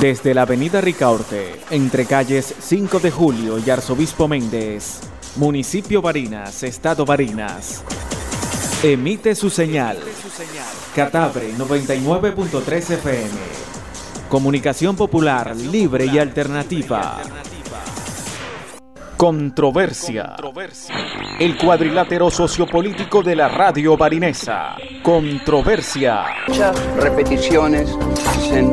Desde la avenida Ricaurte, entre calles 5 de Julio y Arzobispo Méndez, municipio Barinas, estado Barinas. Emite su señal. Catabre 99.3 FM. Comunicación popular, libre y alternativa. Controversia. El cuadrilátero sociopolítico de la radio barinesa. Controversia. Muchas repeticiones hacen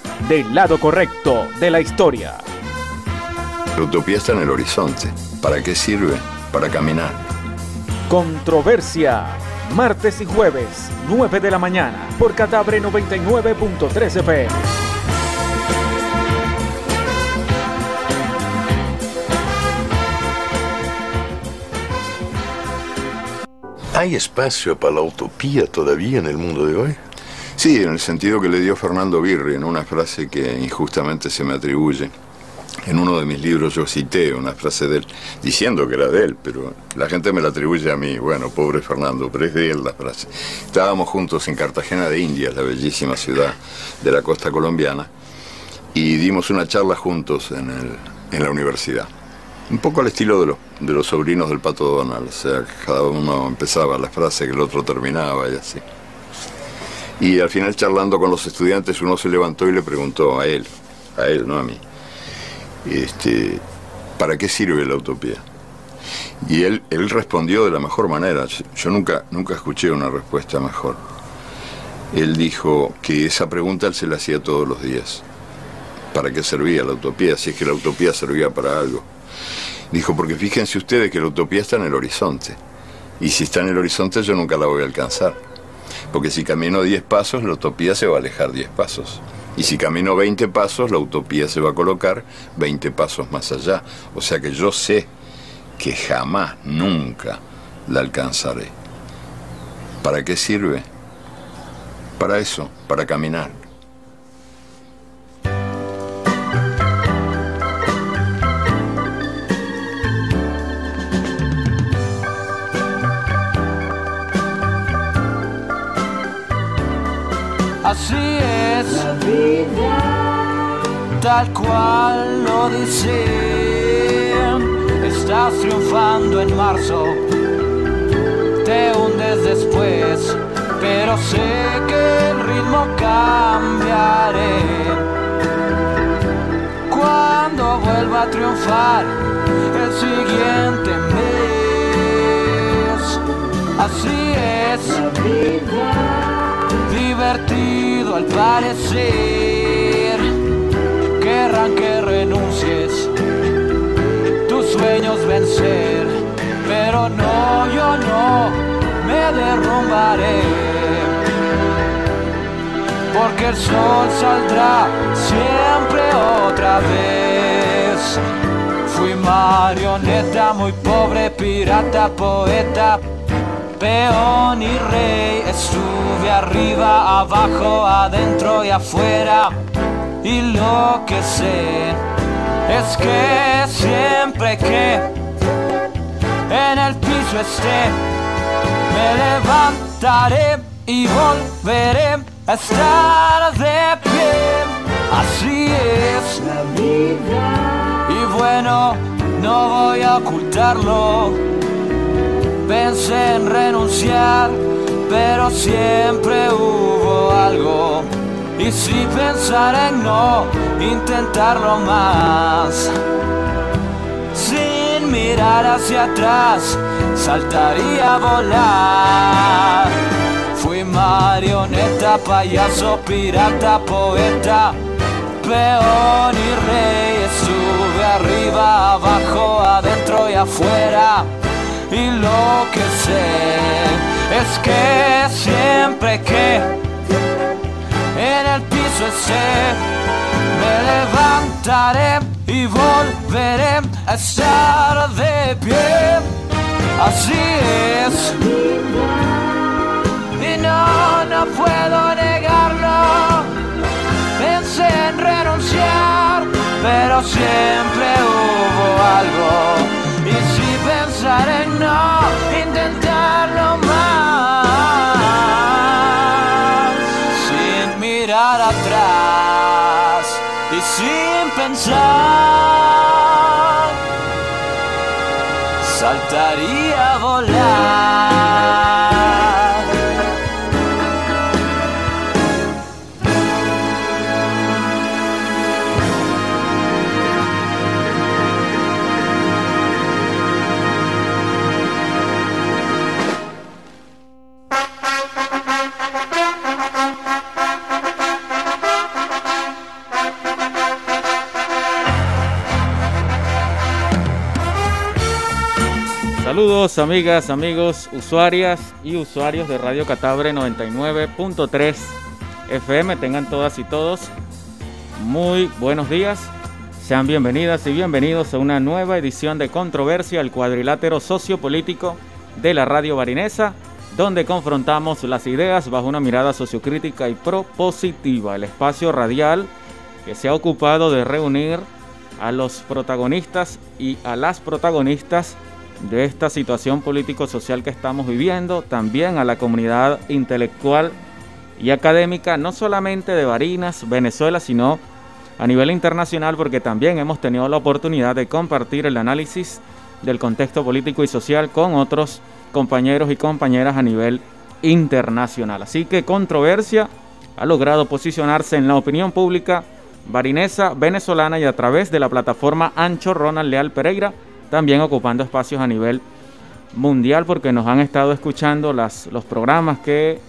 Del lado correcto de la historia. La utopía está en el horizonte. ¿Para qué sirve? Para caminar. Controversia. Martes y jueves, 9 de la mañana, por Catabre 99.3 FM. ¿Hay espacio para la utopía todavía en el mundo de hoy? Sí, en el sentido que le dio Fernando Birri en una frase que injustamente se me atribuye. En uno de mis libros yo cité una frase de él, diciendo que era de él, pero la gente me la atribuye a mí. Bueno, pobre Fernando, pero es de él la frase. Estábamos juntos en Cartagena de Indias, la bellísima ciudad de la costa colombiana, y dimos una charla juntos en, la universidad. Un poco al estilo de los, de los sobrinos del Pato Donald, o sea, cada uno empezaba la frase que el otro terminaba y así. Y al final charlando con los estudiantes uno se levantó y le preguntó a él, a él, no a mí, este, ¿para qué sirve la utopía? Y él, él respondió de la mejor manera, yo nunca, nunca escuché una respuesta mejor. Él dijo que esa pregunta él se la hacía todos los días. ¿Para qué servía la utopía? Si es que la utopía servía para algo. Dijo, porque fíjense ustedes que la utopía está en el horizonte. Y si está en el horizonte yo nunca la voy a alcanzar. Porque si camino 10 pasos, la utopía se va a alejar 10 pasos. Y si camino 20 pasos, la utopía se va a colocar 20 pasos más allá. O sea que yo sé que jamás, nunca la alcanzaré. ¿Para qué sirve? Para eso, para caminar. Así es. La vida, tal cual lo dice. Estás triunfando en marzo, te hundes después, pero sé que el ritmo cambiaré. Cuando vuelva a triunfar el siguiente mes, así es. La vida al parecer. Querrán que renuncies, tus sueños vencer, pero no, yo no me derrumbaré. Porque el sol saldrá siempre otra vez. Fui marioneta, muy pobre, pirata, poeta peón y rey. Estuve arriba, abajo, adentro y afuera. Y lo que sé es que siempre que en el piso esté, me levantaré y volveré a estar de pie. Así es la vida. Y bueno, no voy a ocultarlo pensé en renunciar, pero siempre hubo algo. Y si pensara en no intentarlo más, sin mirar hacia atrás, saltaría a volar. Fui marioneta, payaso, pirata, poeta, peón y rey. Estuve arriba, abajo, adentro y afuera y lo que sé es que siempre que en el piso sé, me levantaré y volveré a estar de pie. Así es. Y no, no puedo negarlo. Pensé en renunciar, pero siempre hubo algo pensar en no intentarlo más, sin mirar atrás y sin pensar, saltaría a volar. Saludos amigas, amigos, usuarias y usuarios de Radio Catabre 99.3 FM. Tengan todas y todos muy buenos días. Sean bienvenidas y bienvenidos a una nueva edición de Controversia, el cuadrilátero sociopolítico de la radio barinesa, donde confrontamos las ideas bajo una mirada sociocrítica y propositiva. El espacio radial que se ha ocupado de reunir a los protagonistas y a las protagonistas de esta situación político-social que estamos viviendo, también a la comunidad intelectual y académica, no solamente de Barinas, Venezuela, sino a nivel internacional, porque también hemos tenido la oportunidad de compartir el análisis del contexto político y social con otros compañeros y compañeras a nivel internacional. Así que controversia ha logrado posicionarse en la opinión pública barinesa, venezolana y a través de la plataforma Ancho Ronald Leal Pereira, también ocupando espacios a nivel mundial porque nos han estado escuchando las, los programas que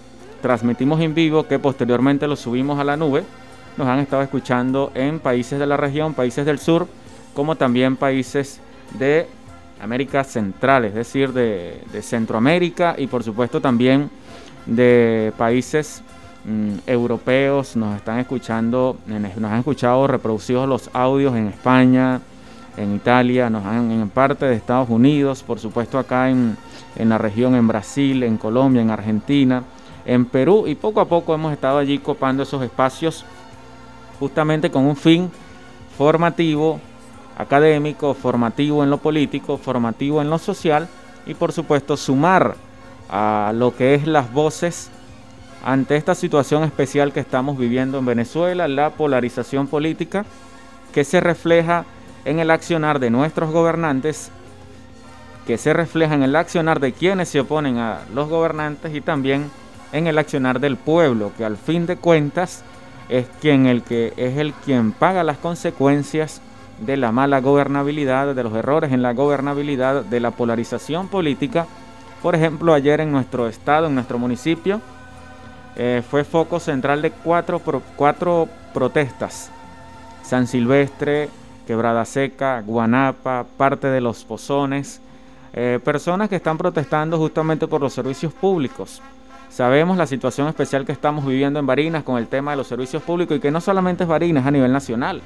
transmitimos en vivo, que posteriormente los subimos a la nube. Nos han estado escuchando en países de la región, países del sur, como también países de América Central, es decir, de, Centroamérica y por supuesto también de países mm, europeos. Nos están escuchando, nos han escuchado reproducidos los audios en España, en Italia, nos han, en parte de Estados Unidos, por supuesto acá en, en la región, en Brasil, en Colombia, en Argentina, en Perú y poco a poco hemos estado allí copando esos espacios justamente con un fin formativo, académico, formativo en lo político, formativo en lo social y por supuesto sumar a lo que es las voces ante esta situación especial que estamos viviendo en Venezuela, la polarización política que se refleja en el accionar de nuestros gobernantes, que se refleja en el accionar de quienes se oponen a los gobernantes y también en el accionar del pueblo, que al fin de cuentas es quien el que es el quien paga las consecuencias de la mala gobernabilidad, de los errores en la gobernabilidad, de la polarización política. Por ejemplo, ayer en nuestro estado, en nuestro municipio, eh, fue foco central de cuatro, cuatro protestas. San Silvestre, Quebrada Seca, Guanapa, parte de los Pozones, eh, personas que están protestando justamente por los servicios públicos. Sabemos la situación especial que estamos viviendo en Barinas con el tema de los servicios públicos y que no solamente es Barinas a nivel nacional,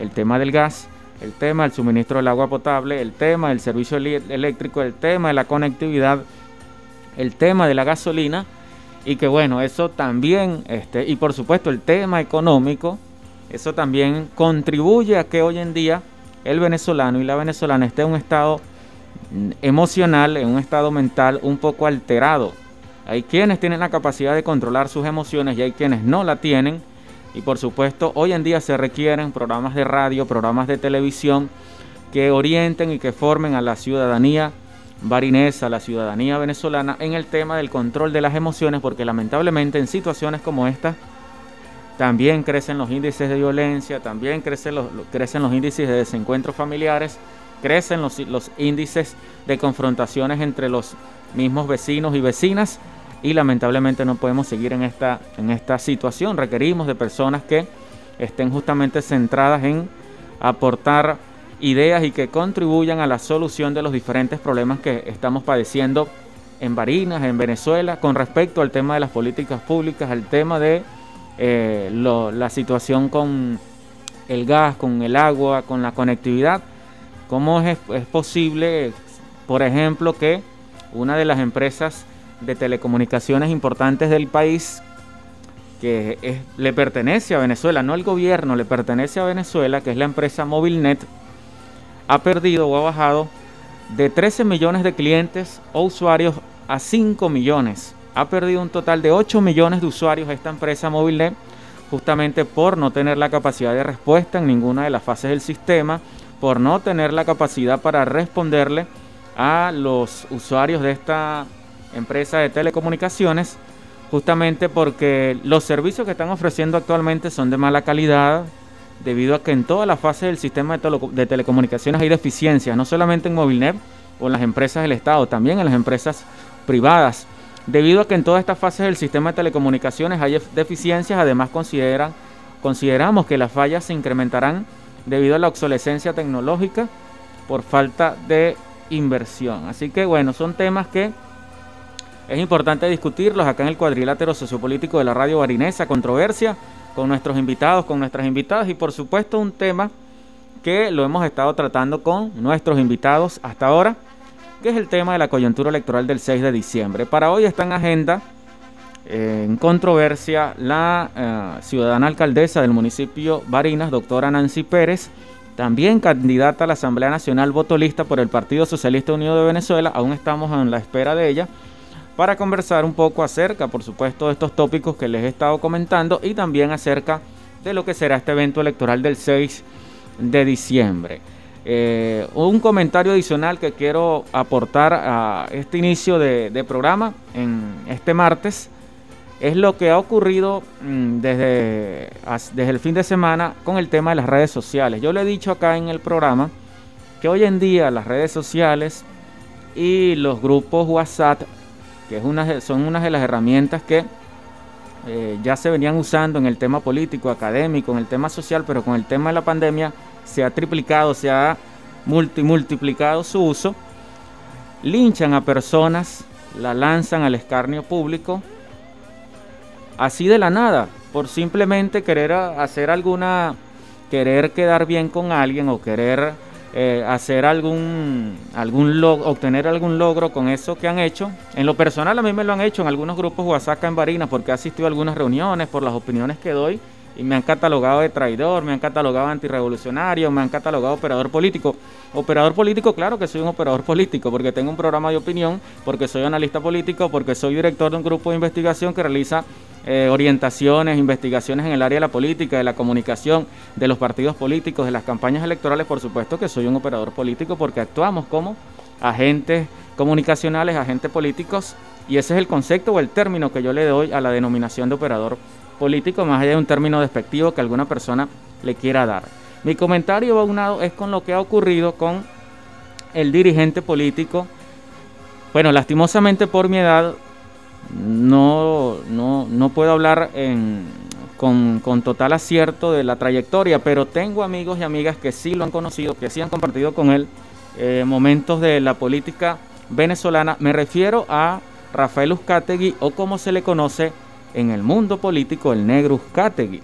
el tema del gas, el tema del suministro del agua potable, el tema del servicio eléctrico, el tema de la conectividad, el tema de la gasolina y que bueno, eso también, este, y por supuesto el tema económico, eso también contribuye a que hoy en día el venezolano y la venezolana esté en un estado mm, emocional, en un estado mental un poco alterado. Hay quienes tienen la capacidad de controlar sus emociones y hay quienes no la tienen. Y por supuesto, hoy en día se requieren programas de radio, programas de televisión que orienten y que formen a la ciudadanía barinesa, la ciudadanía venezolana en el tema del control de las emociones, porque lamentablemente en situaciones como esta, también crecen los índices de violencia, también crecen los, crecen los índices de desencuentros familiares, crecen los, los índices de confrontaciones entre los mismos vecinos y vecinas y lamentablemente no podemos seguir en esta, en esta situación. Requerimos de personas que estén justamente centradas en aportar ideas y que contribuyan a la solución de los diferentes problemas que estamos padeciendo en Barinas, en Venezuela, con respecto al tema de las políticas públicas, al tema de eh, la situación con el gas, con el agua, con la conectividad. ¿Cómo es, posible, por ejemplo, que una de las empresas de telecomunicaciones importantes del país, que le pertenece a Venezuela, no el gobierno, le pertenece a Venezuela, que es la empresa Movilnet, ha perdido o ha bajado de 13 millones de clientes o usuarios a 5 millones. Ha perdido un total de 8 millones de usuarios esta empresa Movilnet justamente por no tener la capacidad de respuesta en ninguna de las fases del sistema, por no tener la capacidad para responderle a los usuarios de esta empresa de telecomunicaciones, justamente porque los servicios que están ofreciendo actualmente son de mala calidad, debido a que en todas las fases del sistema de, telecomunicaciones hay deficiencias, no solamente en Movilnet o en las empresas del Estado, también en las empresas privadas. Debido a que en todas estas fases del sistema de telecomunicaciones hay deficiencias, además consideran, consideramos que las fallas se incrementarán debido a la obsolescencia tecnológica por falta de inversión. Así que bueno, son temas que es importante discutirlos acá en el cuadrilátero sociopolítico de la radio barinesa, controversia con nuestros invitados, con nuestras invitadas y por supuesto un tema que lo hemos estado tratando con nuestros invitados hasta ahora que es el tema de la coyuntura electoral del 6 de diciembre. Para hoy está en agenda, eh, en controversia, la eh, ciudadana alcaldesa del municipio Barinas, doctora Nancy Pérez, también candidata a la Asamblea Nacional votolista por el Partido Socialista Unido de Venezuela, aún estamos en la espera de ella, para conversar un poco acerca, por supuesto, de estos tópicos que les he estado comentando y también acerca de lo que será este evento electoral del 6 de diciembre. Eh, un comentario adicional que quiero aportar a este inicio de, programa en este martes es lo que ha ocurrido mm, desde, desde el fin de semana con el tema de las redes sociales. Yo le he dicho acá en el programa que hoy en día las redes sociales y los grupos WhatsApp, que es una, son unas de las herramientas que eh, ya se venían usando en el tema político, académico, en el tema social, pero con el tema de la pandemia se ha triplicado, se ha multiplicado su uso, linchan a personas, la lanzan al escarnio público, así de la nada, por simplemente querer hacer alguna, querer quedar bien con alguien o querer eh, hacer algún, algún obtener algún logro con eso que han hecho. En lo personal a mí me lo han hecho en algunos grupos WhatsApp en Barinas porque he asistido a algunas reuniones por las opiniones que doy y me han catalogado de traidor, me han catalogado antirrevolucionario, me han catalogado operador político. Operador político, claro que soy un operador político, porque tengo un programa de opinión, porque soy analista político, porque soy director de un grupo de investigación que realiza eh, orientaciones, investigaciones en el área de la política, de la comunicación, de los partidos políticos, de las campañas electorales, por supuesto que soy un operador político porque actuamos como agentes comunicacionales, agentes políticos, y ese es el concepto o el término que yo le doy a la denominación de operador político, más allá de un término despectivo que alguna persona le quiera dar. Mi comentario aunado es con lo que ha ocurrido con el dirigente político. Bueno, lastimosamente por mi edad no, no, puedo hablar con, total acierto de la trayectoria, pero tengo amigos y amigas que sí lo han conocido, que sí han compartido con él eh, momentos de la política venezolana. Me refiero a Rafael Uzcategui o como se le conoce en el mundo político el negro Uzcategui.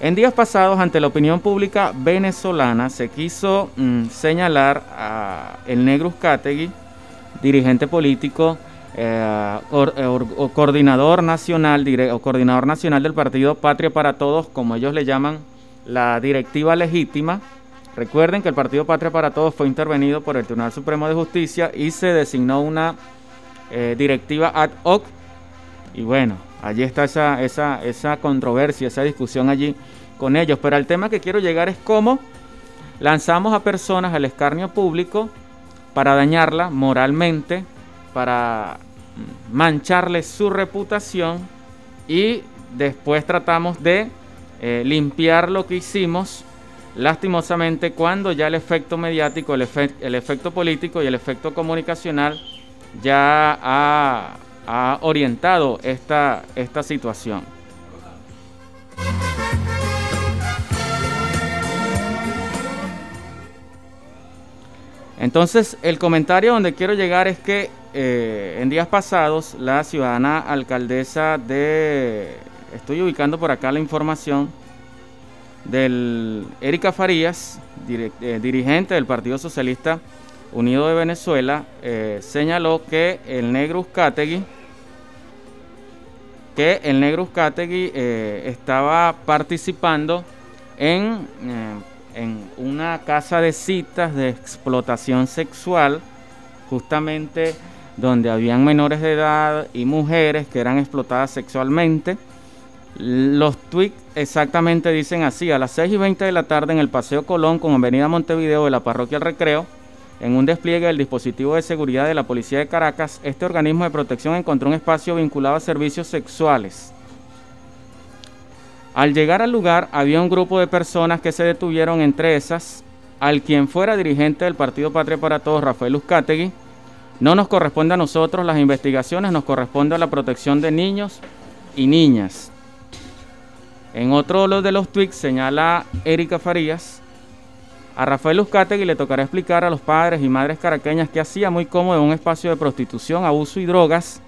En días pasados, ante la opinión pública venezolana, se quiso mm, señalar a el negro Uzcategui, dirigente político, eh, o, coordinador nacional o coordinador nacional del partido Patria para Todos, como ellos le llaman la directiva legítima. Recuerden que el partido Patria para Todos fue intervenido por el Tribunal Supremo de Justicia y se designó una eh, directiva ad hoc y bueno, allí está esa, esa, esa controversia, esa discusión allí con ellos. Pero el tema que quiero llegar es cómo lanzamos a personas al escarnio público para dañarla moralmente, para mancharle su reputación y después tratamos de eh, limpiar lo que hicimos lastimosamente cuando ya el efecto mediático, el, el efecto político y el efecto comunicacional ya ha, ha orientado esta, esta situación. Entonces, el comentario donde quiero llegar es que eh, en días pasados la ciudadana alcaldesa de estoy ubicando por acá la información del Erika Farías, eh, dirigente del Partido Socialista Unido de Venezuela, eh, señaló que el negro Uzcategui, que el negro Uzcategui eh, estaba participando en, en una casa de citas de explotación sexual, justamente donde habían menores de edad y mujeres que eran explotadas sexualmente. Los tweets exactamente dicen así, a las 6 y 20 de la tarde en el Paseo Colón con Avenida Montevideo de la Parroquia El Recreo, en un despliegue del dispositivo de seguridad de la Policía de Caracas, este organismo de protección encontró un espacio vinculado a servicios sexuales. Al llegar al lugar había un grupo de personas que se detuvieron entre esas, al quien fuera dirigente del Partido Patria para Todos, Rafael Uzcategui, no nos corresponde a nosotros las investigaciones, nos corresponde a la protección de niños y niñas. En otro de los tweets señala Erika Farías, a Rafael Uzcategui le tocará explicar a los padres y madres caraqueñas que hacía muy cómodo un espacio de prostitución, abuso y drogas.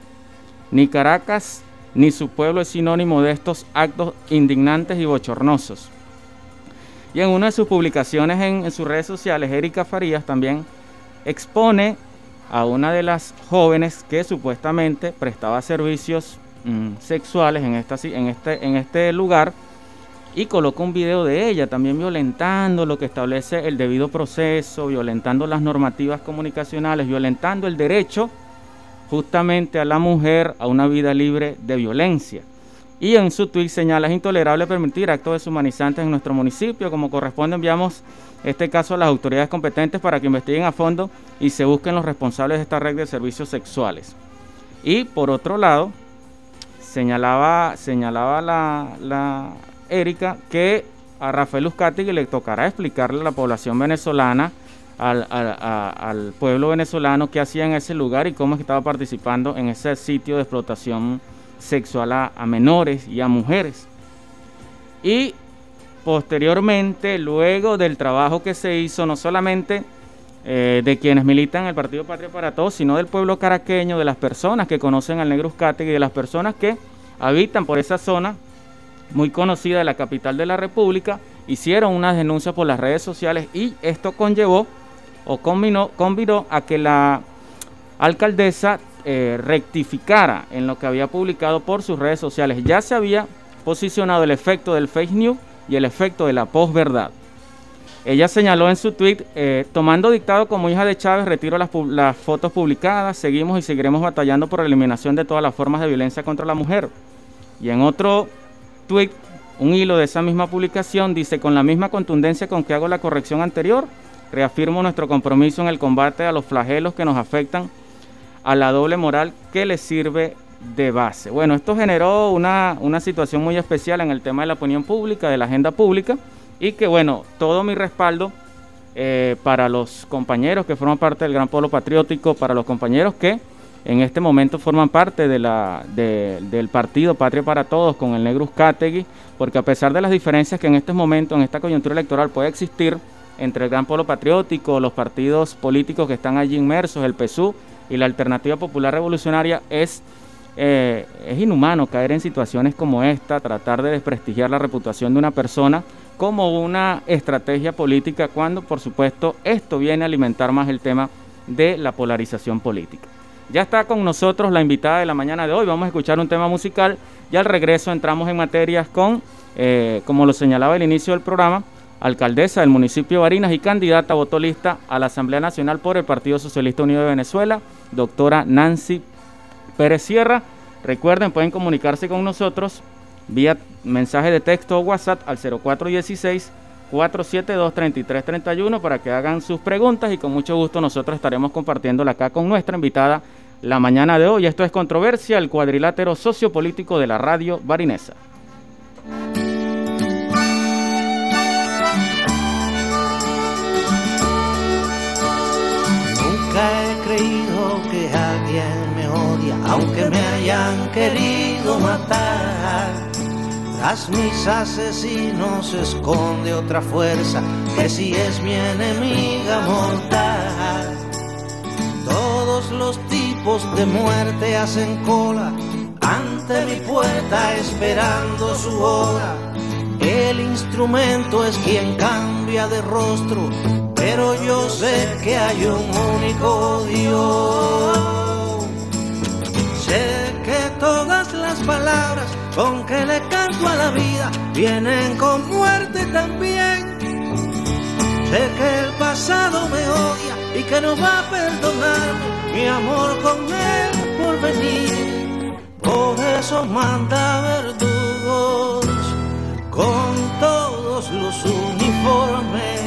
Ni Caracas ni su pueblo es sinónimo de estos actos indignantes y bochornosos. Y en una de sus publicaciones en, sus redes sociales, Erika Farías también expone a una de las jóvenes que supuestamente prestaba servicios Mm, sexuales este, en este lugar y coloca un video de ella también violentando lo que establece el debido proceso, violentando las normativas comunicacionales, violentando el derecho justamente a la mujer a una vida libre de violencia. Y en su tweet señala es intolerable permitir actos deshumanizantes en nuestro municipio. Como corresponde, enviamos este caso a las autoridades competentes para que investiguen a fondo y se busquen los responsables de esta red de servicios sexuales. Y por otro lado, señalaba, señalaba la, la Erika que a Rafael Uzcategui le tocará explicarle a la población venezolana, al, pueblo venezolano qué hacía en ese lugar y cómo estaba participando en ese sitio de explotación sexual a, menores y a mujeres. Y posteriormente, luego del trabajo que se hizo, no solamente eh, de quienes militan en el Partido Patria para Todos, sino del pueblo caraqueño, de las personas que conocen al negro y de las personas que habitan por esa zona muy conocida de la capital de la República, hicieron unas denuncias por las redes sociales y esto conllevó o combinó, a que la alcaldesa eh, rectificara en lo que había publicado por sus redes sociales. Ya se había posicionado el efecto del fake news y el efecto de la posverdad. Ella señaló en su tweet, eh, tomando dictado como hija de Chávez, retiro las, las, fotos publicadas, seguimos y seguiremos batallando por la eliminación de todas las formas de violencia contra la mujer. Y en otro tweet, un hilo de esa misma publicación dice, con la misma contundencia con que hago la corrección anterior, reafirmo nuestro compromiso en el combate a los flagelos que nos afectan a la doble moral que les sirve de base. Bueno, esto generó una, una situación muy especial en el tema de la opinión pública, de la agenda pública y que bueno, todo mi respaldo eh, para los compañeros que forman parte del Gran Pueblo Patriótico, para los compañeros que en este momento forman parte del partido Patria para Todos con el Negrus Categui, porque a pesar de las diferencias que en este momento, en esta coyuntura electoral puede existir entre el Gran Pueblo Patriótico, los partidos políticos que están allí inmersos, el PSU y la Alternativa Popular Revolucionaria, es, eh, es inhumano caer en situaciones como esta, tratar de desprestigiar la reputación de una persona como una estrategia política cuando por supuesto esto viene a alimentar más el tema de la polarización política. Ya está con nosotros la invitada de la mañana de hoy, vamos a escuchar un tema musical y al regreso entramos en materias con, eh, como lo señalaba el inicio del programa, alcaldesa del municipio de Barinas y candidata votolista a la Asamblea Nacional por el Partido Socialista Unido de Venezuela, doctora Nancy Pérez Sierra. Recuerden, pueden comunicarse con nosotros vía mensaje de texto o WhatsApp al 0416 472-3331 para que hagan sus preguntas y con mucho gusto nosotros estaremos compartiéndola acá con nuestra invitada la mañana de hoy. Esto es Controversia, el cuadrilátero sociopolítico de la radio barinesa. Nunca he creído que alguien me odia, aunque me hayan querido matar tras mis asesinos se esconde otra fuerza que si es mi enemiga mortal. Todos los tipos de muerte hacen cola ante mi puerta esperando su hora. El instrumento es quien cambia de rostro, pero yo sé que hay un único Dios. Sé que todas las palabras con que le canto a la vida vienen con muerte también. Sé que el pasado me odia y que no va a perdonarme mi amor con él por venir. Por eso manda verdugos con todos los uniformes.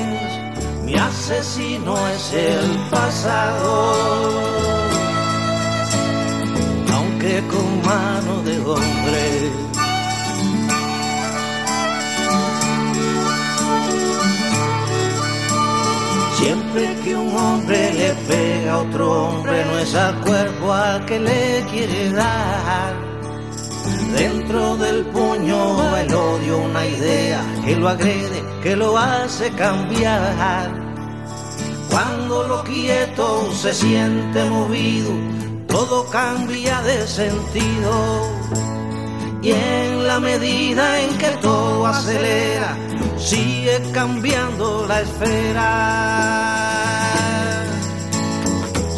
Mi asesino es el pasado, con mano de hombre. Siempre que un hombre le pega a otro hombre, no es al cuerpo al que le quiere dar. Dentro del puño el odio, una idea que lo agrede, que lo hace cambiar. Cuando lo quieto se siente movido, todo cambia de sentido. Y en la medida en que todo acelera, sigue cambiando la esfera.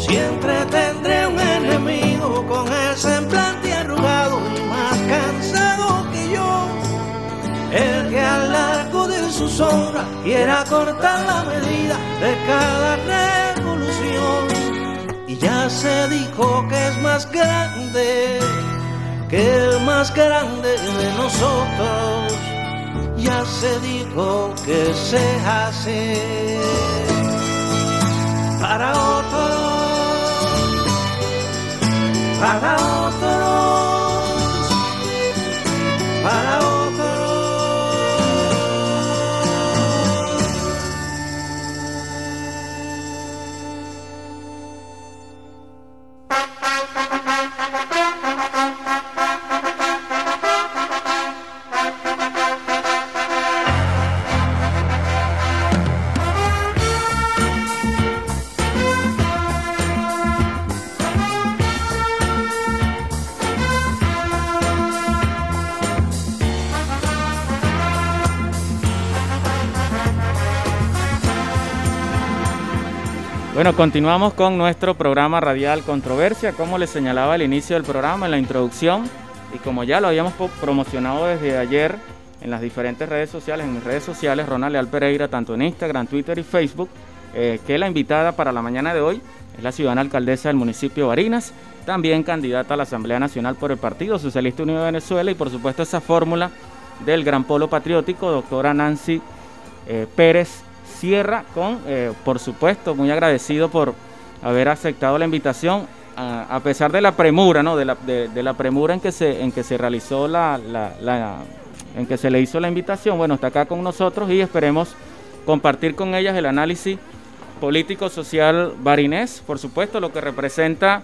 Siempre tendré un enemigo con el semblante arrugado y más cansado que yo. El que al largo de su sombra quiera cortar la medida de cada revolución. Ya se dijo que es más grande que el más grande de nosotros. Ya se dijo que se hace para otros, para otros, para otros. Bueno, continuamos con nuestro programa radial Controversia, como les señalaba al inicio del programa, en la introducción, y como ya lo habíamos promocionado desde ayer en las diferentes redes sociales, en mis redes sociales, Ronald Leal Pereira, tanto en Instagram, Twitter y Facebook, eh, que la invitada para la mañana de hoy es la ciudadana alcaldesa del municipio de Barinas, también candidata a la Asamblea Nacional por el Partido Socialista Unido de Venezuela y por supuesto esa fórmula del Gran Polo Patriótico, doctora Nancy eh, Pérez cierra con, eh, por supuesto, muy agradecido por haber aceptado la invitación, a, pesar de la premura, ¿no? De la, de, la, premura en que se, en que se realizó la, la, en que se le hizo la invitación. Bueno, está acá con nosotros y esperemos compartir con ellas el análisis político-social barinés, por supuesto, lo que representa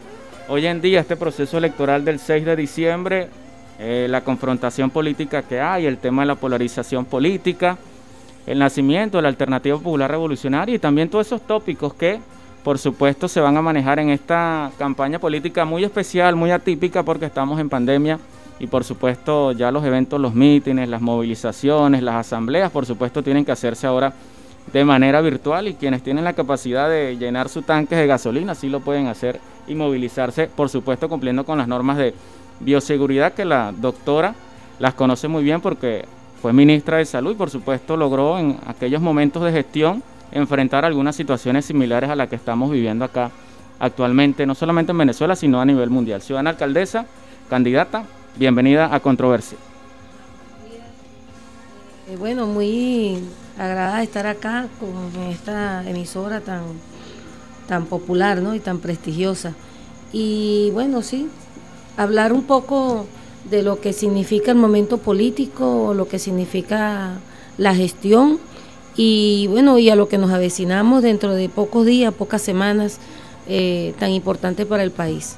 hoy en día este proceso electoral del 6 de diciembre, eh, la confrontación política que hay, el tema de la polarización política, el nacimiento de la Alternativa Popular Revolucionaria y también todos esos tópicos que, por supuesto, se van a manejar en esta campaña política muy especial, muy atípica, porque estamos en pandemia y, por supuesto, ya los eventos, los mítines, las movilizaciones, las asambleas, por supuesto, tienen que hacerse ahora de manera virtual y quienes tienen la capacidad de llenar sus tanques de gasolina sí lo pueden hacer y movilizarse, por supuesto, cumpliendo con las normas de bioseguridad que la doctora las conoce muy bien porque fue ministra de Salud y por supuesto logró en aquellos momentos de gestión enfrentar algunas situaciones similares a las que estamos viviendo acá actualmente, no solamente en Venezuela, sino a nivel mundial. Ciudadana alcaldesa, candidata, bienvenida a Controversia. Eh, bueno, muy agradada estar acá con esta emisora tan, tan popular ¿no? y tan prestigiosa. Y bueno, sí, hablar un poco de lo que significa el momento político, lo que significa la gestión y bueno, y a lo que nos avecinamos dentro de pocos días, pocas semanas, eh, tan importante para el país.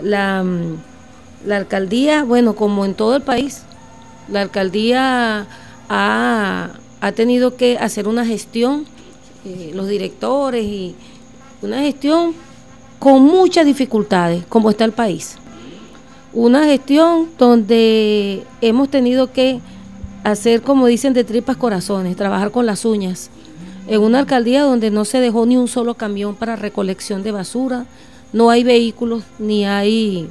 La, mm, la, alcaldía, bueno, como en todo el país, la alcaldía ha, ha tenido que hacer una gestión, eh, los directores y una gestión con muchas dificultades, como está el país una gestión donde hemos tenido que hacer, como dicen, de tripas corazones, trabajar con las uñas. En una alcaldía donde no se dejó ni un solo camión para recolección de basura, no hay vehículos, ni hay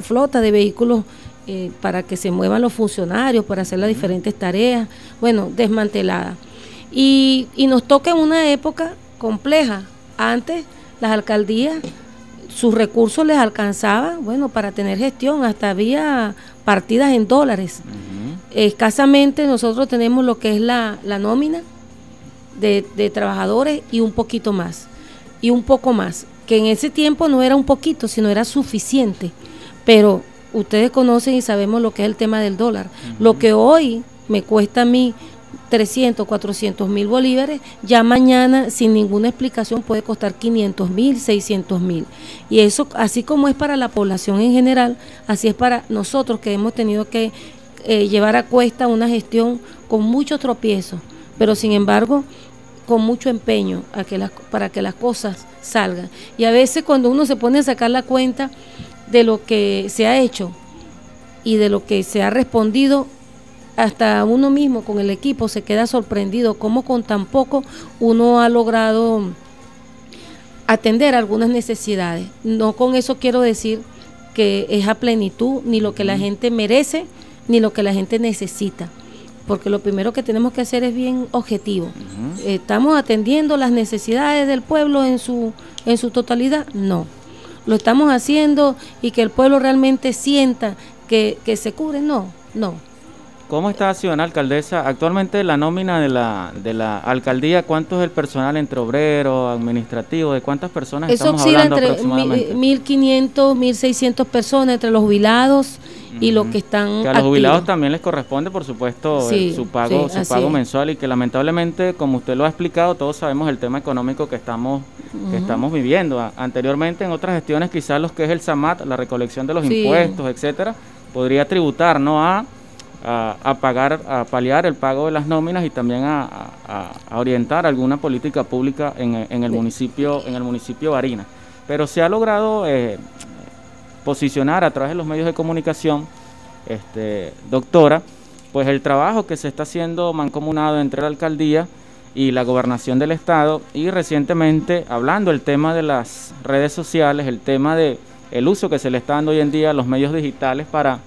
flota, de vehículos eh, para que se muevan los funcionarios, para hacer las diferentes tareas, bueno, desmantelada. Y, y nos toca en una época compleja. Antes las alcaldías, sus recursos les alcanzaban, bueno, para tener gestión, hasta había partidas en dólares. Escasamente nosotros tenemos lo que es la, nómina de, de, trabajadores y un poquito más, y un poco más, que en ese tiempo no era un poquito, sino era suficiente. Pero ustedes conocen y sabemos lo que es el tema del dólar. Lo que hoy me cuesta a mí 300, 400 mil bolívares, ya mañana sin ninguna explicación puede costar 500 mil, 600 mil. Y eso, así como es para la población en general, así es para nosotros que hemos tenido que eh, llevar a cuesta una gestión con muchos tropiezos, pero sin embargo con mucho empeño para que las cosas salgan. Y a veces cuando uno se pone a sacar la cuenta de lo que se ha hecho y de lo que se ha respondido, hasta uno mismo con el equipo se queda sorprendido cómo con tan poco uno ha logrado atender algunas necesidades. No con eso quiero decir que es a plenitud ni lo que la gente merece, ni lo que la gente necesita. Porque lo primero que tenemos que hacer es bien objetivo. ¿Estamos atendiendo las necesidades del pueblo en su, en su totalidad? No. ¿Lo estamos haciendo y que el pueblo realmente sienta que, que se cubre? No, no. ¿Cómo está Ciudad Alcaldesa? Actualmente la nómina de la, de la alcaldía, ¿cuánto es el personal entre obrero, administrativo? ¿De cuántas personas Eso estamos hablando entre 1.500, 1.600 personas entre los jubilados y los que están que a los jubilados también les corresponde por supuesto su pago su pago mensual. Y que lamentablemente como usted lo ha explicado todos sabemos el tema económico que estamos que estamos viviendo. Anteriormente en otras gestiones quizás los que es el SAMAT la recolección de los impuestos etcétera podría tributar no a, a, pagar a paliar el pago de las nóminas y también a, orientar alguna política pública en, en el municipio en el municipio Barina pero se ha logrado eh, posicionar a través de los medios de comunicación, este, doctora, pues el trabajo que se está haciendo mancomunado entre la alcaldía y la gobernación del estado y recientemente hablando el tema de las redes sociales, el tema de el uso que se le está dando hoy en día a los medios digitales para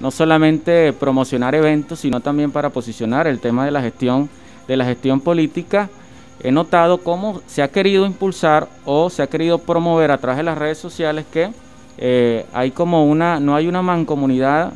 no solamente promocionar eventos, sino también para posicionar el tema de la gestión de la gestión política. He notado cómo se ha querido impulsar o se ha querido promover a través de las redes sociales que eh, hay como una, no hay una mancomunidad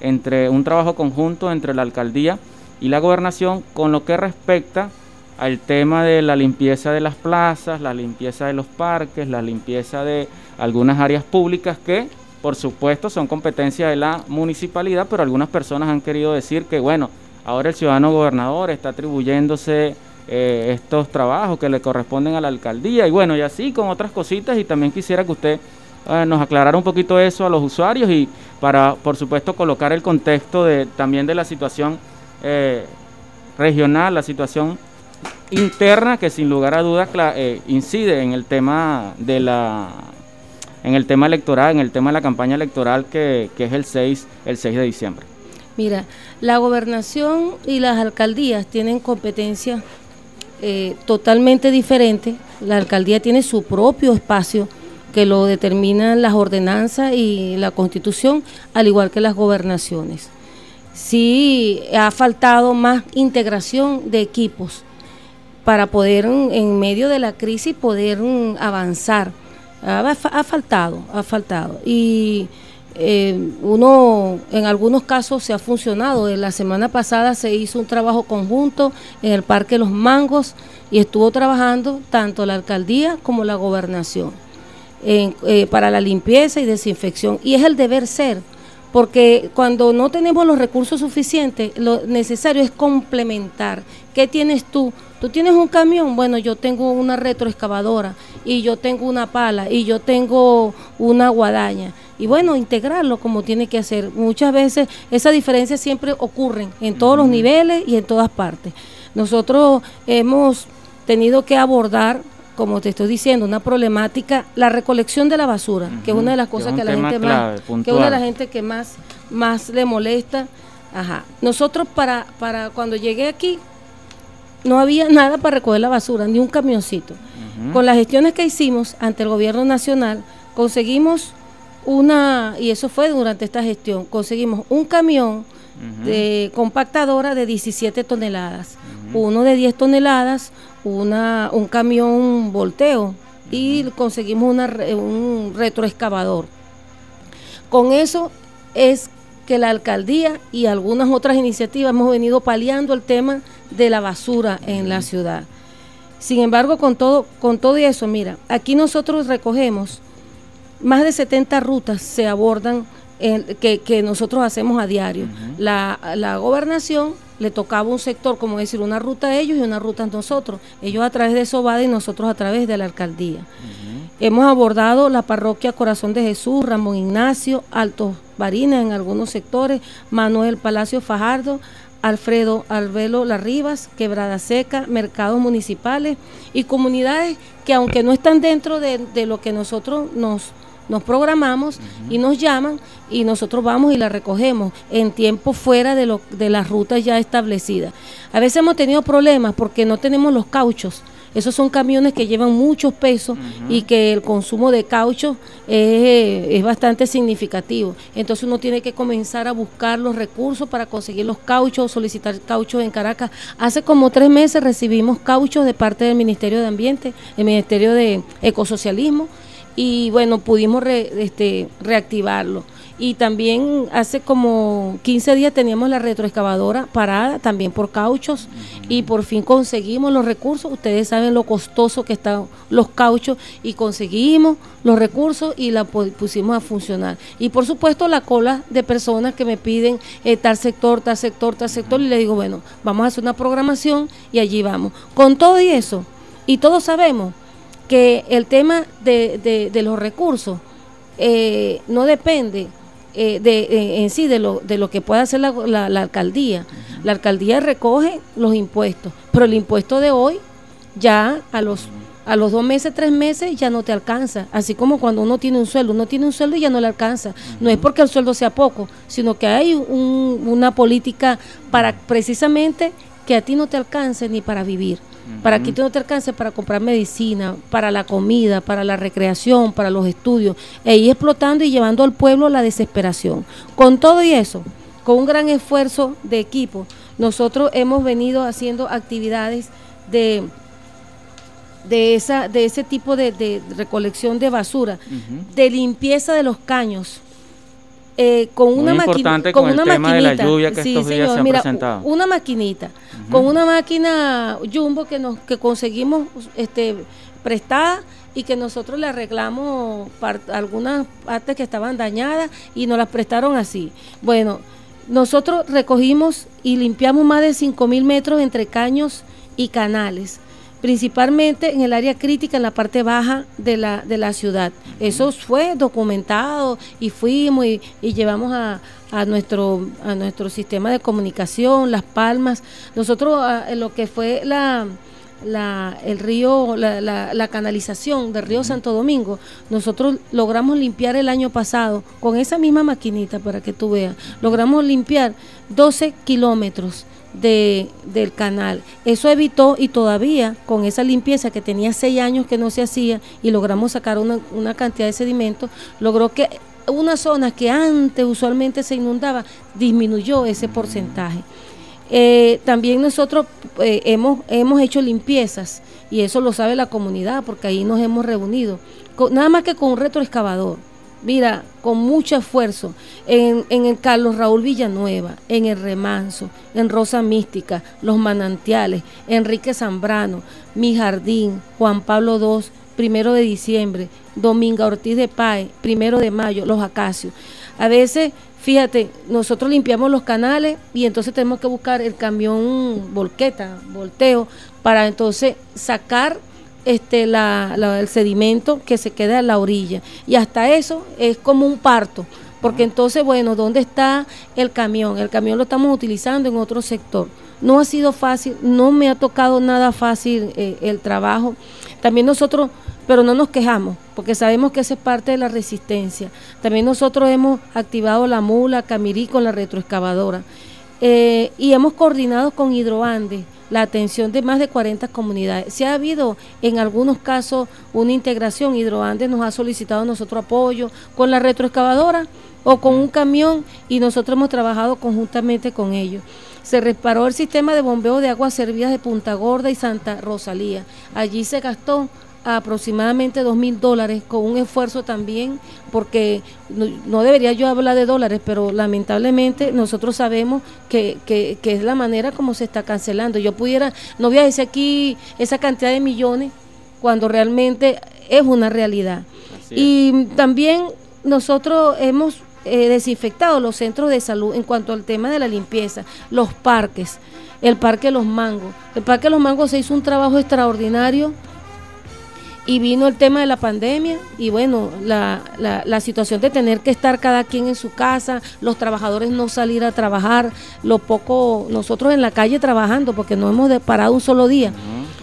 entre un trabajo conjunto entre la alcaldía y la gobernación con lo que respecta al tema de la limpieza de las plazas, la limpieza de los parques, la limpieza de algunas áreas públicas que por supuesto son competencia de la municipalidad, pero algunas personas han querido decir que bueno, ahora el ciudadano gobernador está atribuyéndose eh, estos trabajos que le corresponden a la alcaldía. Y bueno, y así con otras cositas y también quisiera que usted eh, nos aclarar un poquito eso a los usuarios y para, por supuesto, colocar el contexto de, también de la situación eh, regional, la situación interna que sin lugar a dudas incide en el tema de la en el tema electoral, en el tema de la campaña electoral que, que es el 6, el 6 de diciembre. Mira, la gobernación y las alcaldías tienen competencias totalmente diferentes. La alcaldía tiene su propio espacio que lo determinan las ordenanzas y la constitución, al igual que las gobernaciones. Sí ha faltado más integración de equipos para poder en medio de la crisis poder avanzar. Ha, faltado, ha faltado. Y eh, uno en algunos casos se ha funcionado. La semana pasada se hizo un trabajo conjunto en el Parque Los Mangos y estuvo trabajando tanto la alcaldía como la gobernación eh, para la limpieza y desinfección. Y es el deber ser, porque cuando no tenemos los recursos suficientes, lo necesario es complementar. ¿Qué tienes tú? Tú tienes un camión, bueno, yo tengo una retroexcavadora y yo tengo una pala y yo tengo una guadaña. Y bueno, integrarlo como tiene que hacer. Muchas veces esa diferencia siempre ocurren en todos los niveles y en todas partes. Nosotros hemos tenido que abordar como te estoy diciendo, una problemática, la recolección de la basura, que es una de las cosas que, la gente más, que una de la gente que más, más le molesta. Ajá. Nosotros para, para cuando llegué aquí, no había nada para recoger la basura, ni un camioncito. Con las gestiones que hicimos ante el gobierno nacional, conseguimos una, y eso fue durante esta gestión, conseguimos un camión de compactadora de 17 toneladas, uno de 10 toneladas, una, un camión volteo y conseguimos una, un retroexcavador. Con eso es que la alcaldía y algunas otras iniciativas hemos venido paliando el tema de la basura en la ciudad. Sin embargo, con todo, con todo eso, mira, aquí nosotros recogemos más de 70 rutas se abordan que, nosotros hacemos a diario. la, la, gobernación le tocaba un sector, como decir, una ruta a ellos y una ruta a nosotros. Ellos a través de Sobada y nosotros a través de la alcaldía. Hemos abordado la parroquia Corazón de Jesús, Ramón Ignacio, Altos Barinas en algunos sectores, Manuel Palacio Fajardo, Alfredo Alvelo Las Rivas, Quebrada Seca, mercados municipales y comunidades que aunque no están dentro de, de lo que nosotros nos nos programamos y nos llaman y nosotros vamos y la recogemos en tiempo fuera de, lo, de las rutas ya establecidas. A veces hemos tenido problemas porque no tenemos los cauchos. Esos son camiones que llevan muchos pesos y que el consumo de caucho es, es, bastante significativo. Entonces uno tiene que comenzar a buscar los recursos para conseguir los cauchos, solicitar cauchos en Caracas. Hace como tres meses recibimos cauchos de parte del Ministerio de Ambiente, el Ministerio de Ecosocialismo, y bueno, pudimos este, reactivarlo. Y también hace como 15 días teníamos la retroexcavadora parada, también por cauchos, y por fin conseguimos los recursos. Ustedes saben lo costoso que están los cauchos, y conseguimos los recursos y la pusimos a funcionar. Y por supuesto la cola de personas que me piden eh, tal sector, tal sector, tal sector, y le digo, bueno, vamos a hacer una programación y allí vamos. Con todo y eso, y todos sabemos que el tema de, de, los recursos eh, no depende eh, de, eh, en sí de lo, de lo que pueda hacer la, la, alcaldía. La alcaldía recoge los impuestos, pero el impuesto de hoy ya a los a los dos meses, tres meses ya no te alcanza. Así como cuando uno tiene un sueldo, uno tiene un sueldo y ya no le alcanza. No es porque el sueldo sea poco, sino que hay un, una política para precisamente que a ti no te alcance ni para vivir para que tú no te alcance para comprar medicina, para la comida, para la recreación, para los estudios, e ir explotando y llevando al pueblo a la desesperación. Con todo y eso, con un gran esfuerzo de equipo, nosotros hemos venido haciendo actividades de de esa de ese tipo de, recolección de basura, de limpieza de los caños, eh, con una maquinita con, una maquinita. sí, señor, mira, una maquinita. Con una máquina jumbo que nos que conseguimos este prestada y que nosotros le arreglamos algunas partes que estaban dañadas y nos las prestaron así. Bueno nosotros recogimos y limpiamos más de 5 mil metros entre caños y canales principalmente en el área crítica, en la parte baja de la, de la ciudad. Eso fue documentado y fuimos y, llevamos a, a, nuestro, a nuestro sistema de comunicación, Las Palmas. Nosotros, en lo que fue la, la, el río, la, la, la, canalización del río Santo Domingo, nosotros logramos limpiar el año pasado con esa misma maquinita para que tú veas, logramos limpiar 12 kilómetros de, del canal. Eso evitó y todavía con esa limpieza que tenía seis años que no se hacía y logramos sacar una, una cantidad de sedimentos, logró que una zona que antes usualmente se inundaba disminuyó ese porcentaje. Eh, también nosotros eh, hemos, hemos hecho limpiezas y eso lo sabe la comunidad porque ahí nos hemos reunido, nada más que con un retroexcavador mira, con mucho esfuerzo, en, en, el Carlos Raúl Villanueva, en el Remanso, en Rosa Mística, Los Manantiales, Enrique Zambrano, Mi Jardín, Juan Pablo II, primero de diciembre, Dominga Ortiz de Pae, primero de mayo, Los Acacios. A veces, fíjate, nosotros limpiamos los canales y entonces tenemos que buscar el camión volqueta, volteo, para entonces sacar este, la, el sedimento que se queda en la orilla. Y hasta eso es como un parto, porque entonces, bueno, ¿dónde está el camión? El camión lo estamos utilizando en otro sector. No ha sido fácil, no me ha tocado nada fácil eh, el trabajo, También nosotros, pero no nos quejamos, porque sabemos que esa es parte de la resistencia. También nosotros hemos activado la mula, Camirí con la retroexcavadora. Eh, y hemos coordinado con Hidroande la atención de más de 40 comunidades. Si ha habido en algunos casos una integración, Hidroandes nos ha solicitado nosotros apoyo con la retroexcavadora o con un camión y nosotros hemos trabajado conjuntamente con ellos. Se reparó el sistema de bombeo de aguas servidas de Punta Gorda y Santa Rosalía. Allí se gastó aproximadamente dos mil dólares con un esfuerzo también porque no, debería yo hablar de dólares pero lamentablemente nosotros sabemos que, que, que, es la manera como se está cancelando. Yo pudiera no voy a decir aquí esa cantidad de millones cuando realmente es una realidad. Y también nosotros hemos eh, desinfectado los centros de salud en cuanto al tema de la limpieza los parques el parque Los Mangos. El parque Los Mangos se hizo un trabajo extraordinario y vino el tema de la pandemia y bueno, la, la, la, situación de tener que estar cada quien en su casa, los trabajadores no salir a trabajar, lo poco, nosotros en la calle trabajando porque no hemos parado un solo día.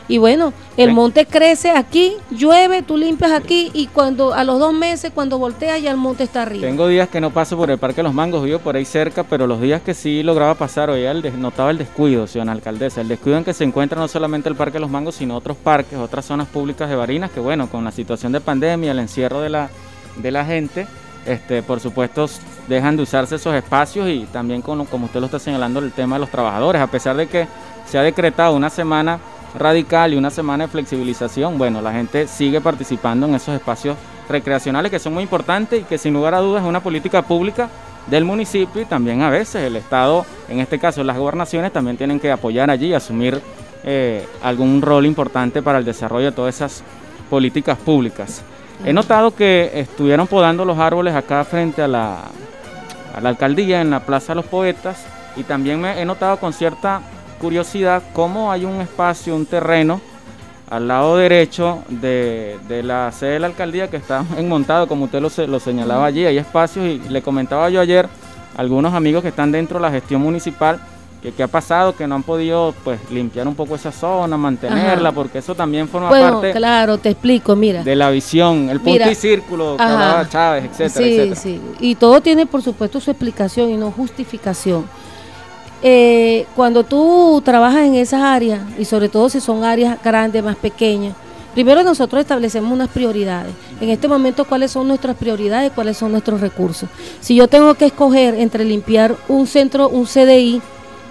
Y bueno, el monte crece aquí, llueve, tú limpias aquí y cuando a los dos meses, cuando volteas, ya el monte está arriba. Tengo días que no paso por el Parque de los Mangos, vivo por ahí cerca, pero los días que sí lograba pasar, oía, el notaba el descuido, señora alcaldesa, el descuido en que se encuentra no solamente el Parque de los Mangos, sino otros parques, otras zonas públicas de Barinas, que bueno, con la situación de pandemia, el encierro de la, de la gente, este, por supuesto dejan de usarse esos espacios y también como usted lo está señalando el tema de los trabajadores, a pesar de que se ha decretado una semana radical y una semana de flexibilización, bueno, la gente sigue participando en esos espacios recreacionales que son muy importantes y que sin lugar a dudas es una política pública del municipio y también a veces el Estado, en este caso las gobernaciones, también tienen que apoyar allí y asumir eh, algún rol importante para el desarrollo de todas esas políticas públicas. He notado que estuvieron podando los árboles acá frente a la, a la alcaldía en la Plaza de los Poetas y también me he notado con cierta curiosidad cómo hay un espacio, un terreno al lado derecho de, la sede de la alcaldía que está enmontado, como usted lo, lo señalaba allí. Hay espacios y le comentaba yo ayer a algunos amigos que están dentro de la gestión municipal que qué ha pasado, que no han podido pues limpiar un poco esa zona, mantenerla, porque eso también forma bueno, parte claro, te explico, mira. de la visión, el punto y círculo que hablaba Chávez, etcétera, sí, etcétera. Sí, y todo tiene por supuesto su explicación y no justificación eh, cuando tú trabajas en esas áreas, y sobre todo si son áreas grandes, más pequeñas, primero nosotros establecemos unas prioridades. En este momento, ¿cuáles son nuestras prioridades? ¿Cuáles son nuestros recursos? Si yo tengo que escoger entre limpiar un centro, un CDI,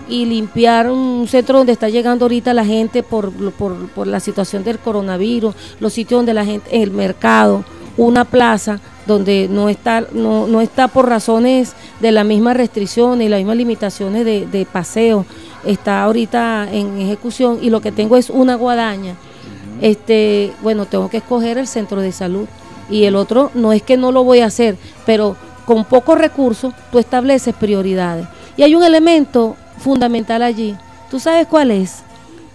y limpiar un centro donde está llegando ahorita la gente por, por, por la situación del coronavirus, los sitios donde la gente, el mercado, una plaza, donde no está, no, no está por razones de la misma restricción y las mismas limitaciones de, paseo, está ahorita en ejecución y lo que tengo es una guadaña, este, bueno, tengo que escoger el centro de salud y el otro no es que no lo voy a hacer, pero con pocos recursos tú estableces prioridades. Y hay un elemento fundamental allí. ¿Tú sabes cuál es?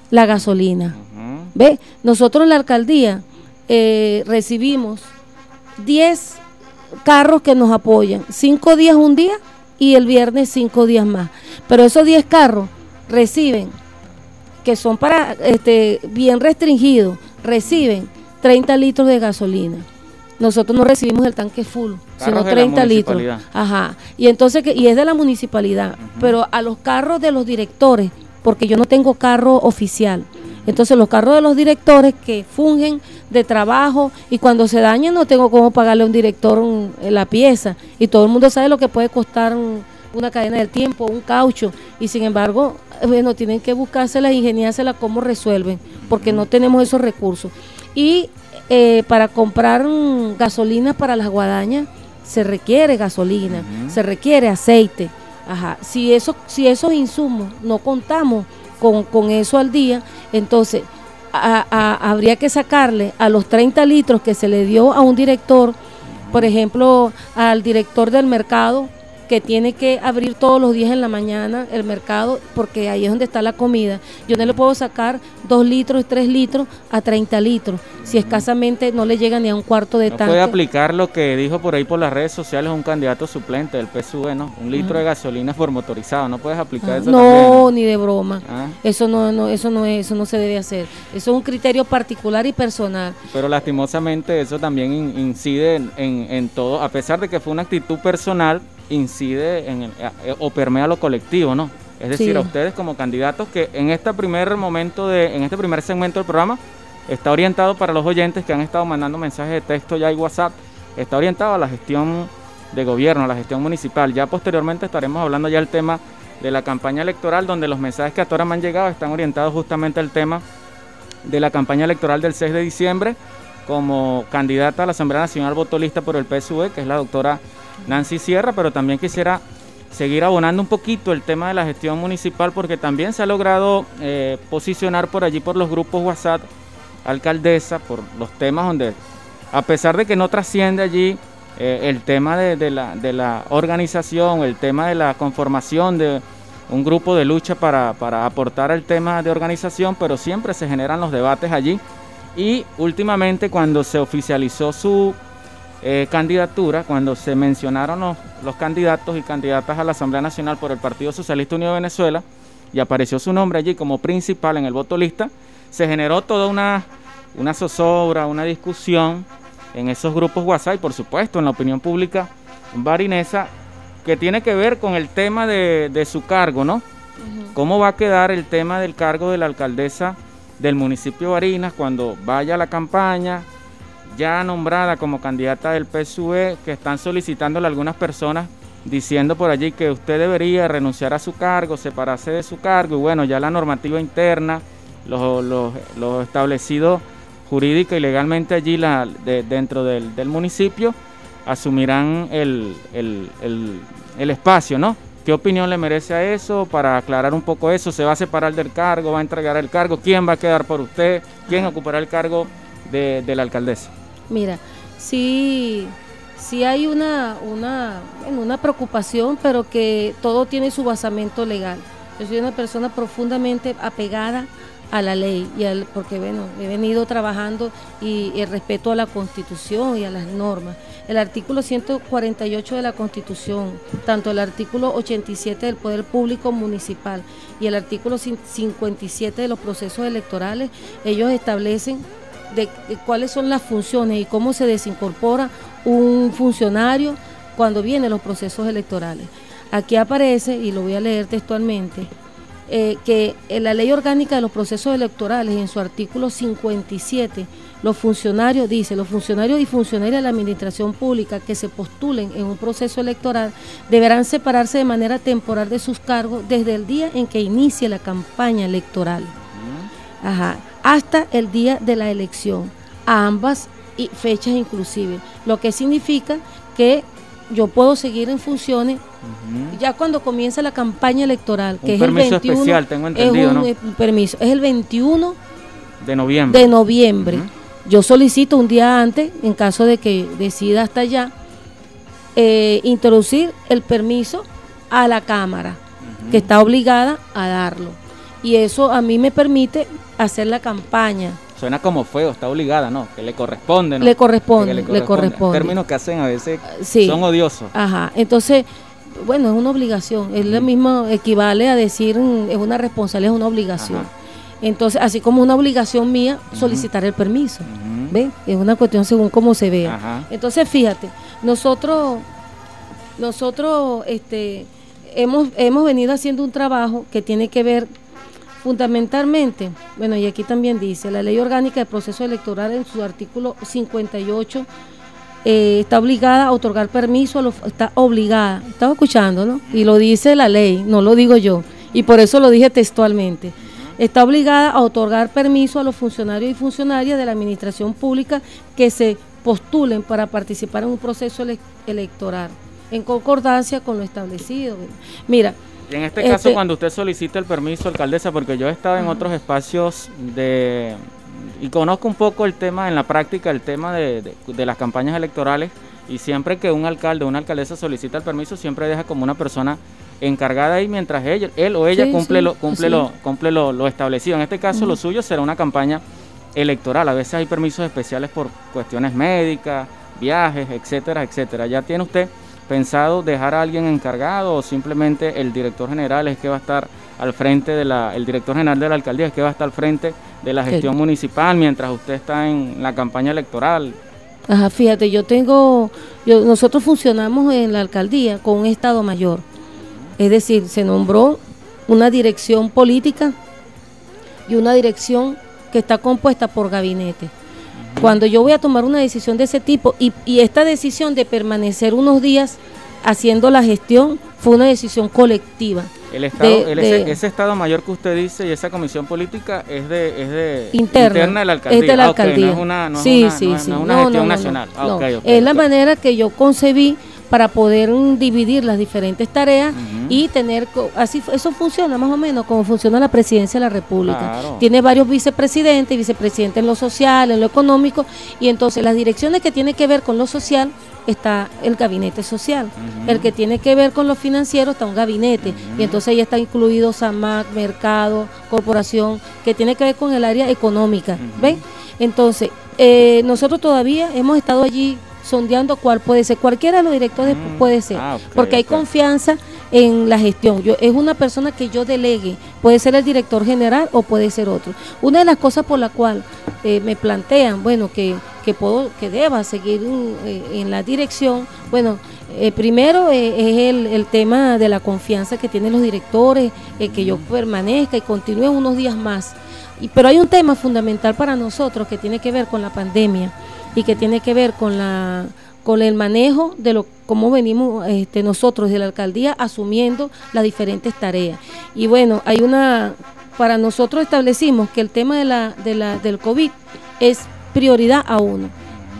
La gasolina. ¿Ve? Nosotros en la alcaldía eh, recibimos 10 carros que nos apoyan, cinco días un día y el viernes cinco días más. Pero esos 10 carros reciben, que son para este bien restringidos, reciben 30 litros de gasolina. Nosotros no recibimos el tanque full, sino 30 litros. Ajá. Y entonces y es de la municipalidad, pero a los carros de los directores, porque yo no tengo carro oficial. Entonces los carros de los directores que fungen de trabajo y cuando se dañan no tengo cómo pagarle a un director la pieza y todo el mundo sabe lo que puede costar una cadena del tiempo, un caucho y sin embargo, bueno, tienen que buscársela, ingeniársela cómo resuelven porque no tenemos esos recursos. Y eh, para comprar gasolina para las guadañas se requiere gasolina, se requiere aceite. Ajá. Si, eso, si esos insumos no contamos con, con eso al día, entonces habría que sacarle a los 30 litros que se le dio a un director, por ejemplo, al director del mercado, que tiene que abrir todos los días en la mañana el mercado, porque ahí es donde está la comida. Yo no le puedo sacar dos litros, tres litros a 30 litros, si escasamente no le llega ni a un cuarto de No tanque. puede aplicar lo que dijo por ahí por las redes sociales un candidato suplente del PSV, ¿no? Un litro de gasolina por motorizado. No puedes aplicar eso No, también. ni de broma. Ah. Eso no, no, eso no es, eso no se debe hacer. Eso es un criterio particular y personal. Pero lastimosamente eso también in- incide en, en- en todo, a pesar de que fue una actitud personal, incide en el- eh, o permea lo colectivo, ¿no? Es decir, Sí. a ustedes como candidatos que en este primer momento de, en este primer segmento del programa está orientado para los oyentes que han estado mandando mensajes de texto ya y WhatsApp, está orientado a la gestión de gobierno, a la gestión municipal. Ya posteriormente estaremos hablando ya del tema de la campaña electoral, donde los mensajes que hasta ahora me han llegado están orientados justamente al tema de la campaña electoral del 6 de diciembre como candidata a la Asamblea Nacional voto lista por el PSV, que es la doctora Nancy Sierra, pero también quisiera seguir abonando un poquito el tema de la gestión municipal porque también se ha logrado eh, posicionar por allí por los grupos WhatsApp alcaldesa, por los temas donde, a pesar de que no trasciende allí eh, el tema de, la, de la organización, el tema de la conformación de un grupo de lucha para, para aportar al tema de organización, pero siempre se generan los debates allí. Y últimamente cuando se oficializó su eh, candidatura, cuando se mencionaron los, los candidatos y candidatas a la Asamblea Nacional por el Partido Socialista Unido de Venezuela y apareció su nombre allí como principal en el voto lista, se generó toda una, una zozobra, una discusión en esos grupos WhatsApp y por supuesto en la opinión pública barinesa que tiene que ver con el tema de, de su cargo, ¿no? ¿Cómo va a quedar el tema del cargo de la alcaldesa del municipio de Barinas cuando vaya a la campaña, ya nombrada como candidata del PSUV, que están solicitándole a algunas personas diciendo por allí que usted debería renunciar a su cargo, separarse de su cargo, y bueno, ya la normativa interna, los, los, los establecidos jurídica y legalmente allí la, de- dentro del, del municipio asumirán el, el- el- el espacio, ¿no? ¿Qué opinión le merece a eso? Para aclarar un poco eso, ¿se va a separar del cargo? ¿Va a entregar el cargo? ¿Quién va a quedar por usted? ¿Quién ocupará el cargo de, de la alcaldesa? Mira, sí, hay una, una, una preocupación, pero que todo tiene su basamento legal. Yo soy una persona profundamente apegada a la ley, y al, porque bueno, he venido trabajando y el respeto a la Constitución y a las normas. El artículo 148 de la Constitución, tanto el artículo 87 del Poder Público Municipal y el artículo cin- 57 de los procesos electorales, ellos establecen de, cuáles son las funciones y cómo se desincorpora un funcionario cuando vienen los procesos electorales. Aquí aparece, y lo voy a leer textualmente, eh, que en la ley orgánica de los procesos electorales, en su artículo 57, los funcionarios, dice, los funcionarios y funcionarias de la administración pública que se postulen en un proceso electoral deberán separarse de manera temporal de sus cargos desde el día en que inicie la campaña electoral. Ajá, hasta el día de la elección, a ambas fechas inclusive, lo que significa que yo puedo seguir en funciones ya cuando comienza la campaña electoral, que Un es permiso el 21, especial, tengo entendido, es un, ¿no? eh, permiso, es el 21 De noviembre. de noviembre. Yo solicito un día antes, en caso de que decida hasta allá, eh, introducir el permiso a la Cámara, que está obligada a darlo. Y eso a mí me permite hacer la campaña. Suena como feo, está obligada, ¿no? Que le corresponde, ¿no? Le corresponde, le corresponde. Términos que hacen a veces Sí. son odiosos. Ajá, entonces, bueno, es una obligación, es lo mismo, equivale a decir, mm, es una responsabilidad, es una obligación. Ajá. Entonces, así como una obligación mía, solicitar el permiso, ¿ve? Es una cuestión según cómo se vea. Ajá. Entonces, fíjate, nosotros, nosotros, este, hemos, hemos venido haciendo un trabajo que tiene que ver fundamentalmente, bueno, y aquí también dice, la ley orgánica del proceso electoral en su artículo 58 eh, está obligada a otorgar permiso a los, está obligada, estaba escuchando, ¿no? Y lo dice la ley, no lo digo yo, y por eso lo dije textualmente. Está obligada a otorgar permiso a los funcionarios y funcionarias de la administración pública que se postulen para participar en un proceso ele- electoral, en concordancia con lo establecido. Mira, en este caso, Este- cuando usted solicita el permiso, alcaldesa, porque yo he estado en otros espacios de y conozco un poco el tema en la práctica, el tema de, de- de las campañas electorales, Y siempre que un alcalde o una alcaldesa solicita el permiso, siempre deja como una persona encargada ahí mientras él, él o ella Sí, cumple, sí, lo, cumple, sí. lo, cumple lo, lo establecido. En este caso, lo suyo será una campaña electoral. A veces hay permisos especiales por cuestiones médicas, viajes, etcétera, etcétera. ¿Ya tiene usted pensado dejar a alguien encargado o simplemente el director general es que va a estar al frente de la, el director general de la alcaldía es que va a estar al frente de la gestión municipal mientras usted está en la campaña electoral? Ajá, fíjate, yo tengo, yo, nosotros funcionamos en la alcaldía con un estado mayor. Es decir, se nombró una dirección política y una dirección que está compuesta por gabinete. Cuando yo voy a tomar una decisión de ese tipo y, y esta decisión de permanecer unos días haciendo la gestión fue una decisión colectiva. El estado, De- el- ese, de- ese estado mayor que usted dice y esa comisión política es de, es de interna, de la alcaldía. Es de la Ah, alcaldía. no es una, no es una- sí, no es- sí. no es una No, gestión nacional. Ah, es la manera que yo concebí para poder dividir las diferentes tareas y tener así eso funciona más o menos como funciona la presidencia de la República. Claro. Tiene varios vicepresidentes, vicepresidentes en lo social, en lo económico y entonces las direcciones que tienen que ver con lo social está el gabinete social. El que tiene que ver con lo financiero está un gabinete. Y entonces ahí está incluido SAMAC, mercado, corporación, que tiene que ver con el área económica. ¿Ven? Entonces, eh, nosotros todavía hemos estado allí sondeando cuál puede ser. Cualquiera de los directores Mm, puede ser. ah, porque hay confianza en la gestión. Yo, es una persona que yo delegue. Puede ser el director general o puede ser otro. Una de las cosas por la cual eh, me plantean, bueno, que, que puedo, que deba seguir un- eh, en la dirección, bueno, eh, primero es el, el tema de la confianza que tienen los directores, que yo permanezca y continúe unos días más. Y, pero hay un tema fundamental para nosotros que tiene que ver con la pandemia y que tiene que ver con la con el manejo de lo cómo venimos este, nosotros de la alcaldía asumiendo las diferentes tareas. Y bueno, hay una para nosotros establecimos que el tema de la, de la del COVID es prioridad a uno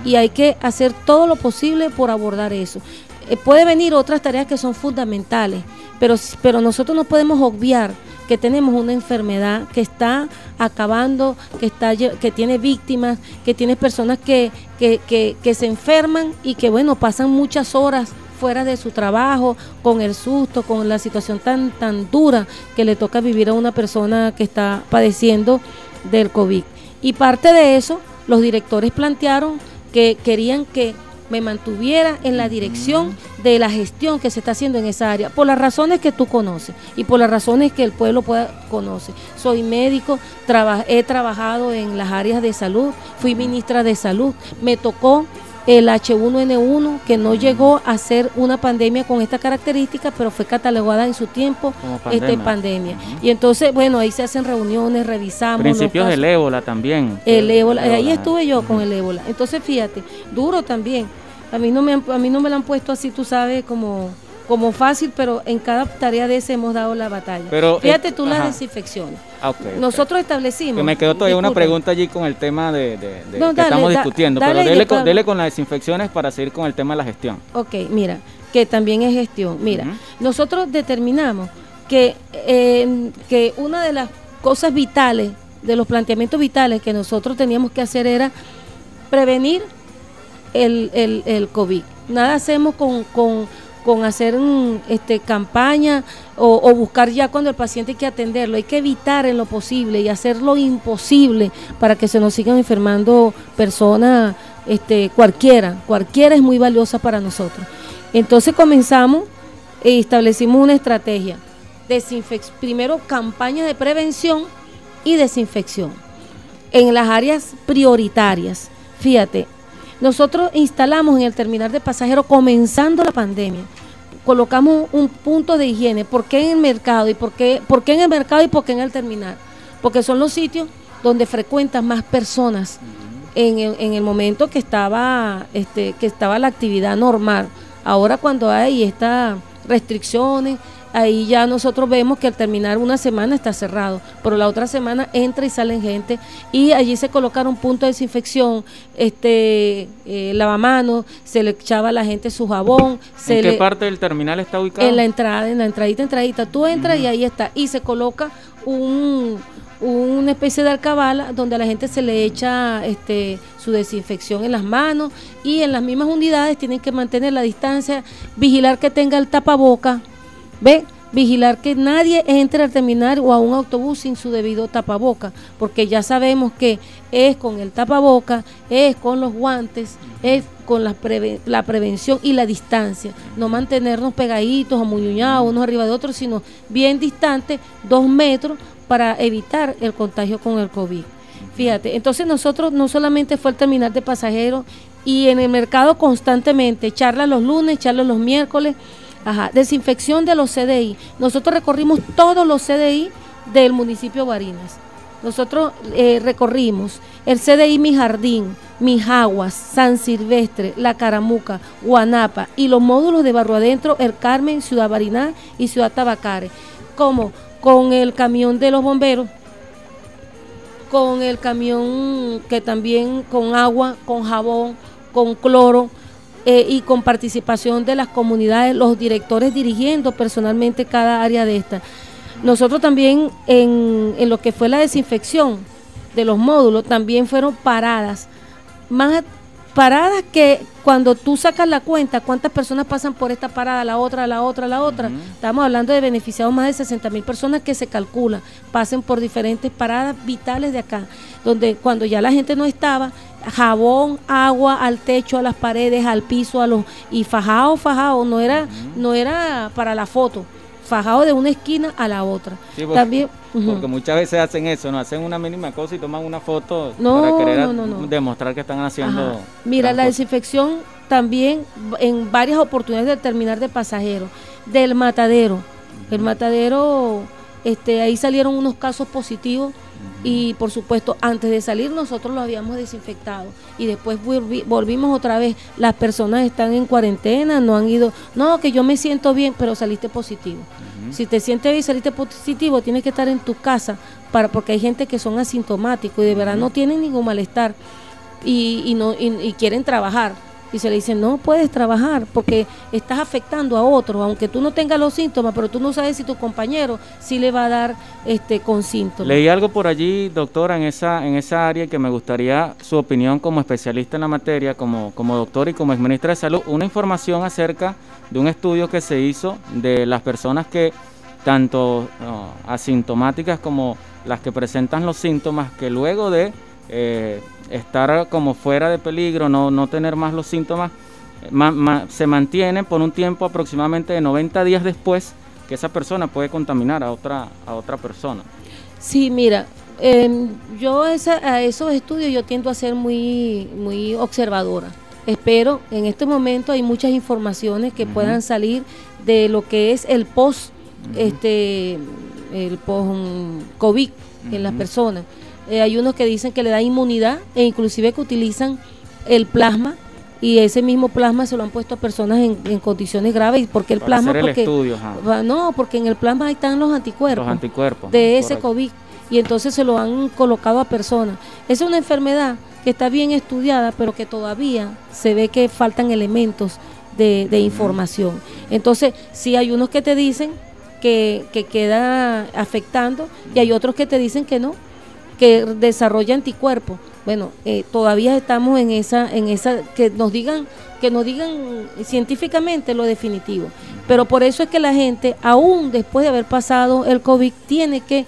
y hay que hacer todo lo posible por abordar eso. Eh, puede venir otras tareas que son fundamentales, pero, pero nosotros no podemos obviar que tenemos una enfermedad que está acabando, que, está, que tiene víctimas, que tiene personas que, que, que, que se enferman y que, bueno, pasan muchas horas fuera de su trabajo, con el susto, con la situación tan, tan dura que le toca vivir a una persona que está padeciendo del COVID. Y parte de eso, los directores plantearon que querían que me mantuviera en la dirección de la gestión que se está haciendo en esa área, por las razones que tú conoces y por las razones que el pueblo pueda conoce. Soy médico, traba- he trabajado en las áreas de salud, fui ministra de salud, me tocó el H1N1 que no llegó a ser una pandemia con esta característica, pero fue catalogada en su tiempo Como este pandemia. pandemia. Y entonces, bueno, ahí se hacen reuniones, revisamos Principios del ébola también. El ébola, El ahí ébola. estuve yo con el ébola. Entonces, fíjate, duro también. A mí no me han- a mí no me lo han puesto así, tú sabes, como como fácil, pero en cada tarea de ese hemos dado la batalla. Pero, fíjate eh, tú las desinfecciones. Ah. Nosotros establecimos. Que me quedó todavía una pregunta allí con el tema de, de- de- No, que dale, estamos da- discutiendo, dale pero dele con, dele con las desinfecciones para seguir con el tema de la gestión. Ok, mira, que también es gestión. Mira, nosotros determinamos que, eh, que una de las cosas vitales, de los planteamientos vitales que nosotros teníamos que hacer era prevenir el, el, el COVID. Nada hacemos con, con, con hacer mm, este, campaña o, buscar ya cuando el paciente hay que atenderlo. Hay que evitar en lo posible y hacer lo imposible para que se nos sigan enfermando personas, este, cualquiera. Cualquiera es muy valiosa para nosotros. Entonces comenzamos e establecimos una estrategia. Desinfec- primero campaña de prevención y desinfección en las áreas prioritarias. Fíjate, nosotros instalamos en el terminal de pasajeros comenzando la pandemia. Colocamos un punto de higiene. ¿Por qué en el mercado? ¿Y por qué, por qué en el mercado y por qué en el terminal? Porque son los sitios donde frecuentan más personas en el, en el momento que estaba, este, que estaba la actividad normal. Ahora cuando hay estas restricciones, ahí ya nosotros vemos que al terminar una semana está cerrado, pero la otra semana entra y salen gente y allí se colocaron puntos de desinfección, este eh, lavamanos, se le echaba a la gente su jabón, se ¿En qué le- parte del terminal está ubicado? en la entrada, en la entradita, entradita, tú entras y ahí está. Y se coloca un, una especie de alcabala donde a la gente se le echa este, su desinfección en las manos y en las mismas unidades tienen que mantener la distancia, vigilar que tenga el tapaboca, ¿ve? Vigilar que nadie entre al terminar o a un autobús sin su debido tapaboca, porque ya sabemos que es con el tapaboca, es con los guantes, es con la, la prevención y la distancia, no mantenernos pegaditos, amuñuñados unos arriba de otros, sino bien distantes, dos metros, para evitar el contagio con el COVID. Fíjate, entonces nosotros no solamente fue el terminal de pasajeros y en el mercado constantemente, charla los lunes, charla los miércoles, ajá, desinfección de los CDI. Nosotros recorrimos todos los CDI del municipio de Barinas. Nosotros eh, recorrimos el CDI Mi Jardín, Mijaguas, San Silvestre, La Caramuca, Guanapa y los módulos de Barro Adentro, El Carmen, Ciudad Barinas y Ciudad Tabacare. Como con el camión de los bomberos, con el camión que también con agua, con jabón, con cloro eh, y con participación de las comunidades, los directores dirigiendo personalmente cada área de esta. Nosotros también en, en lo que fue la desinfección de los módulos, también fueron paradas más paradas que cuando tú sacas la cuenta, cuántas personas pasan por esta parada, la otra, la otra, la otra. Estamos hablando de beneficiados más de 60 mil personas que se calcula, pasen por diferentes paradas vitales de acá, donde cuando ya la gente no estaba, jabón, agua al techo, a las paredes, al piso, a los y fajado, fajado, no era, no era para la foto fajado de una esquina a la otra. También, porque muchas veces hacen eso, no hacen una mínima cosa y toman una foto para querer demostrar que están haciendo. Mira, la desinfección también en varias oportunidades de terminar de pasajeros, del matadero. El matadero, este, ahí salieron unos casos positivos y por supuesto antes de salir nosotros lo habíamos desinfectado. Y después volvimos otra vez. Las personas están en cuarentena no han ido. No que yo me siento bien pero saliste positivo. Si te sientes bien y saliste positivo tienes que estar en tu casa para porque hay gente que son asintomáticos y de verdad no tienen ningún malestar y, no y quieren trabajar y se le dice, no puedes trabajar porque estás afectando a otro, aunque tú no tengas los síntomas, pero tú no sabes si tu compañero sí le va a dar este con síntomas. Leí algo por allí, doctora, en esa, en esa área que me gustaría su opinión como especialista en la materia, como, como doctor y como exministra de salud, una información acerca de un estudio que se hizo de las personas que tanto asintomáticas como las que presentan los síntomas que luego de eh, estar como fuera de peligro, no, no tener más los síntomas, se mantiene por un tiempo aproximadamente de 90 días después que esa persona puede contaminar a otra, a otra persona. Sí, mira, em, yo a esos estudios yo tiendo a ser muy, muy observadora. Espero, en este momento hay muchas informaciones que puedan salir de lo que es el post, este, el post COVID en las personas. Eh, hay unos que dicen que le da inmunidad e inclusive que utilizan el plasma y ese mismo plasma se lo han puesto a personas en, condiciones graves. porque el plasma? porque, no, porque en el plasma ahí están los anticuerpos, los anticuerpos de ese COVID y entonces se lo han colocado a personas. Es una enfermedad que está bien estudiada, pero que todavía se ve que faltan elementos de, información. Entonces, sí hay unos que te dicen que, que queda afectando y hay otros que te dicen que no que desarrolla anticuerpos. Bueno, eh, todavía estamos en esa, en esa, que nos digan, que nos digan científicamente lo definitivo. Pero por eso es que la gente, aún después de haber pasado el COVID, tiene que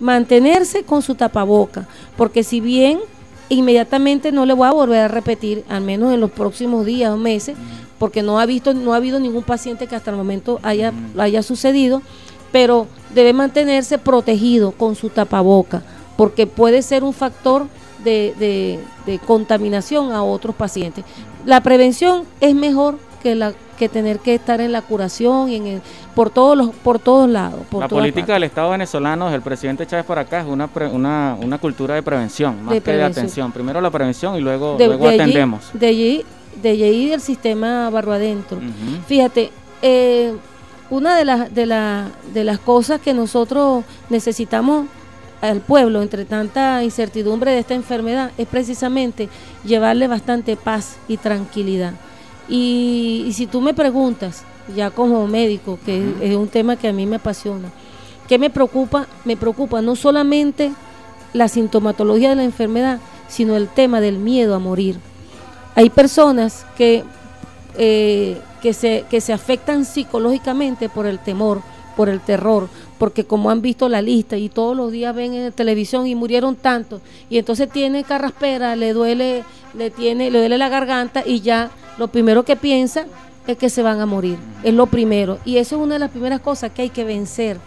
mantenerse con su tapaboca, porque si bien inmediatamente no le voy a volver a repetir, al menos en los próximos días o meses, porque no ha visto, no ha habido ningún paciente que hasta el momento haya, haya sucedido, pero debe mantenerse protegido con su tapaboca porque puede ser un factor de, contaminación a otros pacientes. La prevención es mejor que la que tener que estar en la curación y en el, por todos los por todos lados. la política del Estado venezolano, el presidente Chávez por acá, es una, una, una cultura de prevención, más que de atención. Primero la prevención y luego, luego atendemos. de allí, de allí del sistema barro adentro. Fíjate, eh, una de las, de, la, de las cosas que nosotros necesitamos al pueblo entre tanta incertidumbre de esta enfermedad es precisamente llevarle bastante paz y tranquilidad. Y, si tú me preguntas, ya como médico, que es un tema que a mí me apasiona, ¿qué me preocupa? Me preocupa no solamente la sintomatología de la enfermedad, sino el tema del miedo a morir. Hay personas que, eh, que, se, que se afectan psicológicamente por el temor, por el terror, porque como han visto la lista y todos los días ven en la televisión y murieron tantos, y entonces tiene carraspera, le duele, le tiene, le duele la garganta y ya lo primero que piensa es que se van a morir, es lo primero. Y eso es una de las primeras cosas que hay que vencer,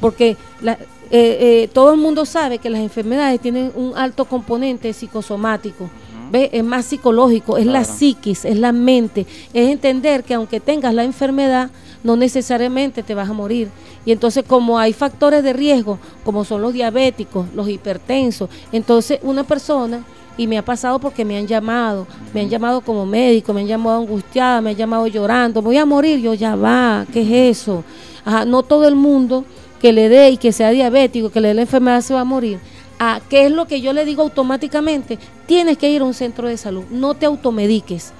porque eh, eh, todo el mundo sabe que las enfermedades tienen un alto componente psicosomático. ¿Ve? Es más psicológico, es la psiquis, es la mente, es entender que aunque tengas la enfermedad, no necesariamente te vas a morir. Y entonces como hay factores de riesgo, como son los diabéticos, los hipertensos, entonces una persona y me ha pasado porque me han llamado, me han llamado como médico, me han llamado angustiada, me han llamado llorando, voy a morir, yo ya va, ¿qué es eso? Ajá, no todo el mundo que le dé y que sea diabético, que le dé la enfermedad se va a morir. ¿A ¿Qué es lo que yo le digo automáticamente? Tienes que ir a un centro de salud, no te automediques.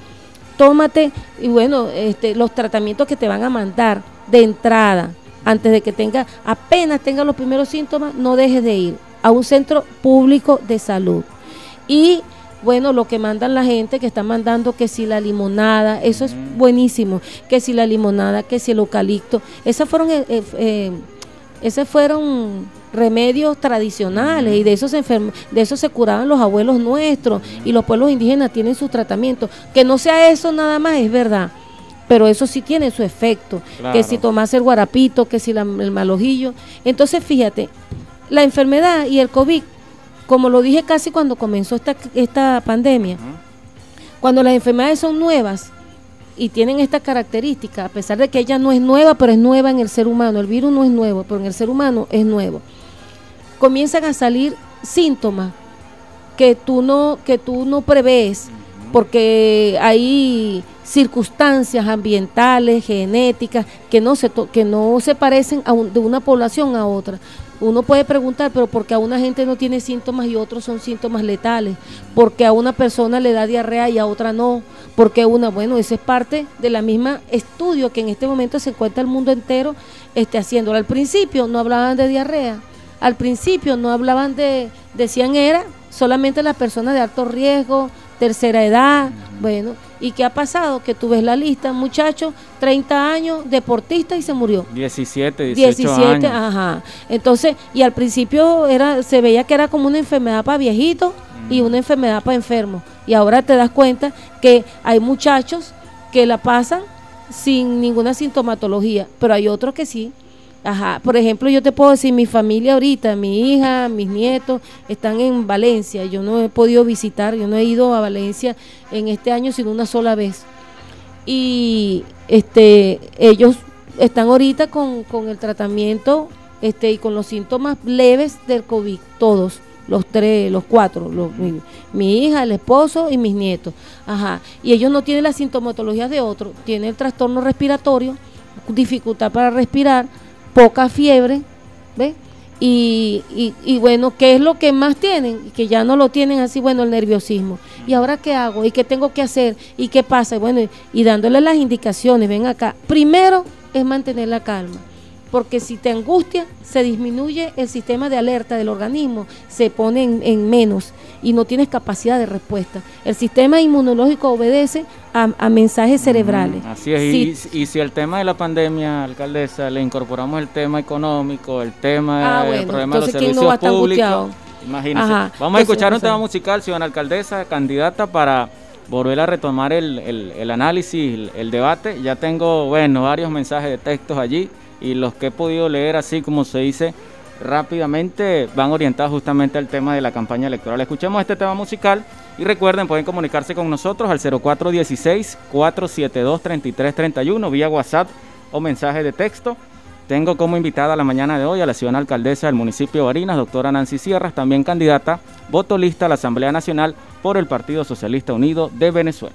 Tómate, y bueno, este, los tratamientos que te van a mandar de entrada, antes de que tenga, apenas tenga los primeros síntomas, no dejes de ir a un centro público de salud. Y bueno, lo que mandan la gente, que están mandando que si la limonada, eso es buenísimo, que si la limonada, que si el eucalipto, esas fueron, eh, eh, eh fueron remedios tradicionales y de eso se de eso se curaban los abuelos nuestros y los pueblos indígenas tienen su tratamiento. Que no sea eso nada más es verdad, pero eso sí tiene su efecto. Que si tomas el guarapito, que si el malojillo. Entonces, fíjate, la enfermedad y el COVID como lo dije casi cuando comenzó esta, esta pandemia, cuando las enfermedades son nuevas y tienen esta característica, a pesar de que ella no es nueva, pero es nueva en el ser humano, el virus no es nuevo, pero en el ser humano es nuevo, comienzan a salir síntomas que tú no, que tú no prevés, porque hay circunstancias ambientales, genéticas, que no se, que no se parecen de una población a otra. Uno puede preguntar, pero porque a una gente no tiene síntomas y otros son síntomas letales, porque a una persona le da diarrea y a otra no, porque una, bueno, ese es parte de la misma estudio que en este momento se encuentra el mundo entero este, haciéndolo. Al principio no hablaban de diarrea, al principio no hablaban de, decían era solamente las personas de alto riesgo, tercera edad, bueno, ¿y qué ha pasado? Que tú ves la lista, muchacho, 30 años, deportista y se murió. 17, 18 17, ajá. Entonces, y al principio era se veía que era como una enfermedad para viejitos y una enfermedad para enfermos. Y ahora te das cuenta que hay muchachos que la pasan sin ninguna sintomatología, pero hay otros que sí. Ajá, por ejemplo, yo te puedo decir, mi familia ahorita, mi hija, mis nietos están en Valencia. Yo no he podido visitar, yo no he ido a Valencia en este año sino una sola vez. Y este ellos están ahorita con, el tratamiento este y con los síntomas leves del COVID, todos, los tres, los cuatro, mi, hija, el esposo y mis nietos. Ajá, y ellos no tienen la sintomatología de otro, tienen el trastorno respiratorio, dificultad para respirar poca fiebre, ¿ves? Y, y, bueno, ¿qué es lo que más tienen? Que ya no lo tienen así, bueno, el nerviosismo. ¿Y ahora qué hago? ¿Y qué tengo que hacer? ¿Y qué pasa? Bueno, y dándole las indicaciones, ven acá. Primero es mantener la calma porque si te angustia, se disminuye el sistema de alerta del organismo, se pone en, menos y no tienes capacidad de respuesta. El sistema inmunológico obedece a, mensajes cerebrales. así es, y, si el tema de la pandemia, alcaldesa, le incorporamos el tema económico, el tema ah, del problema de los servicios públicos, imagínense. Vamos a escuchar un tema musical, ciudadana alcaldesa, candidata para volver a retomar el, el análisis, el, el debate. Ya tengo, bueno, varios mensajes de textos allí y los que he podido leer así como se dice rápidamente van orientados justamente al tema de la campaña electoral. Escuchemos este tema musical y recuerden, pueden comunicarse con nosotros al 0416-472-3331 vía WhatsApp o mensaje de texto. Tengo como invitada la mañana de hoy a la ciudadana alcaldesa del municipio de Barinas, doctora Nancy Sierras, también candidata, voto lista a la Asamblea Nacional por el Partido Socialista Unido de Venezuela.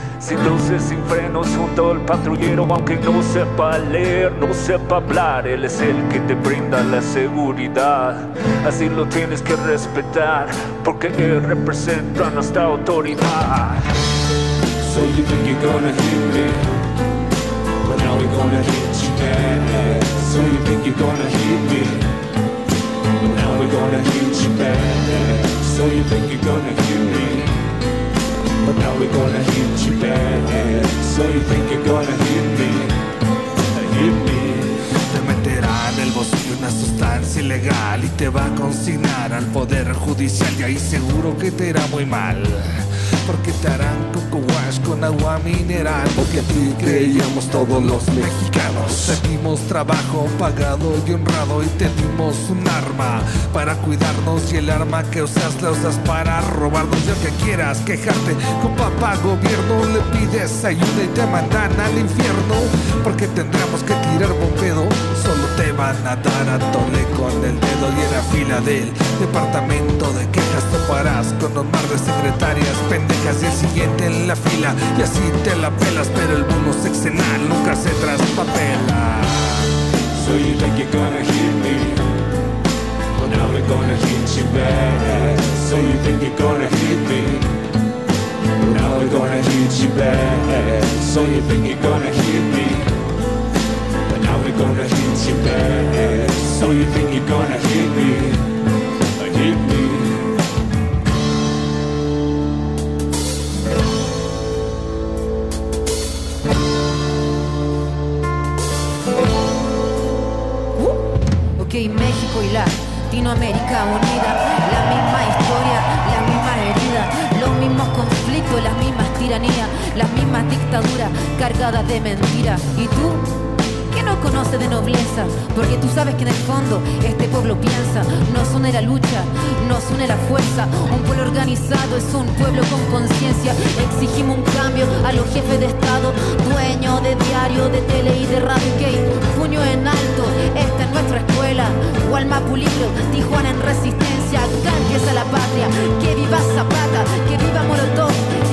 Sin luces, sin frenos, junto al patrullero, aunque no sepa leer, no sepa hablar, él es el que te brinda la seguridad. Así lo tienes que respetar, porque él representa nuestra autoridad. So you think you're gonna hit me, but now we're gonna hit you back. So you think you're gonna hit me, but now we're gonna hit you back. So you think you're gonna hit me. But now we're gonna hit you bad. So you think you're gonna hit me Hit me. Te meterá en el bolsillo una sustancia ilegal Y te va a consignar al poder judicial Y ahí seguro que te irá muy mal. Porque te harán wash con agua mineral. Porque a ti creíamos todos los mexicanos. Seguimos trabajo pagado y honrado y te dimos un arma para cuidarnos y el arma que usas la usas para robarnos. Ya que quieras quejarte con papá gobierno, le pides ayuda y te mandan al infierno. Porque tendremos que tirar te van a dar a tole con el dedo y en la fila del departamento de quejas te parás con un mar de secretarias pendejas y el siguiente en la fila y así te la pelas, pero el bono sexenal nunca se traspapela. So you think you're gonna hit me, but now we're gonna hit you back. So you think you're gonna hit me, now we're gonna hit you back. So you think you're gonna hit me, we're gonna hit you. So you think you're gonna hit me, hit me. Ok, México y Latinoamérica unida, la misma historia, la misma herida, los mismos conflictos, las mismas tiranías, las mismas dictaduras cargadas de mentira. ¿Y tú? ¿Qué no conoce de nobleza? Porque tú sabes que en el fondo este pueblo piensa, nos une la lucha, nos une la fuerza. Un pueblo organizado es un pueblo con conciencia. Exigimos un cambio a los jefes de Estado, dueños de diario, de tele y de radio. Que puño en alto, esta es nuestra escuela. Gualma Pulido, Tijuana en resistencia. Acá empieza la patria. Que viva Zapata, que viva Molotov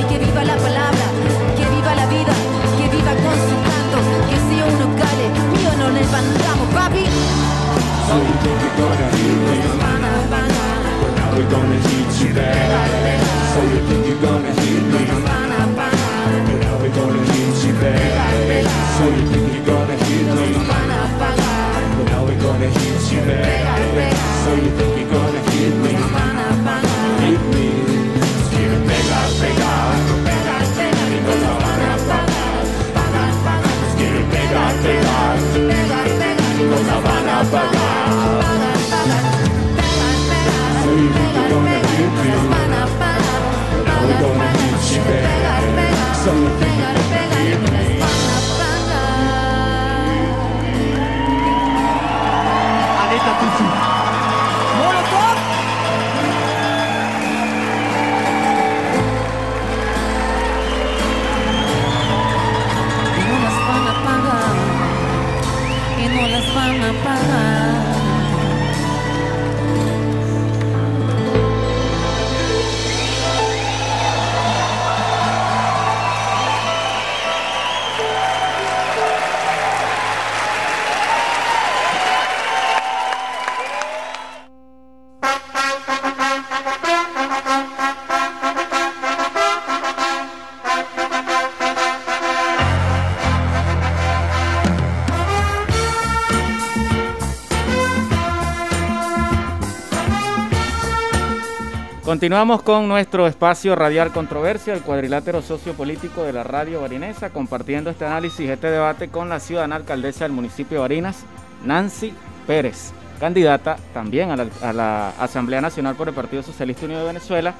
Continuamos con nuestro espacio radial controversia, el cuadrilátero sociopolítico de la radio barinesa, compartiendo este análisis, este debate con la ciudadana alcaldesa del municipio de Barinas, Nancy Pérez, candidata también a la, Asamblea Nacional por el Partido Socialista Unido de Venezuela.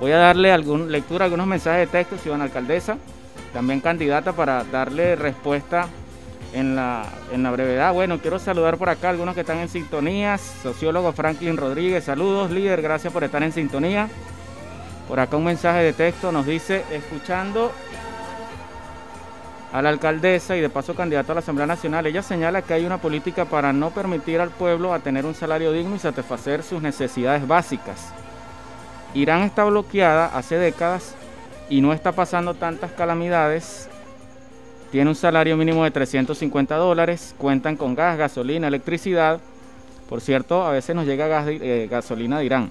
Voy a darle algún, lectura a algunos mensajes de texto, ciudadana alcaldesa. también candidata para darle respuesta en la, brevedad. Bueno, quiero saludar por acá algunos que están en sintonía. Sociólogo Franklin Rodríguez, saludos, líder, gracias por estar en sintonía. Por acá un mensaje de texto nos dice, escuchando a la alcaldesa y de paso candidato a la Asamblea Nacional, ella señala que hay una política para no permitir al pueblo a tener un salario digno y satisfacer sus necesidades básicas. Irán está bloqueada hace décadas y no está pasando tantas calamidades. Tiene un salario mínimo de 350 dólares, cuentan con gas, gasolina, electricidad. Por cierto, a veces nos llega eh, gasolina de Irán.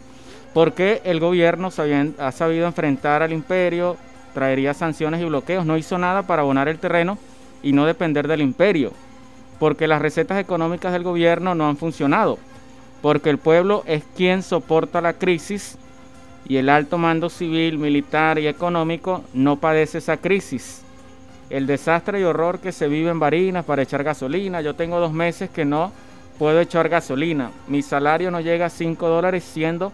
Porque el gobierno ha sabido enfrentar al imperio, traería sanciones y bloqueos, no hizo nada para abonar el terreno y no depender del imperio, porque las recetas económicas del gobierno no han funcionado, porque el pueblo es quien soporta la crisis y el alto mando civil, militar y económico no padece esa crisis. El desastre y horror que se vive en Barinas para echar gasolina, yo tengo dos meses que no puedo echar gasolina, mi salario no llega a 5 dólares siendo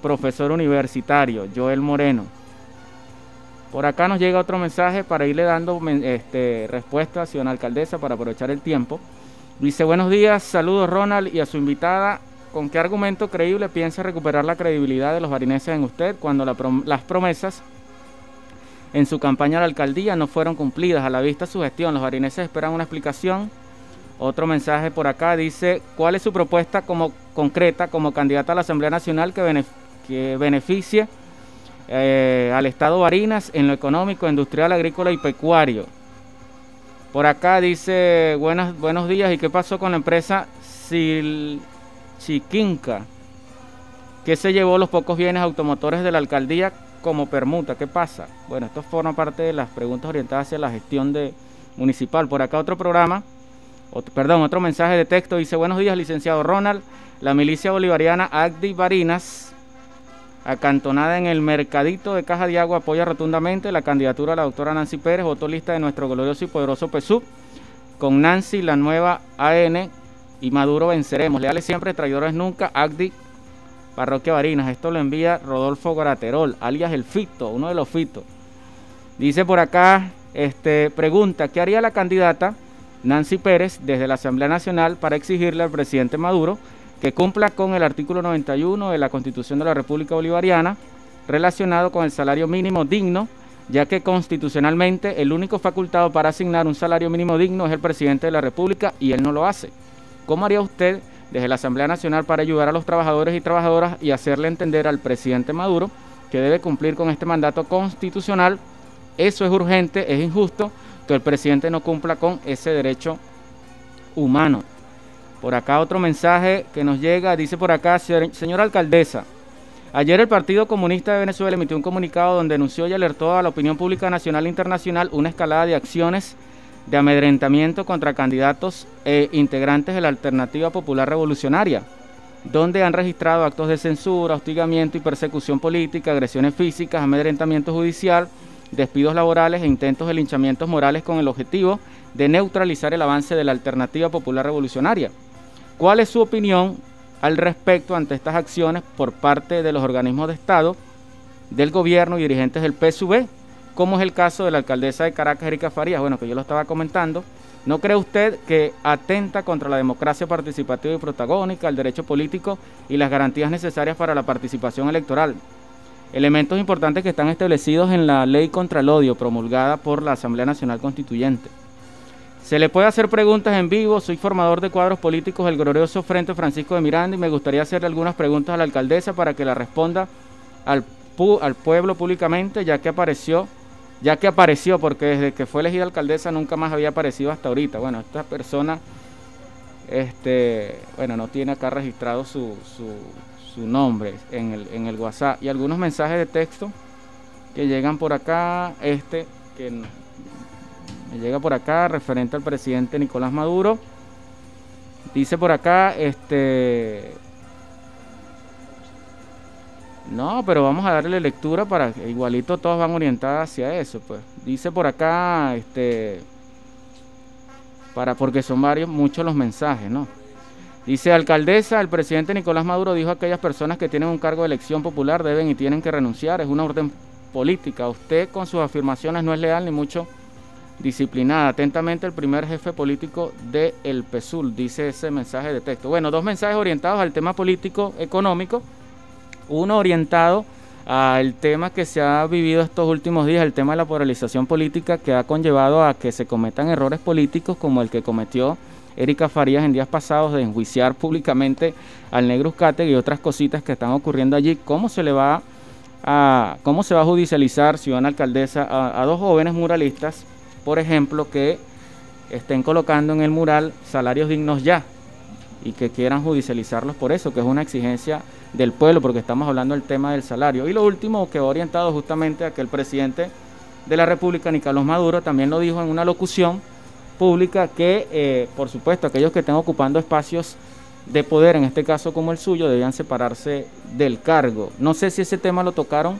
profesor universitario, Joel Moreno. Por acá nos llega otro mensaje para irle dando este, respuesta a alcaldesa para aprovechar el tiempo. Dice, buenos días, saludos Ronald y a su invitada. ¿Con qué argumento creíble piensa recuperar la credibilidad de los barineses en usted cuando las promesas en su campaña a la alcaldía no fueron cumplidas? A la vista su gestión, los barineses esperan una explicación. Otro mensaje por acá dice, ¿cuál es su propuesta como concreta como candidata a la Asamblea Nacional que, beneficie eh, al Estado Barinas en lo económico, industrial, agrícola y pecuario. Por acá dice, buenos días, ¿y qué pasó con la empresa Sil Chiquinca? Que se llevó los pocos bienes automotores de la alcaldía como permuta. ¿Qué pasa? Bueno, esto forma parte de las preguntas orientadas hacia la gestión de municipal. Por acá otro programa, perdón, otro mensaje de texto dice, buenos días, licenciado Ronald. La milicia bolivariana Agdi Barinas acantonada en el mercadito de Caja de Agua, apoya rotundamente la candidatura de la doctora Nancy Pérez, votó lista de nuestro glorioso y poderoso PSUV. Con Nancy, la nueva AN y Maduro venceremos. Leales siempre, traidores nunca. Agdi, Parroquia Barinas. Esto lo envía Rodolfo Graterol, alias el Fito, uno de los Fitos. Dice por acá, este, pregunta, ¿qué haría la candidata Nancy Pérez desde la Asamblea Nacional para exigirle al presidente Maduro que cumpla con el artículo 91 de la Constitución de la República Bolivariana relacionado con el salario mínimo digno, ya que constitucionalmente el único facultado para asignar un salario mínimo digno es el presidente de la República y él no lo hace. ¿Cómo haría usted desde la Asamblea Nacional para ayudar a los trabajadores y trabajadoras y hacerle entender al presidente Maduro que debe cumplir con este mandato constitucional? Eso es urgente, es injusto que el presidente no cumpla con ese derecho humano. Por acá otro mensaje que nos llega, dice por acá, señora alcaldesa, ayer el Partido Comunista de Venezuela emitió un comunicado donde denunció y alertó a la opinión pública nacional e internacional una escalada de acciones de amedrentamiento contra candidatos e integrantes de la Alternativa Popular Revolucionaria, donde han registrado actos de censura, hostigamiento y persecución política, agresiones físicas, amedrentamiento judicial, despidos laborales e intentos de linchamientos morales con el objetivo de neutralizar el avance de la Alternativa Popular Revolucionaria. ¿Cuál es su opinión al respecto ante estas acciones por parte de los organismos de Estado, del gobierno y dirigentes del PSV? Como es el caso de la alcaldesa de Caracas, Erika Farías, bueno, que yo lo estaba comentando. ¿No cree usted que atenta contra la democracia participativa y protagónica, el derecho político y las garantías necesarias para la participación electoral? Elementos importantes que están establecidos en la ley contra el odio promulgada por la Asamblea Nacional Constituyente. Se le puede hacer preguntas en vivo. Soy formador de cuadros políticos del glorioso Frente Francisco de Miranda y me gustaría hacerle algunas preguntas a la alcaldesa para que la responda al, al pueblo públicamente, ya que apareció, ya que apareció, porque desde que fue elegida alcaldesa nunca más había aparecido hasta ahorita. Bueno, esta persona, este, bueno, no tiene acá registrado su, su, nombre en el, en el WhatsApp y algunos mensajes de texto que llegan por acá, este, que llega por acá referente al presidente Nicolás Maduro. Dice por acá, este... No, pero vamos a darle lectura para que igualito todos van orientados hacia eso, pues. Dice por acá, este... Para, porque son varios, muchos los mensajes, ¿no? Dice, alcaldesa, el presidente Nicolás Maduro dijo a aquellas personas que tienen un cargo de elección popular deben y tienen que renunciar, es una orden política. Usted con sus afirmaciones no es leal ni mucho disciplinada. Atentamente el primer jefe político de El PSUL, dice ese mensaje de texto. Bueno, dos mensajes orientados al tema político económico, uno orientado al tema que se ha vivido estos últimos días, el tema de la polarización política que ha conllevado a que se cometan errores políticos como el que cometió Erika Farías en días pasados de enjuiciar públicamente al negro Uzcategui y otras cositas que están ocurriendo allí, cómo se le va a, cómo se va a judicializar, ciudadana alcaldesa, a dos jóvenes muralistas por ejemplo, que estén colocando en el mural salarios dignos ya y que quieran judicializarlos por eso, que es una exigencia del pueblo, porque estamos hablando del tema del salario. Y lo último que va orientado justamente a que el presidente de la República, Nicolás Maduro, también lo dijo en una locución pública que, eh, por supuesto, aquellos que estén ocupando espacios de poder, en este caso como el suyo, debían separarse del cargo. No sé si ese tema lo tocaron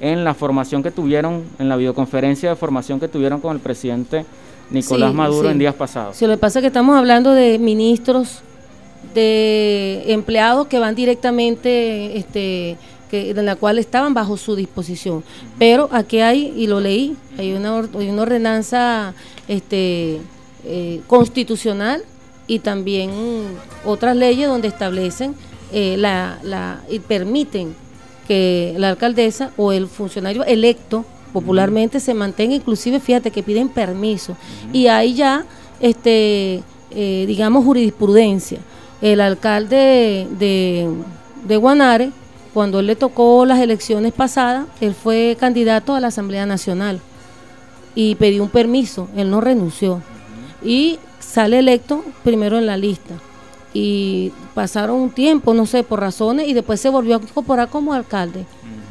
en la formación que tuvieron, en la videoconferencia de formación que tuvieron con el presidente Nicolás Maduro en días pasados. Sí, lo que pasa es que estamos hablando de ministros, de empleados que van directamente, este, que, en la cual estaban bajo su disposición. Pero aquí hay, y lo leí, hay una, hay una ordenanza este, eh, constitucional y también otras leyes donde establecen eh, la, la, y permiten que la alcaldesa o el funcionario electo popularmente se mantenga, inclusive fíjate que piden permiso. Y hay ya, este, eh, digamos, jurisprudencia. El alcalde de, de Guanare, cuando él le tocó las elecciones pasadas, él fue candidato a la Asamblea Nacional y pidió un permiso, él no renunció. Y sale electo primero en la lista y pasaron un tiempo, no sé, por razones, y después se volvió a incorporar como alcalde.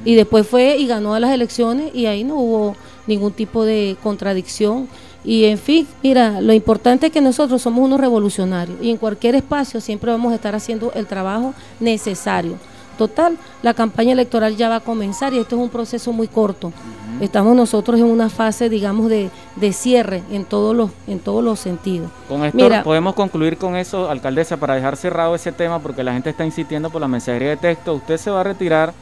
Y después fue y ganó a las elecciones y ahí no hubo ningún tipo de contradicción. Y en fin, mira, lo importante es que nosotros somos unos revolucionarios y en cualquier espacio siempre vamos a estar haciendo el trabajo necesario. Total, la campaña electoral ya va a comenzar y esto es un proceso muy corto. Estamos nosotros en una fase, digamos, de, de, cierre en todos los en todos los sentidos. Con esto Mira, podemos concluir con eso, alcaldesa, para dejar cerrado ese tema, porque la gente está insistiendo por la mensajería de texto. Usted se va a retirar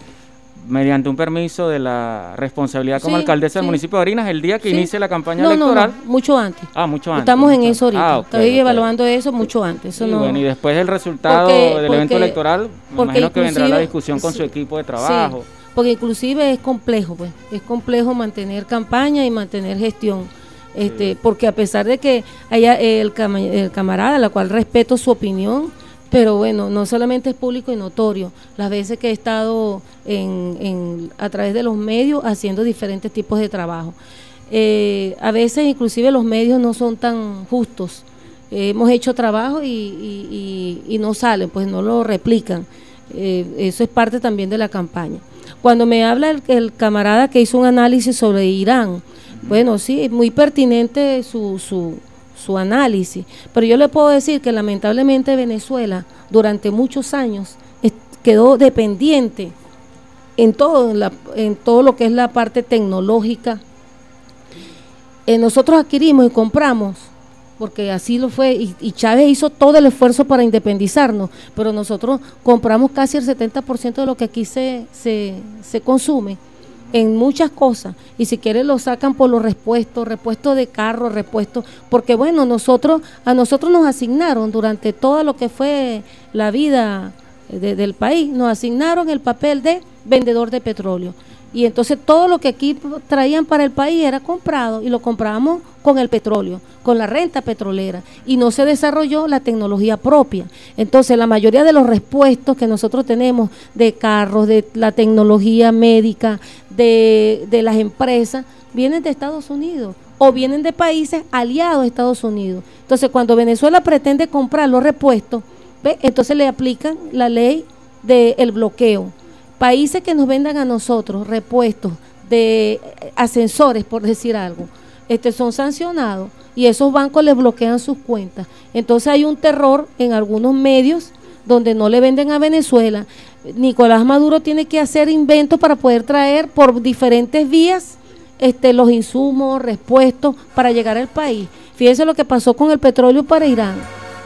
mediante un permiso de la responsabilidad como Sí, alcaldesa del sí. municipio de Barinas el día que Sí. inicie la campaña no, electoral. no, mucho antes. Ah, mucho antes. Estamos en eso ahorita. Ah, Estoy evaluando eso mucho antes. Eso Y no. bueno, y después del resultado Porque- del evento porque- electoral, me porque imagino que vendrá la discusión con su equipo de trabajo. Porque inclusive es complejo, pues, es complejo mantener campaña y mantener gestión. Este, porque a pesar de que haya el, cama- el camarada, la cual respeto su opinión, pero bueno, no solamente es público y notorio. Las veces que he estado en, a través de los medios haciendo diferentes tipos de trabajo. Eh, a veces inclusive los medios no son tan justos. Eh, hemos hecho trabajo y no salen, pues no lo replican. Eh, eso es parte también de la campaña. Cuando me habla el, el camarada que hizo un análisis sobre Irán, bueno, sí, es muy pertinente su, su, su análisis, pero yo le puedo decir que lamentablemente Venezuela durante muchos años quedó dependiente en todo, en, la- en todo lo que es la parte tecnológica. Eh, nosotros adquirimos y compramos, porque así lo fue, y, y Chávez hizo todo el esfuerzo para independizarnos, pero nosotros compramos casi el 70% de lo que aquí se, se, se consume en muchas cosas y si quieren lo sacan por los repuestos, repuestos de carro, repuestos, porque bueno, nosotros a nosotros nos asignaron durante todo lo que fue la vida de- del país, nos asignaron el papel de vendedor de petróleo. Y entonces todo lo que aquí traían para el país era comprado y lo comprábamos con el petróleo, con la renta petrolera. Y no se desarrolló la tecnología propia. Entonces la mayoría de los repuestos que nosotros tenemos de carros, de la tecnología médica, de, las empresas, vienen de Estados Unidos o vienen de países aliados a Estados Unidos. Entonces cuando Venezuela pretende comprar los repuestos, entonces le aplican la ley del bloqueo países que nos vendan a nosotros repuestos de eh, ascensores, por decir algo, este, son sancionados y esos bancos les bloquean sus cuentas. Entonces hay un terror en algunos medios donde no le venden a Venezuela. Nicolás Maduro tiene que hacer inventos para poder traer por diferentes vías este, los insumos, repuestos para llegar al país. Fíjense lo que pasó con el petróleo para Irán.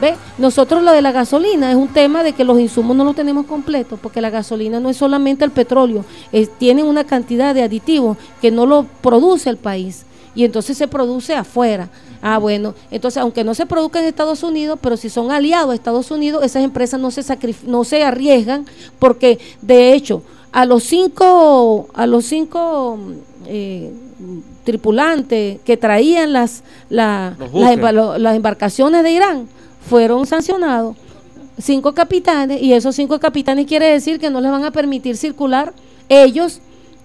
¿Ve? Nosotros lo de la gasolina es un tema de que los insumos no los tenemos completos, porque la gasolina no es solamente el petróleo, es, tiene una cantidad de aditivos que no lo produce el país. y entonces se produce afuera. Ah, bueno, entonces aunque no se produzca en Estados Unidos, pero si son aliados a Estados Unidos, esas empresas no se no se arriesgan porque de hecho a los cinco a los cinco eh, tripulantes que traían las las, las embarcaciones de Irán fueron sancionados cinco capitanes y esos cinco capitanes quiere decir que no les van a permitir circular ellos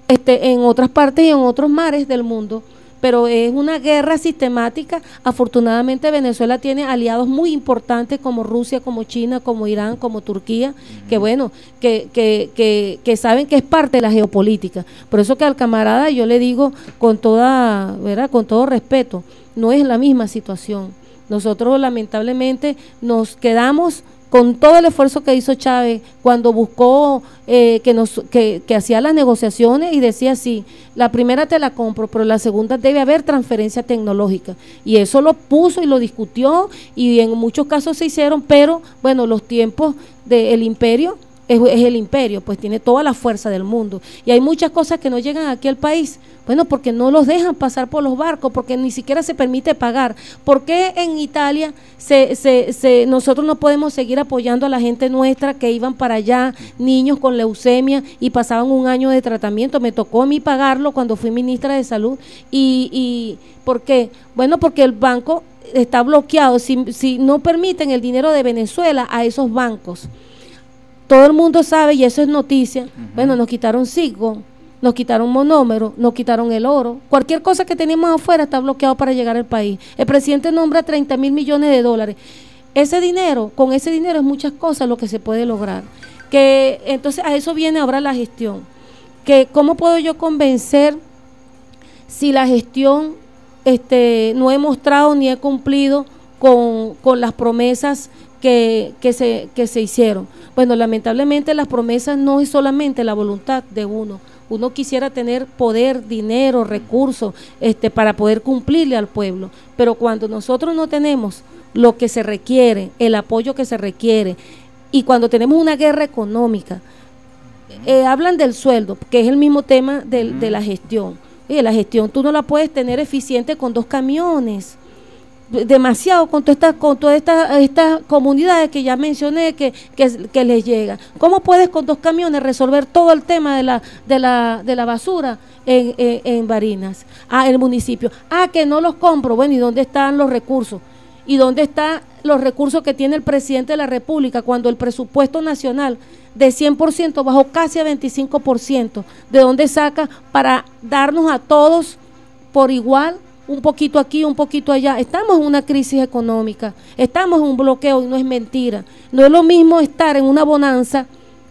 este, en otras partes y en otros mares del mundo. Pero es una guerra sistemática. Afortunadamente Venezuela tiene aliados muy importantes como Rusia, como China, como Irán, como Turquía, que bueno, que, que, que, que, saben que es parte de la geopolítica. Por eso que al camarada yo le digo con toda, ¿verdad? con todo respeto, no es la misma situación. Nosotros lamentablemente nos quedamos con todo el esfuerzo que hizo Chávez cuando buscó eh, que, nos, que, hacía las negociaciones y decía sí, la primera te la compro, pero la segunda debe haber transferencia tecnológica. Y eso lo puso y lo discutió y en muchos casos se hicieron, pero bueno, los tiempos del imperio es, el imperio, pues tiene toda la fuerza del mundo. Y hay muchas cosas que no llegan aquí al país, bueno, porque no los dejan pasar por los barcos, porque ni siquiera se permite pagar. ¿Por qué en Italia se, se, se, nosotros no podemos seguir apoyando a la gente nuestra que iban para allá, niños con leucemia y pasaban un año de tratamiento? Me tocó a mí pagarlo cuando fui ministra de Salud. ¿Y, y por qué? Bueno, porque el banco está bloqueado. Si, si no permiten el dinero de Venezuela a esos bancos todo el mundo sabe, y eso es noticia, bueno, nos quitaron Siggo, nos quitaron monómero, nos quitaron el oro. Cualquier cosa que teníamos afuera está bloqueado para llegar al país. El presidente nombra 30 mil millones de dólares. Ese dinero, con ese dinero es muchas cosas lo que se puede lograr. Que entonces a eso viene ahora la gestión. Que cómo puedo yo convencer si la gestión este, no he mostrado ni he cumplido con, con las promesas que, que, se, que se hicieron. Bueno, lamentablemente las promesas no es solamente la voluntad de uno. Uno quisiera tener poder, dinero, recursos este, para poder cumplirle al pueblo. Pero cuando nosotros no tenemos lo que se requiere, el apoyo que se requiere, y cuando tenemos una guerra económica, eh, hablan del sueldo, que es el mismo tema de, de la gestión. Oye, la gestión tú no la puedes tener eficiente con dos camiones demasiado con, todas con todas estas comunidades que ya mencioné que, que, les llega. ¿Cómo puedes con dos camiones resolver todo el tema de la, de la, de la basura en, en, Barinas? Ah, el municipio. Ah, que no los compro. Bueno, ¿y dónde están los recursos? ¿Y dónde están los recursos que tiene el presidente de la República cuando el presupuesto nacional de 100% bajó casi a 25%? ¿De dónde saca para darnos a todos por igual un poquito aquí, un poquito allá. Estamos en una crisis económica, estamos en un bloqueo y no es mentira. No es lo mismo estar en una bonanza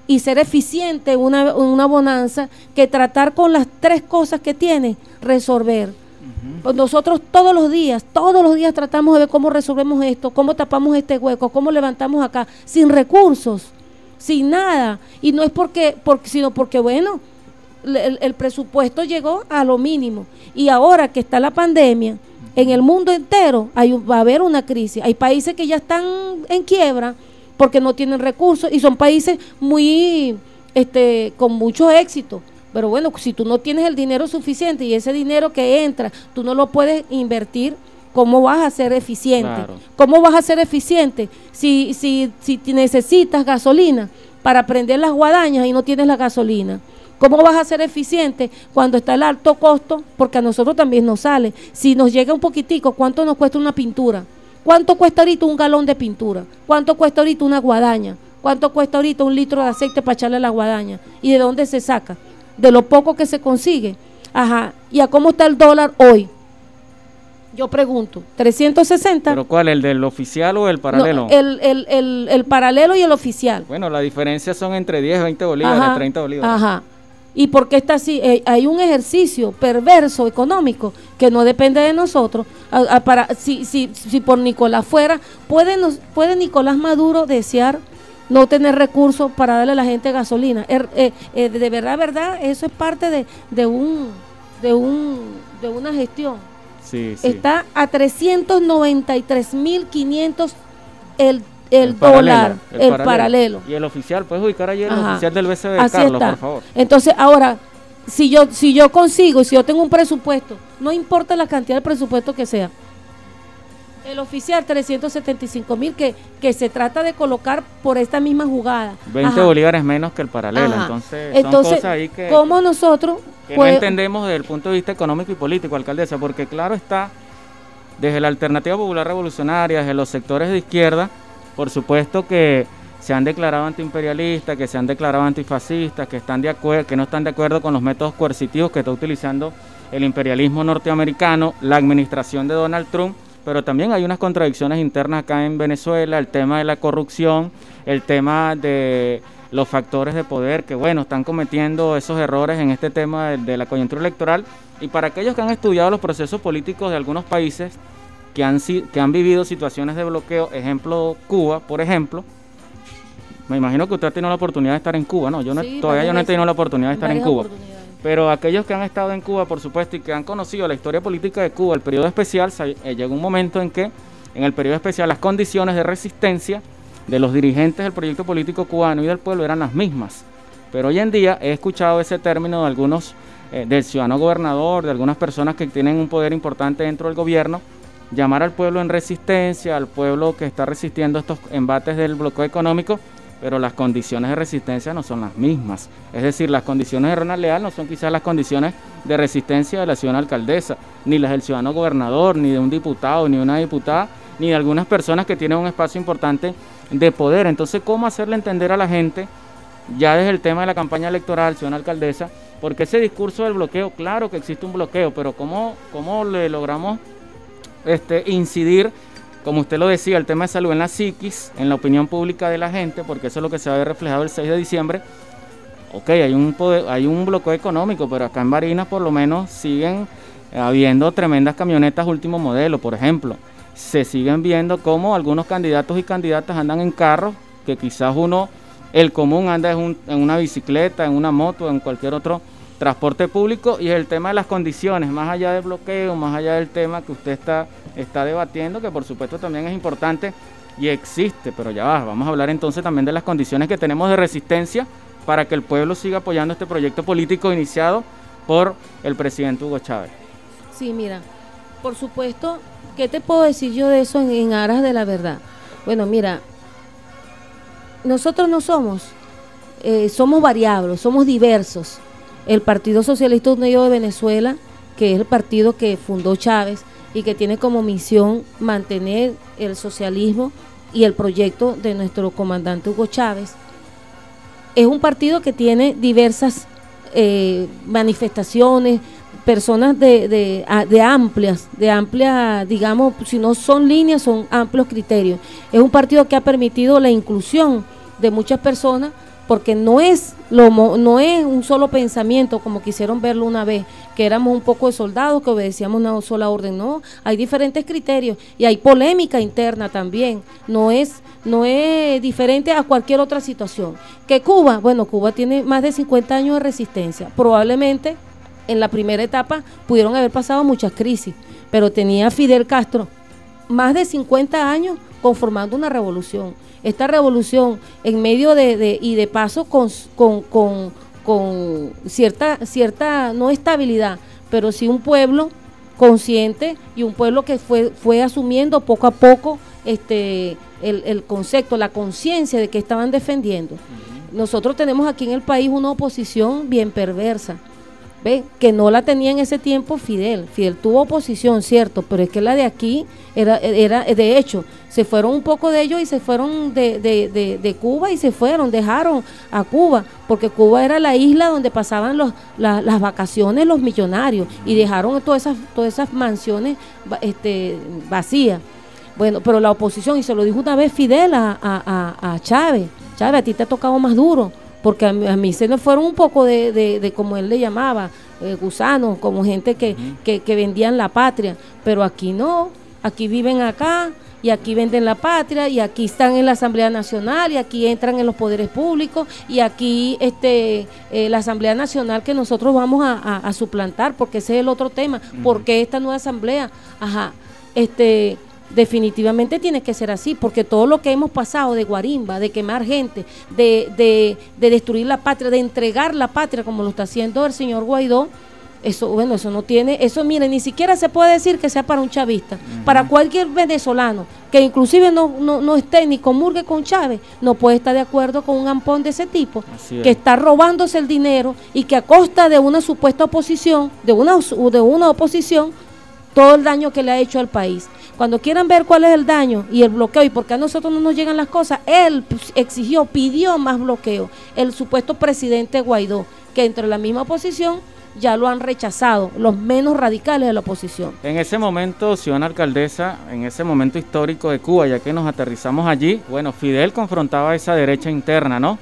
y ser eficiente en una, una bonanza que tratar con las tres cosas que tiene, resolver. Nosotros todos los días, todos los días tratamos de ver cómo resolvemos esto, cómo tapamos este hueco, cómo levantamos acá, sin recursos, sin nada. Y no es porque, porque sino porque, bueno, el, presupuesto llegó a lo mínimo. Y ahora que está la pandemia, en el mundo entero hay, va a haber una crisis. Hay países que ya están en quiebra porque no tienen recursos y son países muy, este, con mucho éxito. Pero bueno, si tú no tienes el dinero suficiente y ese dinero que entra, tú no lo puedes invertir, ¿cómo vas a ser eficiente? ¿Cómo vas a ser eficiente si, si, si necesitas gasolina para prender las guadañas y no tienes la gasolina? ¿Cómo vas a ser eficiente cuando está el alto costo? Porque a nosotros también nos sale. Si nos llega un poquitico, ¿cuánto nos cuesta una pintura? ¿Cuánto cuesta ahorita un galón de pintura? ¿Cuánto cuesta ahorita una guadaña? ¿Cuánto cuesta ahorita un litro de aceite para echarle a la guadaña? ¿Y de dónde se saca? De lo poco que se consigue. Ajá. ¿Y a cómo está el dólar hoy? Yo pregunto, 360. ¿Pero cuál? ¿El del oficial o el paralelo? el, el, el, el, paralelo y el oficial. Bueno, la diferencia son entre 10, 20 bolívares, 30 bolívares. Ajá. ¿Y por qué está así? Eh, hay un ejercicio perverso económico que no depende de nosotros. para, si, si, si por Nicolás fuera, ¿puede, nos, ¿puede Nicolás Maduro desear no tener recursos para darle a la gente gasolina? Er, eh, eh, de verdad, verdad, eso es parte de, de, un, de, un, de una gestión. Sí, sí. Está a 393.500 el el, dólar, el, paralelo, Y el oficial, puedes ubicar ayer el oficial del BCB, Carlos, por favor. Entonces, ahora, si yo, si yo consigo, si yo tengo un presupuesto, no importa la cantidad de presupuesto que sea, el oficial 375 mil que, que se trata de colocar por esta misma jugada. 20 Ajá. bolívares menos que el paralelo. Ajá. Entonces, Entonces, son cosas ahí que, ¿cómo nosotros que pues- no entendemos desde el punto de vista económico y político, alcaldesa, porque claro está, desde la Alternativa Popular Revolucionaria, desde los sectores de izquierda, por supuesto que se han declarado antiimperialistas, que se han declarado antifascistas, que están de que no están de acuerdo con los métodos coercitivos que está utilizando el imperialismo norteamericano, la administración de Donald Trump, pero también hay unas contradicciones internas acá en Venezuela, el tema de la corrupción, el tema de los factores de poder que, bueno, están cometiendo esos errores en este tema de la coyuntura electoral. Y para aquellos que han estudiado los procesos políticos de algunos países que han, que han vivido situaciones de bloqueo, ejemplo Cuba, por ejemplo, me imagino que usted ha tenido la oportunidad de estar en Cuba, ¿no? Yo no, Sí, todavía yo no he tenido la oportunidad de estar en Cuba. Pero aquellos que han estado en Cuba, por supuesto, y que han conocido la historia política de Cuba, el periodo especial, eh, llegó un momento en que, en el periodo especial, las condiciones de resistencia de los dirigentes del proyecto político cubano y del pueblo eran las mismas. Pero hoy en día he escuchado ese término de algunos, eh, del ciudadano gobernador, de algunas personas que tienen un poder importante dentro del gobierno, llamar al pueblo en resistencia, al pueblo que está resistiendo estos embates del bloqueo económico, pero las condiciones de resistencia no son las mismas. Es decir, las condiciones de Ronald Leal no son quizás las condiciones de resistencia de la ciudadana alcaldesa, ni las del ciudadano gobernador, ni de un diputado, ni de una diputada, ni de algunas personas que tienen un espacio importante de poder. Entonces, ¿cómo hacerle entender a la gente, ya desde el tema de la campaña electoral, ciudadana alcaldesa, porque ese discurso del bloqueo, claro que existe un bloqueo, pero ¿cómo, cómo le logramos este, incidir, como usted lo decía, el tema de salud en la psiquis, en la opinión pública de la gente, porque eso es lo que se va a ver reflejado el 6 de diciembre. Ok, hay un, hay un bloqueo económico, pero acá en Barinas por lo menos siguen habiendo tremendas camionetas último modelo, por ejemplo. Se siguen viendo cómo algunos candidatos y candidatas andan en carros, que quizás uno, el común anda en, un- en una bicicleta, en una moto, en cualquier otro transporte público y el tema de las condiciones, más allá del bloqueo, más allá del tema que usted está, está debatiendo, que por supuesto también es importante y existe, pero ya va, vamos a hablar entonces también de las condiciones que tenemos de resistencia para que el pueblo siga apoyando este proyecto político iniciado por el presidente Hugo Chávez. Sí, mira, por supuesto, ¿qué te puedo decir yo de eso en, aras de la verdad? Bueno, mira, nosotros no somos, eh, somos variables, somos diversos. El Partido Socialista Unido de Venezuela, que es el partido que fundó Chávez y que tiene como misión mantener el socialismo y el proyecto de nuestro comandante Hugo Chávez, es un partido que tiene diversas eh, manifestaciones, personas de, de, amplias, de amplia, digamos, si no son líneas, son amplios criterios. Es un partido que ha permitido la inclusión de muchas personas porque no es lo no es un solo pensamiento como quisieron verlo una vez, que éramos un poco de soldados que obedecíamos una sola orden, no, hay diferentes criterios y hay polémica interna también, no es no es diferente a cualquier otra situación. Que Cuba, bueno, Cuba tiene más de 50 años de resistencia, probablemente en la primera etapa pudieron haber pasado muchas crisis, pero tenía Fidel Castro más de 50 años conformando una revolución. Esta revolución en medio de, de- y de paso con, con, con- con cierta, cierta, no estabilidad, pero sí un pueblo consciente y un pueblo que fue, fue asumiendo poco a poco este, el, el concepto, la conciencia de que estaban defendiendo. Nosotros tenemos aquí en el país una oposición bien perversa. ¿Ve? Que no la tenía en ese tiempo Fidel. Fidel tuvo oposición, cierto, pero es que la de aquí era, era de hecho, se fueron un poco de ellos y se fueron de, de, de, Cuba y se fueron, dejaron a Cuba, porque Cuba era la isla donde pasaban los, la- las vacaciones los millonarios y dejaron todas esas, todas esas mansiones este, vacías. Bueno, pero la oposición, y se lo dijo una vez Fidel a, a- a Chávez, Chávez, a ti te ha tocado más duro, porque a mí, a mí se me fueron un poco de, de, de como él le llamaba, eh, gusanos, como gente que, que, que vendían la patria, pero aquí no, aquí viven acá y aquí venden la patria y aquí están en la Asamblea Nacional y aquí entran en los poderes públicos y aquí este eh, la Asamblea Nacional que nosotros vamos a, a- a suplantar porque ese es el otro tema, ¿por qué esta nueva Asamblea? Ajá, este Definitivamente tiene que ser así, porque todo lo que hemos pasado de guarimba, de quemar gente, de, de, de destruir la patria, de entregar la patria, como lo está haciendo el señor Guaidó, eso, bueno, eso no tiene, eso, mire, ni siquiera se puede decir que sea para un chavista. Para cualquier venezolano que inclusive no, no, no esté ni comulgue con Chávez, no puede estar de acuerdo con un ampón de ese tipo, es. que está robándose el dinero y que a costa de una supuesta oposición, de una, de una oposición, todo el daño que le ha hecho al país. Cuando quieran ver cuál es el daño y el bloqueo y por qué a nosotros no nos llegan las cosas, él pues, exigió, pidió más bloqueo. El supuesto presidente Guaidó, que entre la misma oposición ya lo han rechazado, los menos radicales de la oposición. En ese momento, ciudadana alcaldesa, en ese momento histórico de Cuba, ya que nos aterrizamos allí, bueno, Fidel confrontaba esa derecha interna, ¿no?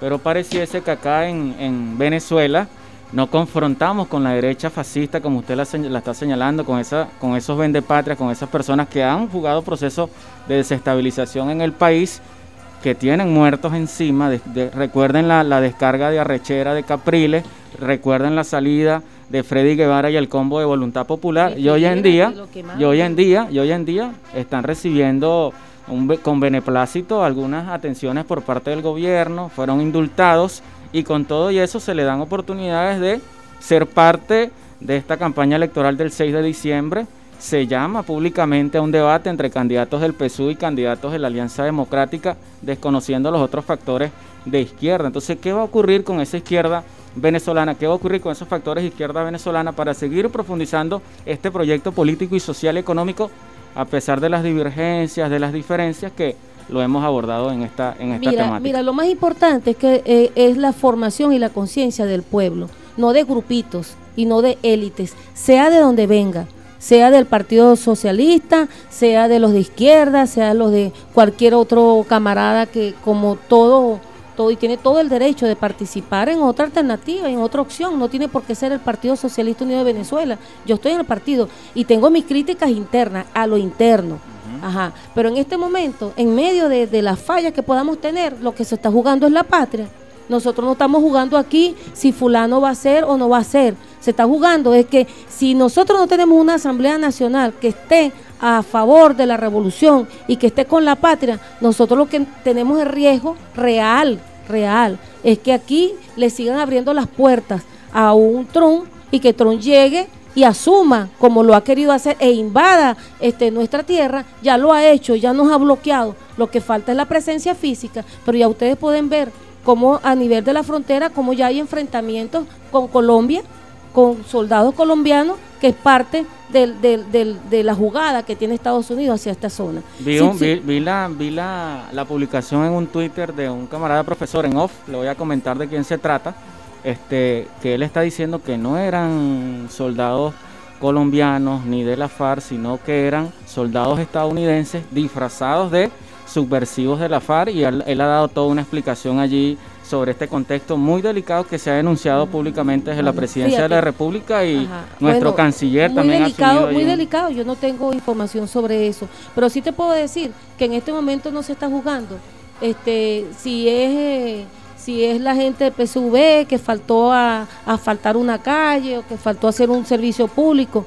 Pero pareciese que acá en Venezuela no confrontamos con la derecha fascista, como usted la, la está señalando, con, esa, con esos vendepatrias, con esas personas que han jugado procesos de desestabilización en el país, que tienen muertos encima. de- de- recuerden la, la descarga de arrechera de Capriles, recuerden la salida de Freddy Guevara y el combo de Voluntad Popular. Y hoy en día, y hoy en día, y hoy en día están recibiendo un con beneplácito algunas atenciones por parte del gobierno, fueron indultados y con todo y eso se le dan oportunidades de ser parte de esta campaña electoral del 6 de diciembre. Se llama públicamente a un debate entre candidatos del PSUV y candidatos de la Alianza Democrática, desconociendo los otros factores de izquierda. Entonces, ¿qué va a ocurrir con esa izquierda venezolana? ¿Qué va a ocurrir con esos factores de izquierda venezolana para seguir profundizando este proyecto político y social y económico a pesar de las divergencias, de las diferencias que lo hemos abordado en esta, en esta Mira, temática? mira, lo más importante es que eh, es la formación y la conciencia del pueblo, no de grupitos y no de élites, sea de donde venga, sea del Partido Socialista, sea de los de izquierda, sea los de cualquier otro camarada que como todo todo y tiene todo el derecho de participar en otra alternativa, en otra opción, no tiene por qué ser el Partido Socialista Unido de Venezuela. Yo estoy en el partido y tengo mis críticas internas a lo interno. Ajá. Pero en este momento, en medio de, de las fallas que podamos tener, lo que se está jugando es la patria. Nosotros no estamos jugando aquí si fulano va a ser o no va a ser. Se está jugando es que si nosotros no tenemos una Asamblea Nacional que esté a favor de la revolución y que esté con la patria, nosotros lo que tenemos es riesgo real, real, es que aquí le sigan abriendo las puertas a un Trump y que Trump llegue y asuma como lo ha querido hacer e invada este, nuestra tierra, ya lo ha hecho, ya nos ha bloqueado. Lo que falta es la presencia física, pero ya ustedes pueden ver cómo a nivel de la frontera, cómo ya hay enfrentamientos con Colombia, con soldados colombianos, que es parte del- del- del- de la jugada que tiene Estados Unidos hacia esta zona. Vi, Sí, un- sí. vi- vi la, vi la, la publicación en un Twitter de un camarada profesor en off, le voy a comentar de quién se trata, este, que él está diciendo que no eran soldados colombianos ni de la FARC, sino que eran soldados estadounidenses disfrazados de subversivos de la FARC y él, él ha dado toda una explicación allí sobre este contexto muy delicado que se ha denunciado públicamente desde la presidencia de la. República y Ajá. nuestro Bueno, canciller muy también ha delicado, asumido muy delicado. Yo no tengo información sobre eso, pero sí te puedo decir que en este momento no se está jugando. Este, si es eh, si es la gente del PSV que faltó a, a faltar una calle o que faltó hacer un servicio público,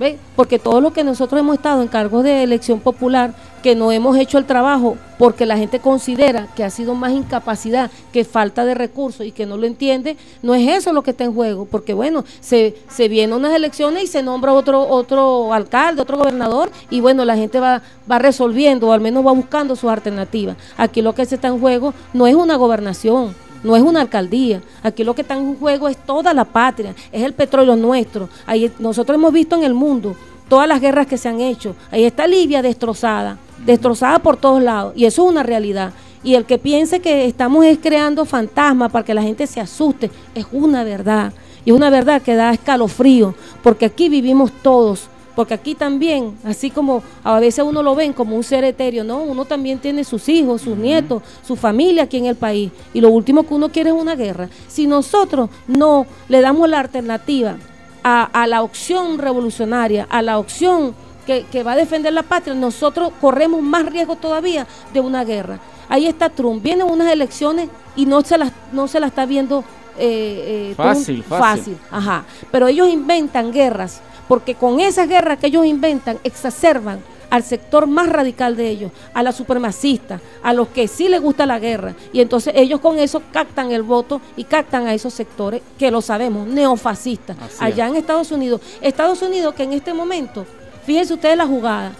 ¿ve? Porque todo lo que nosotros hemos estado en cargos de elección popular, que no hemos hecho el trabajo porque la gente considera que ha sido más incapacidad que falta de recursos y que no lo entiende, no es eso lo que está en juego, porque bueno, se, se vienen unas elecciones y se nombra otro, otro alcalde, otro gobernador, y bueno, la gente va, va resolviendo, o al menos va buscando sus alternativas. Aquí lo que se está en juego no es una gobernación, no es una alcaldía. Aquí lo que está en juego es toda la patria, es el petróleo nuestro. Ahí nosotros hemos visto en el mundo todas las guerras que se han hecho. Ahí está Libia destrozada, destrozada por todos lados, y eso es una realidad. Y el que piense que estamos es creando fantasmas para que la gente se asuste, es una verdad. Y es una verdad que da escalofrío, porque aquí vivimos todos. Porque aquí también, así como a veces uno lo ven como un ser etéreo, no, uno también tiene sus hijos, sus nietos, su familia aquí en el país. Y lo último que uno quiere es una guerra. Si nosotros no le damos la alternativa a, a la opción revolucionaria, a la opción que, que va a defender la patria, nosotros corremos más riesgo todavía de una guerra. Ahí está Trump, vienen unas elecciones y no se las, no se la está viendo eh, eh, Trump Fácil, fácil. Ajá. Pero ellos inventan guerras, porque con esas guerras que ellos inventan exacerban al sector más radical de ellos, a la supremacista, a los que sí les gusta la guerra. Y entonces ellos con eso captan el voto y captan a esos sectores que lo sabemos, neofascistas, allá en Estados Unidos. Estados Unidos que en este momento, fíjense ustedes la jugada,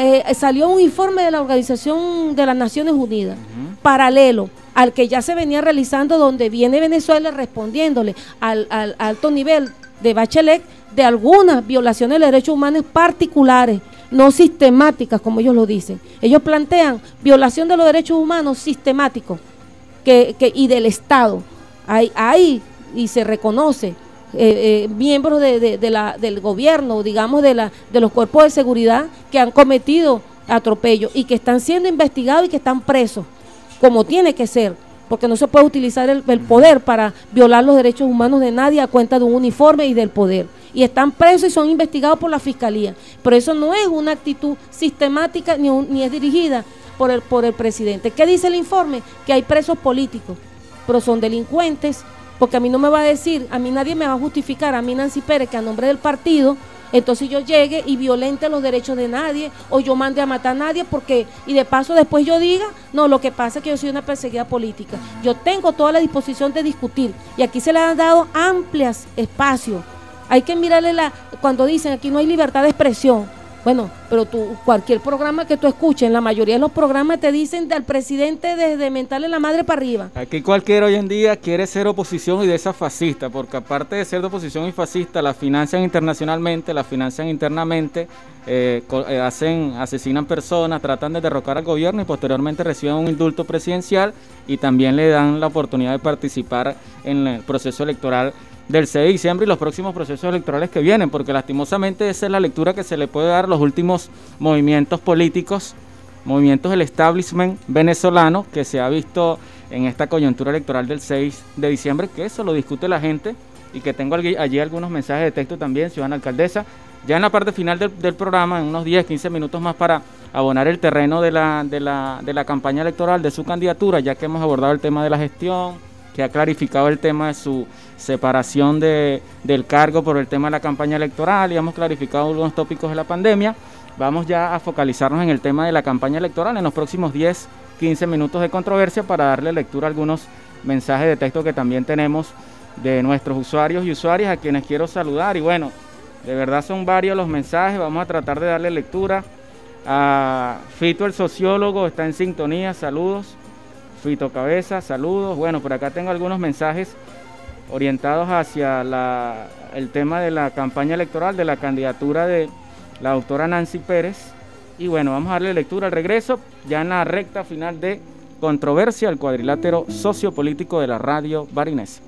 eh, salió un informe de la Organización de las Naciones Unidas, paralelo al que ya se venía realizando, donde viene Venezuela respondiéndole al, al alto nivel de Bachelet de algunas violaciones de derechos humanos particulares, no sistemáticas, como ellos lo dicen. Ellos plantean violación de los derechos humanos sistemáticos que, y del Estado. Hay, hay y se reconoce eh, eh, miembros de, la, del gobierno, digamos, de, la, de los cuerpos de seguridad que han cometido atropello y que están siendo investigados y que están presos, como tiene que ser porque no se puede utilizar el, poder para violar los derechos humanos de nadie a cuenta de un uniforme y del poder. Y están presos y son investigados por la fiscalía. Pero eso no es una actitud sistemática ni, ni es dirigida por el, por el presidente. ¿Qué dice el informe? Que hay presos políticos, pero son delincuentes, porque a mí no me va a decir, a mí nadie me va a justificar, a mí Nancy Pérez, que a nombre del partido entonces yo llegue y violente los derechos de nadie o yo mande a matar a nadie porque y de paso después yo diga, no, lo que pasa es que yo soy una perseguida política. Yo tengo toda la disposición de discutir y aquí se le han dado amplias espacios. Hay que mirarle la cuando dicen aquí no hay libertad de expresión. Bueno, pero tú, cualquier programa que tú escuches, la mayoría de los programas te dicen del presidente desde mentarle la madre para arriba. Aquí cualquiera hoy en día quiere ser oposición y de esa fascista, porque aparte de ser de oposición y fascista, la financian internacionalmente, la financian internamente, eh, eh, hacen, asesinan personas, tratan de derrocar al gobierno y posteriormente reciben un indulto presidencial y también le dan la oportunidad de participar en el proceso electoral del 6 de diciembre y los próximos procesos electorales que vienen, porque lastimosamente esa es la lectura que se le puede dar a los últimos movimientos políticos, movimientos del establishment venezolano que se ha visto en esta coyuntura electoral del 6 de diciembre, que eso lo discute la gente y que tengo allí algunos mensajes de texto también, ciudadana alcaldesa. Ya en la parte final del, programa, en unos 10, 15 minutos más para abonar el terreno de la, de, la, de la campaña electoral, de su candidatura, ya que hemos abordado el tema de la gestión, que ha clarificado el tema de su separación de, del cargo por el tema de la campaña electoral y hemos clarificado algunos tópicos de la pandemia. Vamos ya a focalizarnos en el tema de la campaña electoral en los próximos 10, 15 minutos de controversia para darle lectura a algunos mensajes de texto que también tenemos de nuestros usuarios y usuarias a quienes quiero saludar. Y bueno, de verdad son varios los mensajes, vamos a tratar de darle lectura. A Fito el sociólogo está en sintonía, saludos. Fito Cabeza, saludos. Bueno, por acá tengo algunos mensajes orientados hacia el tema de la campaña electoral, de la candidatura de la doctora Nancy Pérez. Y bueno, vamos a darle lectura al regreso, ya en la recta final de controversia, el cuadrilátero sociopolítico de la radio barinesa.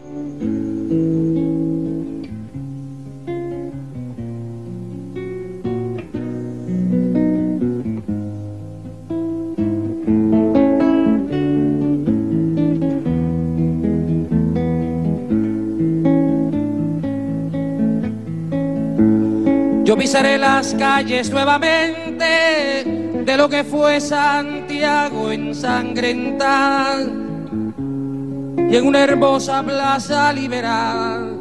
Yo pisaré las calles nuevamente de lo que fue Santiago ensangrentada y en una hermosa plaza liberal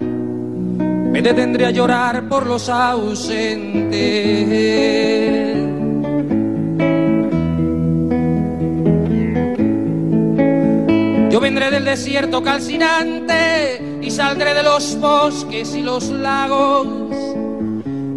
me detendré a llorar por los ausentes. Yo vendré del desierto calcinante y saldré de los bosques y los lagos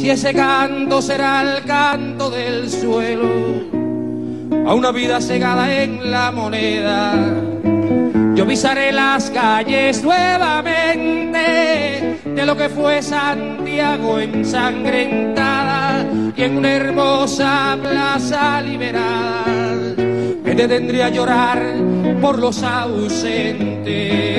si ese canto será el canto del suelo, a una vida cegada en la moneda. Yo pisaré las calles nuevamente de lo que fue Santiago ensangrentada y en una hermosa plaza liberada me detendría a llorar por los ausentes.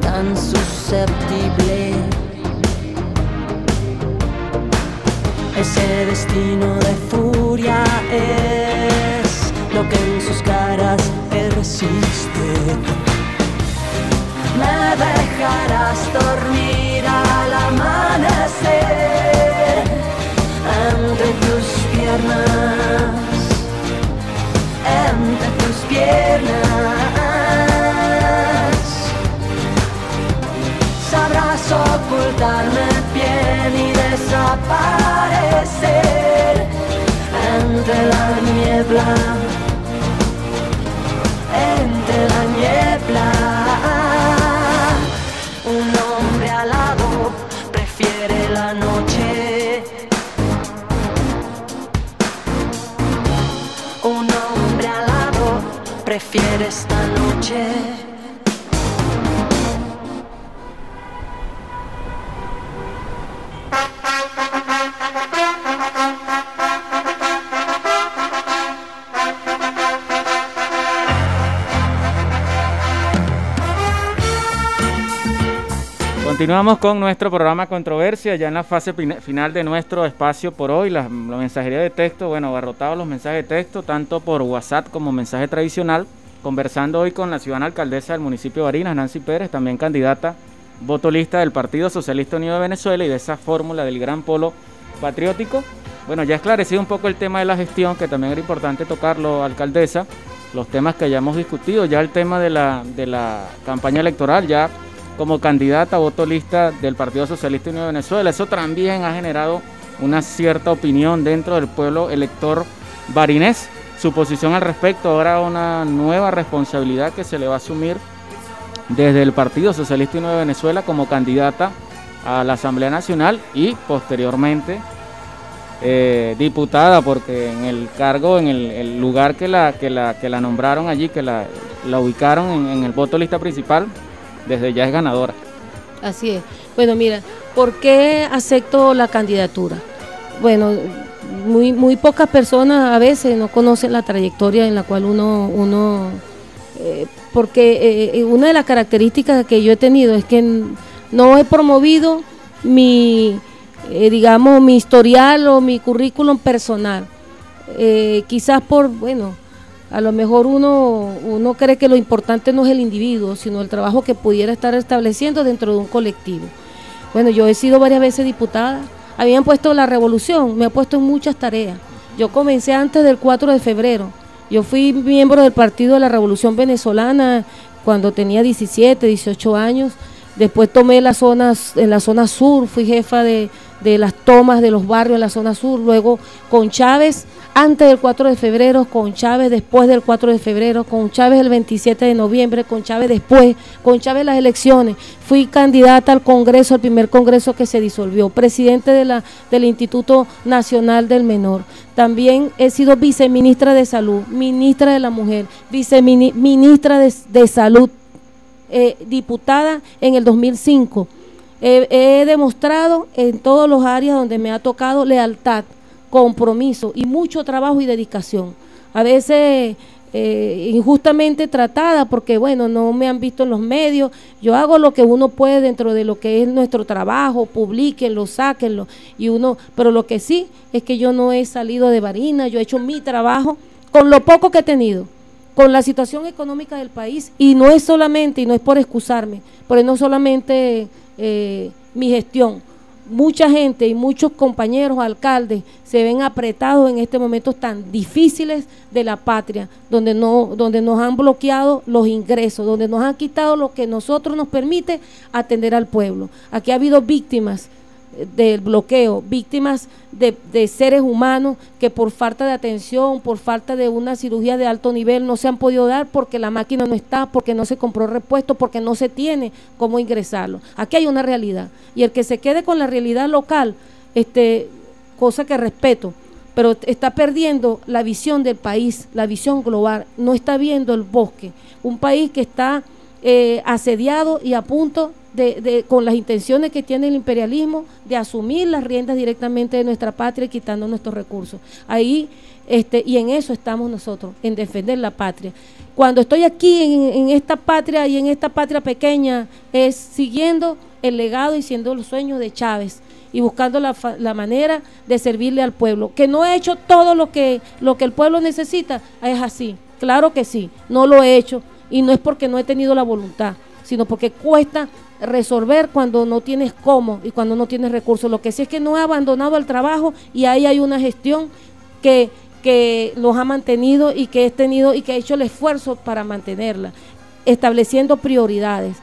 tan susceptible. Ese destino de furia es lo que en sus caras persiste. Me dejarás dormir al amanecer entre tus piernas, entre tus piernas. ocultarme bien y desaparecer entre la niebla, entre la niebla. Un hombre alado prefiere la noche. Un hombre alado prefiere esta noche. Continuamos con nuestro programa Controversia, ya en la fase final de nuestro espacio por hoy. La, mensajería de texto, bueno, abarrotados los mensajes de texto, tanto por WhatsApp como mensaje tradicional. Conversando hoy con la ciudadana alcaldesa del municipio de Barinas, Nancy Pérez, también candidata voto lista del Partido Socialista Unido de Venezuela y de esa fórmula del gran polo patriótico. Bueno, ya esclarecido un poco el tema de la gestión, que también era importante tocarlo, alcaldesa, los temas que hayamos discutido, ya el tema de la, de la campaña electoral, ya como candidata a voto lista del Partido Socialista Unido de Venezuela. Eso también ha generado una cierta opinión dentro del pueblo elector barinés. Su posición al respecto, ahora una nueva responsabilidad que se le va a asumir desde el Partido Socialista Unido de Venezuela como candidata a la Asamblea Nacional y posteriormente eh, diputada, porque en el cargo, en el, lugar que la, que, la, que la nombraron allí, que la, ubicaron en, en el voto lista principal, desde ya es ganadora. Así es. Bueno, mira, ¿por qué acepto la candidatura? Bueno, muy, muy pocas personas a veces no conocen la trayectoria en la cual uno, uno eh, porque eh, una de las características que yo he tenido es que no he promovido mi, eh, digamos, mi historial o mi currículum personal. quizás por, bueno, a lo mejor uno, uno cree que lo importante no es el individuo, sino el trabajo que pudiera estar estableciendo dentro de un colectivo. Bueno, yo he sido varias veces diputada, habían puesto la revolución, me ha puesto en muchas tareas. Yo comencé antes del 4 de febrero. Yo fui miembro del Partido de la Revolución Venezolana cuando tenía 17, 18 años. Después tomé las zonas, en la zona sur, fui jefa de, de las tomas de los barrios en la zona sur. Luego con Chávez antes del 4 de febrero, con Chávez después del 4 de febrero, con Chávez el 27 de noviembre, con Chávez después, con Chávez las elecciones. Fui candidata al Congreso, al primer Congreso que se disolvió, presidente de la, del Instituto Nacional del Menor. También he sido viceministra de Salud, ministra de la Mujer, viceministra de, de Salud, eh, diputada en el 2005. he demostrado en todos los áreas donde me ha tocado lealtad compromiso y mucho trabajo y dedicación. A veces eh, injustamente tratada porque, bueno, no me han visto en los medios. Yo hago lo que uno puede dentro de lo que es nuestro trabajo, publiquenlo, sáquenlo. Y uno, pero lo que sí es que yo no he salido de varina, yo he hecho mi trabajo con lo poco que he tenido con la situación económica del país y no es solamente, y no es por excusarme, pero no solamente eh, mi gestión, mucha gente y muchos compañeros alcaldes se ven apretados en estos momentos tan difíciles de la patria, donde no donde nos han bloqueado los ingresos, donde nos han quitado lo que nosotros nos permite atender al pueblo. Aquí ha habido víctimas del bloqueo, víctimas de, seres humanos que por falta de atención, por falta de una cirugía de alto nivel no se han podido dar porque la máquina no está, porque no se compró repuesto, porque no se tiene cómo ingresarlo. Aquí hay una realidad. Y el que se quede con la realidad local, este, cosa que respeto, pero está perdiendo la visión del país, la visión global, no está viendo el bosque, un país que está eh, asediado y a punto de, con las intenciones que tiene el imperialismo de asumir las riendas directamente de nuestra patria y quitando nuestros recursos. Ahí, este, y en eso estamos nosotros, en defender la patria. Cuando estoy aquí en, esta patria y en esta patria pequeña, es siguiendo el legado y siendo los sueños de Chávez y buscando la, la, manera de servirle al pueblo. Que no he hecho todo lo que, lo que el pueblo necesita, es así. Claro que sí, no lo he hecho y no es porque no he tenido la voluntad, sino porque cuesta resolver cuando no tienes cómo y cuando no tienes recursos. Lo que sí es que no he abandonado el trabajo y ahí hay una gestión que, que los ha mantenido y que he tenido y que ha hecho el esfuerzo para mantenerla, estableciendo prioridades.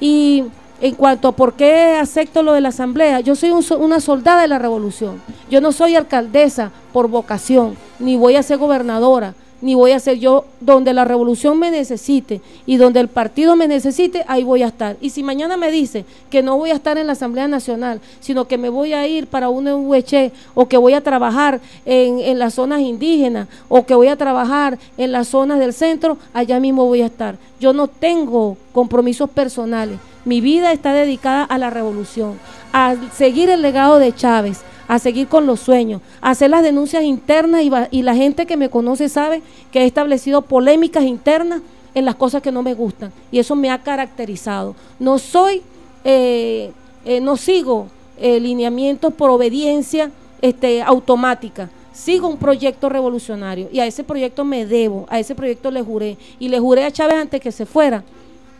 Y en cuanto a por qué acepto lo de la asamblea, yo soy una soldada de la revolución. Yo no soy alcaldesa por vocación, ni voy a ser gobernadora ni voy a ser yo donde la revolución me necesite y donde el partido me necesite, ahí voy a estar. Y si mañana me dice que no voy a estar en la Asamblea Nacional, sino que me voy a ir para un UH o que voy a trabajar en, en las zonas indígenas o que voy a trabajar en las zonas del centro, allá mismo voy a estar. Yo no tengo compromisos personales. Mi vida está dedicada a la revolución, a seguir el legado de Chávez, a seguir con los sueños, a hacer las denuncias internas y, la gente que me conoce sabe que he establecido polémicas internas en las cosas que no me gustan y eso me ha caracterizado. No soy eh, eh, no sigo lineamientos por obediencia este, automática. Sigo un proyecto revolucionario y a ese proyecto me debo, a ese proyecto le juré. Y le juré a Chávez antes que se fuera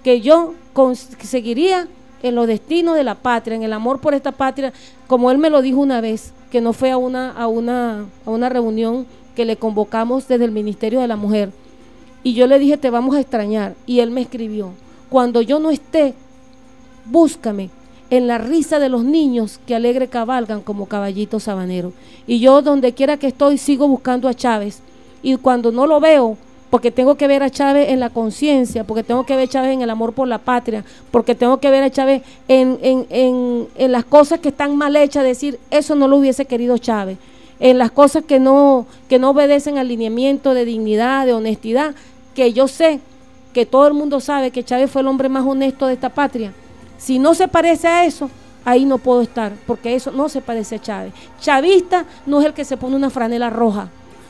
que yo cons- que seguiría en los destinos de la patria, en el amor por esta patria, como él me lo dijo una vez, que no fue a una, a una, a una reunión que le convocamos desde el Ministerio de la Mujer. Y yo le dije, te vamos a extrañar. Y él me escribió, cuando yo no esté, búscame en la risa de los niños que alegre cabalgan como caballitos sabaneros. Y yo donde quiera que estoy sigo buscando a Chávez. Y cuando no lo veo, porque tengo que ver a Chávez en la conciencia, porque tengo que ver a Chávez en el amor por la patria, porque tengo que ver a Chávez en, en, en, en las cosas que están mal hechas, decir, eso no lo hubiese querido Chávez, en las cosas que no, que no obedecen al lineamiento de dignidad, de honestidad, que yo sé que todo el mundo sabe que Chávez fue el hombre más honesto de esta patria. Si no se parece a eso, ahí no puedo estar, porque eso no se parece a Chávez. Chavista no es el que se pone una franela roja.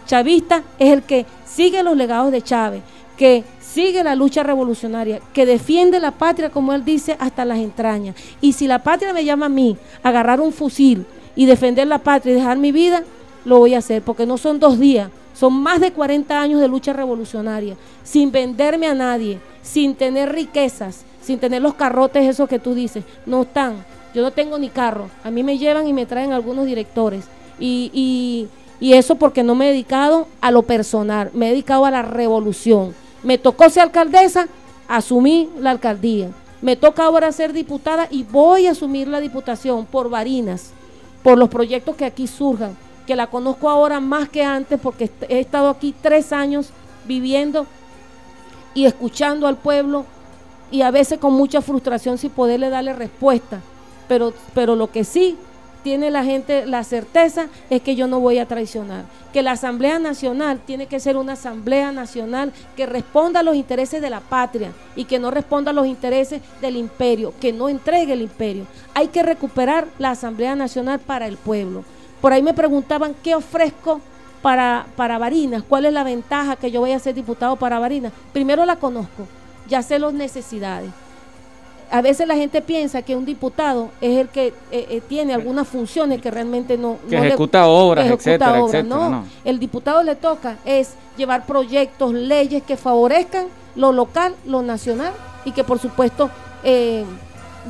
Chavista es el que sigue los legados de Chávez, que sigue la lucha revolucionaria, que defiende la patria, como él dice, hasta las entrañas. Y si la patria me llama a mí a agarrar un fusil y defender la patria y dejar mi vida, lo voy a hacer, porque no son dos días, son más de 40 años de lucha revolucionaria, sin venderme a nadie, sin tener riquezas, sin tener los carrotes esos que tú dices. No están. Yo no tengo ni carro. A mí me llevan y me traen algunos directores. Y, y, y eso porque no me he dedicado a lo personal, me he dedicado a la revolución. Me tocó ser alcaldesa, asumí la alcaldía. Me toca ahora ser diputada y voy a asumir la diputación por Varinas, por los proyectos que aquí surjan, que la conozco ahora más que antes porque he estado aquí tres años viviendo y escuchando al pueblo y a veces con mucha frustración sin poderle darle respuesta. Pero, pero lo que sí tiene la gente la certeza es que yo no voy a traicionar. Que la Asamblea Nacional tiene que ser una Asamblea Nacional que responda a los intereses de la patria y que no responda a los intereses del imperio, que no entregue el imperio. Hay que recuperar la Asamblea Nacional para el pueblo. Por ahí me preguntaban qué ofrezco para, para Barinas, cuál es la ventaja que yo voy a ser diputado para Barinas. Primero la conozco, ya sé las necesidades. A veces la gente piensa que un diputado es el que eh, eh, tiene algunas funciones que realmente no... Que no le- ejecuta obras, que ejecuta etcétera, obras. etcétera, No, no. el diputado le toca es llevar proyectos, leyes que favorezcan lo local, lo nacional y que por supuesto eh,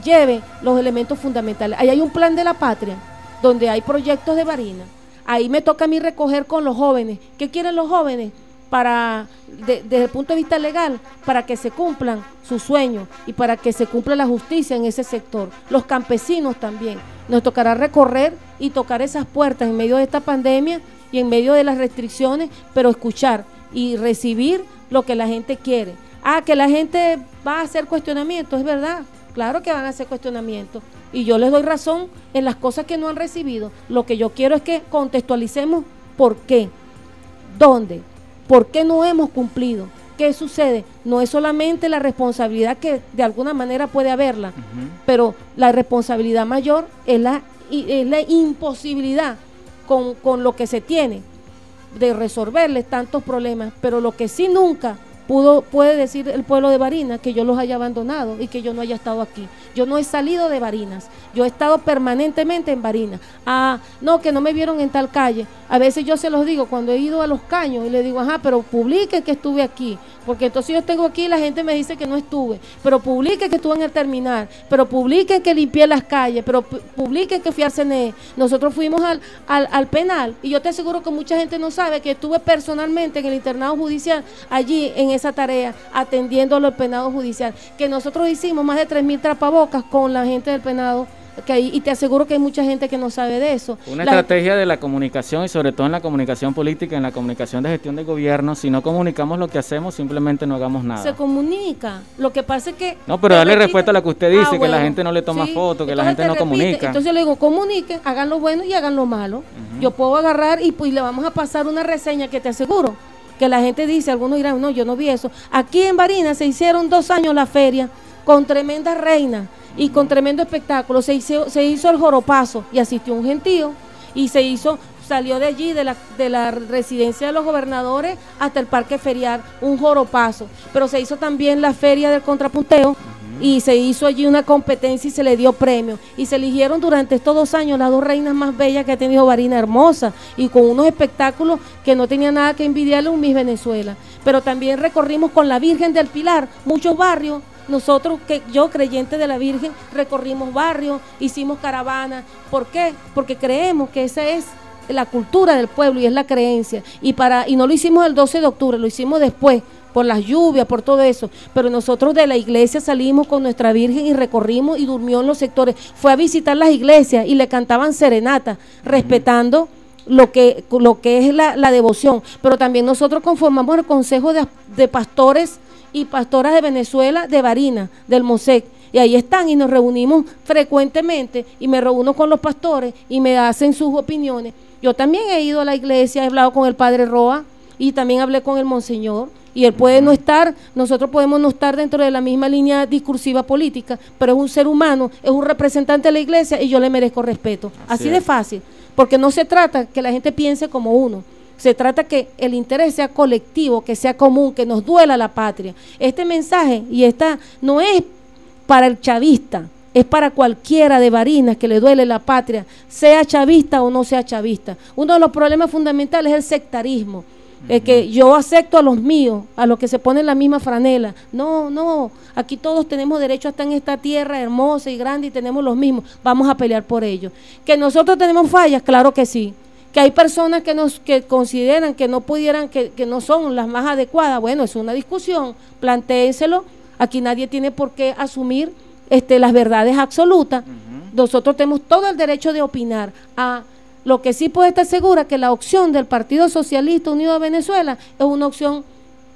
lleve los elementos fundamentales. Ahí hay un plan de la patria donde hay proyectos de Varina. Ahí me toca a mí recoger con los jóvenes. ¿Qué quieren los jóvenes? Para, de- desde el punto de vista legal, para que se cumplan sus sueños y para que se cumpla la justicia en ese sector. Los campesinos también. Nos tocará recorrer y tocar esas puertas en medio de esta pandemia y en medio de las restricciones, pero escuchar y recibir lo que la gente quiere. Ah, que la gente va a hacer cuestionamientos, es verdad. Claro que van a hacer cuestionamientos. Y yo les doy razón en las cosas que no han recibido. Lo que yo quiero es que contextualicemos por qué, dónde, por qué no hemos cumplido, qué sucede. No es solamente la responsabilidad que de alguna manera puede haberla, pero la responsabilidad mayor es la, es la imposibilidad con, con lo que se tiene de resolverles tantos problemas, pero lo que sí nunca pudo puede decir el pueblo de Barinas que yo los haya abandonado y que yo no haya estado aquí. Yo no he salido de Barinas, yo he estado permanentemente en Barinas. Ah, no, que no me vieron en tal calle. A veces yo se los digo cuando he ido a los caños y le digo, ajá, pero publique que estuve aquí, porque entonces yo tengo aquí y la gente me dice que no estuve, pero publique que estuve en el terminal, pero publiquen que limpié las calles, pero pu- publiquen que fui al CNE. Nosotros fuimos al, al, al penal y yo te aseguro que mucha gente no sabe que estuve personalmente en el internado judicial allí en esa tarea atendiendo al penado judicial, que nosotros hicimos más de 3.000 trapabocas con la gente del penado. Que y te aseguro que hay mucha gente que no sabe de eso. Una La- estrategia de la comunicación y sobre todo en la comunicación política, en la comunicación de gestión de gobierno, si no comunicamos lo que hacemos, simplemente no hagamos nada. se comunica. Lo que pasa es que. No, pero darle repiten- respuesta a lo que usted dice, Ah, que la gente no le toma sí. fotos, que la gente te no repite. comunica. Entonces yo le digo, comuniquen, hagan lo bueno y hagan lo malo. Yo puedo agarrar y pues le vamos a pasar una reseña que te aseguro que la gente dice, algunos dirán, no, yo no vi eso. Aquí en Barinas se hicieron dos años la feria con tremenda reina y con tremendo espectáculo. Se hizo, se hizo el joropazo y asistió un gentío y se hizo salió de allí, de la, de la residencia de los gobernadores hasta el parque ferial, un joropazo. Pero se hizo también la feria del contrapunteo, y se hizo allí una competencia y se le dio premio. Y se eligieron durante estos dos años las dos reinas más bellas que ha tenido Varina Hermosa y con unos espectáculos que no tenía nada que envidiarle un Miss Venezuela. Pero también recorrimos con la Virgen del Pilar muchos barrios. Nosotros, que yo creyente de la Virgen, recorrimos barrios, hicimos caravanas. ¿Por qué? Porque creemos que esa es la cultura del pueblo y es la creencia. Y, para, y no lo hicimos el 12 de octubre, lo hicimos después por las lluvias, por todo eso. Pero nosotros de la iglesia salimos con nuestra Virgen y recorrimos y durmió en los sectores. Fue a visitar las iglesias y le cantaban serenata, respetando lo que, lo que es la, la devoción. Pero también nosotros conformamos el Consejo de, de Pastores y Pastoras de Venezuela, de Varina, del MOSEC. Y ahí están y nos reunimos frecuentemente y me reúno con los pastores y me hacen sus opiniones. Yo también he ido a la iglesia, he hablado con el padre Roa y también hablé con el monseñor y él puede no estar, nosotros podemos no estar dentro de la misma línea discursiva política, pero es un ser humano, es un representante de la iglesia y yo le merezco respeto. Así, de fácil, porque no se trata que la gente piense como uno. Se trata que el interés sea colectivo, que sea común, que nos duela la patria. Este mensaje y esta no es para el chavista, es para cualquiera de Barinas que le duele la patria, sea chavista o no sea chavista. Uno de los problemas fundamentales es el sectarismo. Es que yo acepto a los míos, a los que se ponen la misma franela. No, no, aquí todos tenemos derecho a estar en esta tierra hermosa y grande y tenemos los mismos. Vamos a pelear por ello. Que nosotros tenemos fallas, claro que sí. Que hay personas que nos que consideran que no pudieran, que, que no son las más adecuadas. Bueno, es una discusión, plantéenselo. Aquí nadie tiene por qué asumir este, las verdades absolutas. Nosotros tenemos todo el derecho de opinar. A, lo que sí puede estar segura que la opción del Partido Socialista Unido de Venezuela es una opción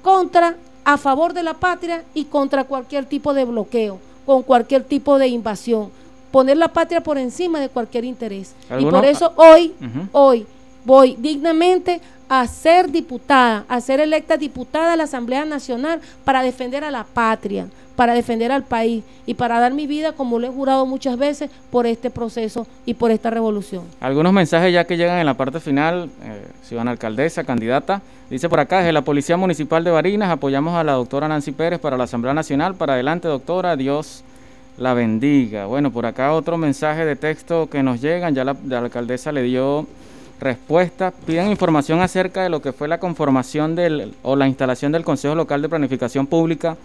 contra, a favor de la patria y contra cualquier tipo de bloqueo, con cualquier tipo de invasión. Poner la patria por encima de cualquier interés. Y por eso hoy, hoy, voy dignamente a ser diputada, a ser electa diputada a la Asamblea Nacional para defender a la patria para defender al país y para dar mi vida, como lo he jurado muchas veces, por este proceso y por esta revolución. Algunos mensajes ya que llegan en la parte final, eh, ciudadana alcaldesa, candidata, dice por acá, desde la Policía Municipal de Barinas apoyamos a la doctora Nancy Pérez para la Asamblea Nacional, para adelante doctora, Dios la bendiga. Bueno, por acá otro mensaje de texto que nos llegan, ya la, alcaldesa le dio respuesta, piden información acerca de lo que fue la conformación del, o la instalación del Consejo Local de Planificación Pública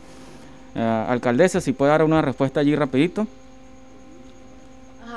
eh, alcaldesa, si puede dar una respuesta allí rapidito.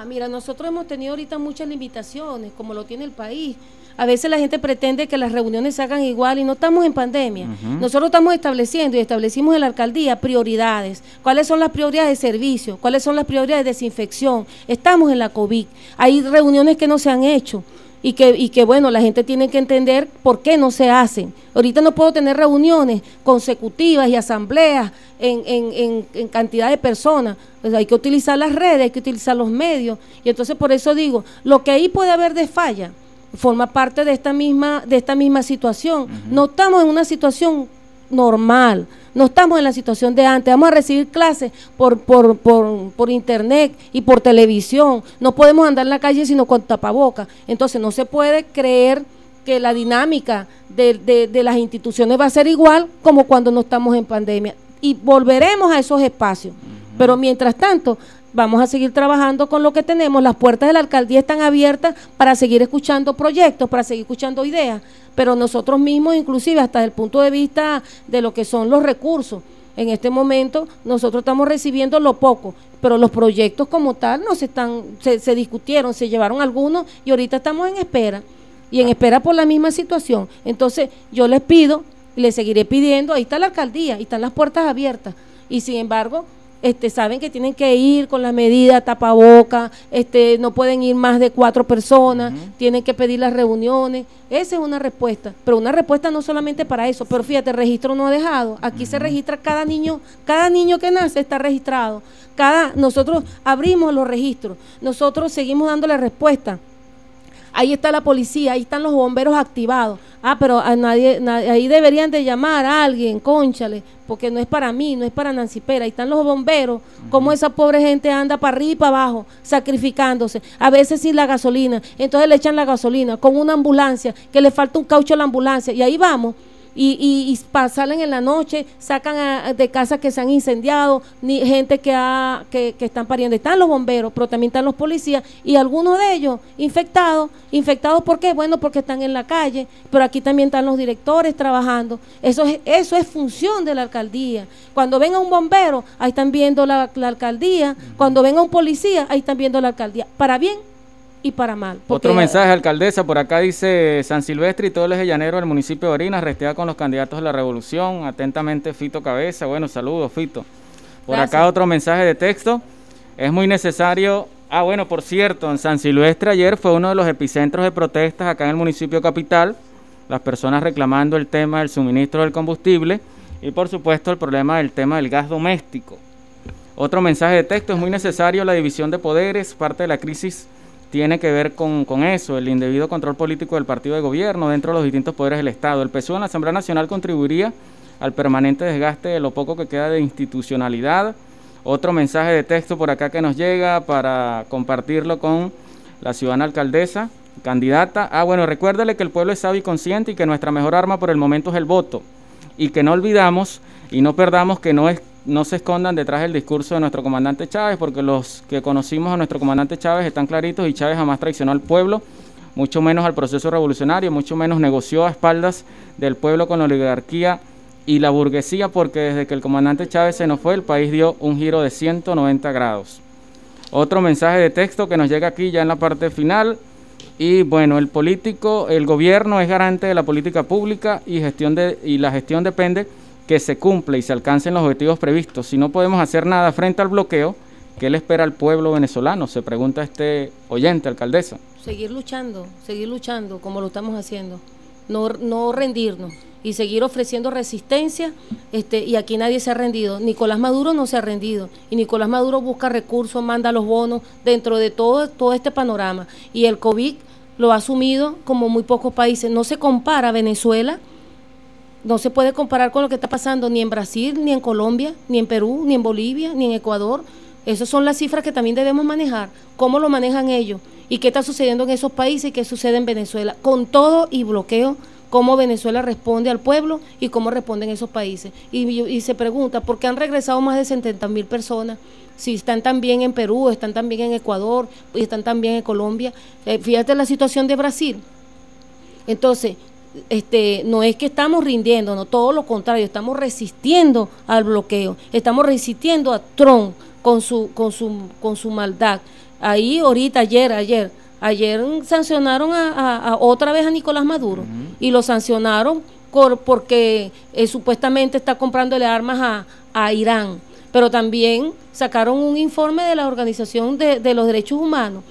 Ajá, mira, nosotros hemos tenido ahorita muchas limitaciones, como lo tiene el país. A veces la gente pretende que las reuniones se hagan igual y no estamos en pandemia. Nosotros estamos estableciendo y establecimos en la alcaldía prioridades. ¿Cuáles son las prioridades de servicio? ¿Cuáles son las prioridades de desinfección? Estamos en la COVID. Hay reuniones que no se han hecho y que, y que bueno, la gente tiene que entender por qué no se hacen. Ahorita no puedo tener reuniones consecutivas y asambleas en, en, en, cantidad de personas. Pues hay que utilizar las redes, hay que utilizar los medios. Y entonces por eso digo, lo que ahí puede haber de falla forma parte de esta misma, de esta misma situación. No estamos en una situación normal. No estamos en la situación de antes. Vamos a recibir clases por, por, por, por internet y por televisión. No podemos andar en la calle sino con tapabocas. Entonces no se puede creer que la dinámica de, de, las instituciones va a ser igual como cuando no estamos en pandemia. Y volveremos a esos espacios. Pero mientras tanto, vamos a seguir trabajando con lo que tenemos. Las puertas de la alcaldía están abiertas para seguir escuchando proyectos, para seguir escuchando ideas pero nosotros mismos, inclusive hasta desde el punto de vista de lo que son los recursos, en este momento nosotros estamos recibiendo lo poco, pero los proyectos como tal no se están, se, se discutieron, se llevaron algunos y ahorita estamos en espera y en espera por la misma situación. Entonces yo les pido y les seguiré pidiendo, ahí está la alcaldía, ahí están las puertas abiertas y sin embargo este, saben que tienen que ir con la medida tapaboca, este, no pueden ir más de cuatro personas, tienen que pedir las reuniones. Esa es una respuesta, pero una respuesta no solamente para eso, pero fíjate, el registro no ha dejado. Aquí se registra cada niño, cada niño que nace está registrado. Cada, nosotros abrimos los registros, nosotros seguimos dándole respuesta. Ahí está la policía, ahí están los bomberos activados. Ah, pero a nadie, ahí deberían de llamar a alguien, conchale, porque no es para mí, no es para Nancy Pera. Ahí están los bomberos, como esa pobre gente anda para arriba y para abajo, sacrificándose. A veces sin la gasolina, entonces le echan la gasolina con una ambulancia, que le falta un caucho a la ambulancia, y ahí vamos. Y, y, y salen en la noche, sacan a- de casas que se han incendiado, ni gente que, ha, que, que están pariendo. Están los bomberos, pero también están los policías y algunos de ellos infectados. ¿Infectados por qué? Bueno, porque están en la calle, pero aquí también están los directores trabajando. Eso es, eso es función de la alcaldía. Cuando venga un bombero, ahí están viendo la, la alcaldía. Cuando venga un policía, ahí están viendo la alcaldía. Para bien y para mal. Otro mensaje, alcaldesa, por acá dice San Silvestre y todo el llanero del municipio de Orinas, restea con los candidatos de la revolución, atentamente Fito Cabeza, bueno, saludos Fito. Por Gracias. acá otro mensaje de texto, es muy necesario, ah bueno, por cierto, en San Silvestre ayer fue uno de los epicentros de protestas acá en el municipio capital, las personas reclamando el tema del suministro del combustible y por supuesto el problema del tema del gas doméstico. Otro mensaje de texto, es muy necesario la división de poderes, parte de la crisis tiene que ver con, con eso, el indebido control político del partido de gobierno dentro de los distintos poderes del Estado. El PSUV en la Asamblea Nacional contribuiría al permanente desgaste de lo poco que queda de institucionalidad. Otro mensaje de texto por acá que nos llega para compartirlo con la ciudadana alcaldesa, candidata. Ah, bueno, recuérdale que el pueblo es sabio y consciente y que nuestra mejor arma por el momento es el voto. Y que no olvidamos y no perdamos que no es no se escondan detrás del discurso de nuestro comandante Chávez, porque los que conocimos a nuestro comandante Chávez están claritos y Chávez jamás traicionó al pueblo, mucho menos al proceso revolucionario, mucho menos negoció a espaldas del pueblo con la oligarquía y la burguesía, porque desde que el comandante Chávez se nos fue, el país dio un giro de 190 grados. Otro mensaje de texto que nos llega aquí ya en la parte final. Y bueno, el político, el gobierno es garante de la política pública y, gestión de, y la gestión depende que se cumpla y se alcancen los objetivos previstos. Si no podemos hacer nada frente al bloqueo, ¿qué le espera al pueblo venezolano? Se pregunta este oyente, alcaldesa. seguir luchando, seguir luchando como lo estamos haciendo, no, no rendirnos y seguir ofreciendo resistencia. Este, y aquí nadie se ha rendido. Nicolás Maduro no se ha rendido. Y Nicolás Maduro busca recursos, manda los bonos dentro de todo, todo este panorama. Y el COVID lo ha asumido como muy pocos países. No se compara Venezuela. No se puede comparar con lo que está pasando ni en Brasil, ni en Colombia, ni en Perú, ni en Bolivia, ni en Ecuador. Esas son las cifras que también debemos manejar. ¿Cómo lo manejan ellos? ¿Y qué está sucediendo en esos países y qué sucede en Venezuela? Con todo y bloqueo, cómo Venezuela responde al pueblo y cómo responden esos países. Y, se pregunta, ¿por qué han regresado más de 70 mil personas? Si están también en Perú, están también en Ecuador están también en Colombia. Eh, fíjate la situación de Brasil. Entonces, este, no es que estamos rindiendo, no, todo lo contrario, estamos resistiendo al bloqueo, estamos resistiendo a Trump con su, con su, con su maldad. Ahí ahorita, ayer, ayer, ayer sancionaron a, a- a otra vez a Nicolás Maduro y lo sancionaron por, porque eh, supuestamente está comprándole armas a, a Irán. Pero también sacaron un informe de la Organización de, de los Derechos Humanos.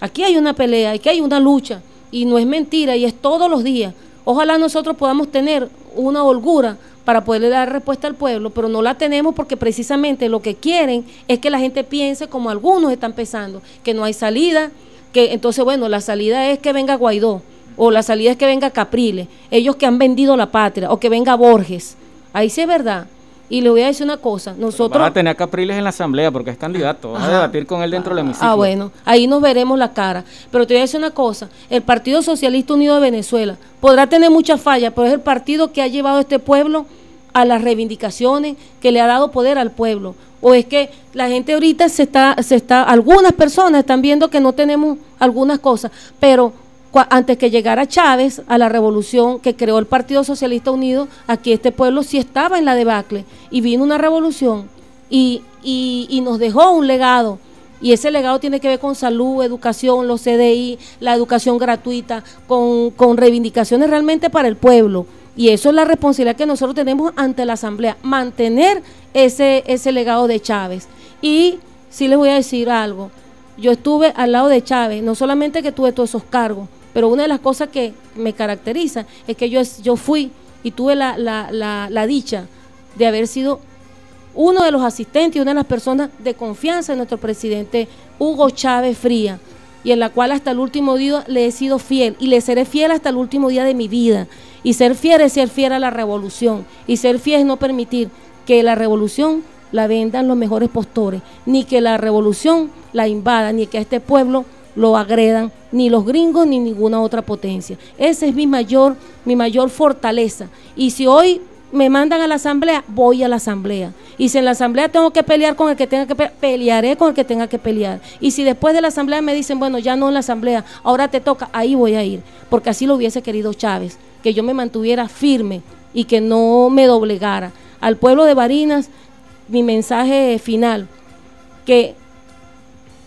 Aquí hay una pelea, aquí hay una lucha y no es mentira y es todos los días. Ojalá nosotros podamos tener una holgura para poderle dar respuesta al pueblo, pero no la tenemos porque precisamente lo que quieren es que la gente piense como algunos están pensando, que no hay salida, que entonces bueno, la salida es que venga Guaidó o la salida es que venga Capriles, ellos que han vendido la patria o que venga Borges. Ahí sí es verdad. Y le voy a decir una cosa, nosotros Vas a tener a Capriles en la asamblea porque es candidato. Vas a debatir con él dentro del hemiciclo. Ah, bueno, ahí nos veremos la cara. Pero te voy a decir una cosa, el Partido Socialista Unido de Venezuela podrá tener muchas fallas, pero es el partido que ha llevado a este pueblo a las reivindicaciones, que le ha dado poder al pueblo. O es que la gente ahorita se está, se está, algunas personas están viendo que no tenemos algunas cosas, pero antes que llegara Chávez a la revolución que creó el Partido Socialista Unido, aquí este pueblo sí estaba en la debacle y vino una revolución y, y, nos dejó un legado. Y ese legado tiene que ver con salud, educación, los CDI, la educación gratuita, con, con reivindicaciones realmente para el pueblo. Y eso es la responsabilidad que nosotros tenemos ante la Asamblea, mantener ese, ese legado de Chávez. Y sí les voy a decir algo, yo estuve al lado de Chávez, no solamente que tuve todos esos cargos, pero una de las cosas que me caracteriza es que yo, yo fui y tuve la, la, la, dicha de haber sido uno de los asistentes y una de las personas de confianza de nuestro presidente Hugo Chávez Fría, y en la cual hasta el último día le he sido fiel y le seré fiel hasta el último día de mi vida. Y ser fiel es ser fiel a la revolución, y ser fiel es no permitir que la revolución la vendan los mejores postores, ni que la revolución la invada, ni que este pueblo lo agredan ni los gringos ni ninguna otra potencia. Esa es mi mayor, mi mayor fortaleza. Y si hoy me mandan a la asamblea, voy a la asamblea. Y si en la asamblea tengo que pelear con el que tenga que pelear, pelearé con el que tenga que pelear. Y si después de la asamblea me dicen, bueno, ya no en la asamblea, ahora te toca, ahí voy a ir. Porque así lo hubiese querido Chávez, que yo me mantuviera firme y que no me doblegara. Al pueblo de Barinas, mi mensaje final, que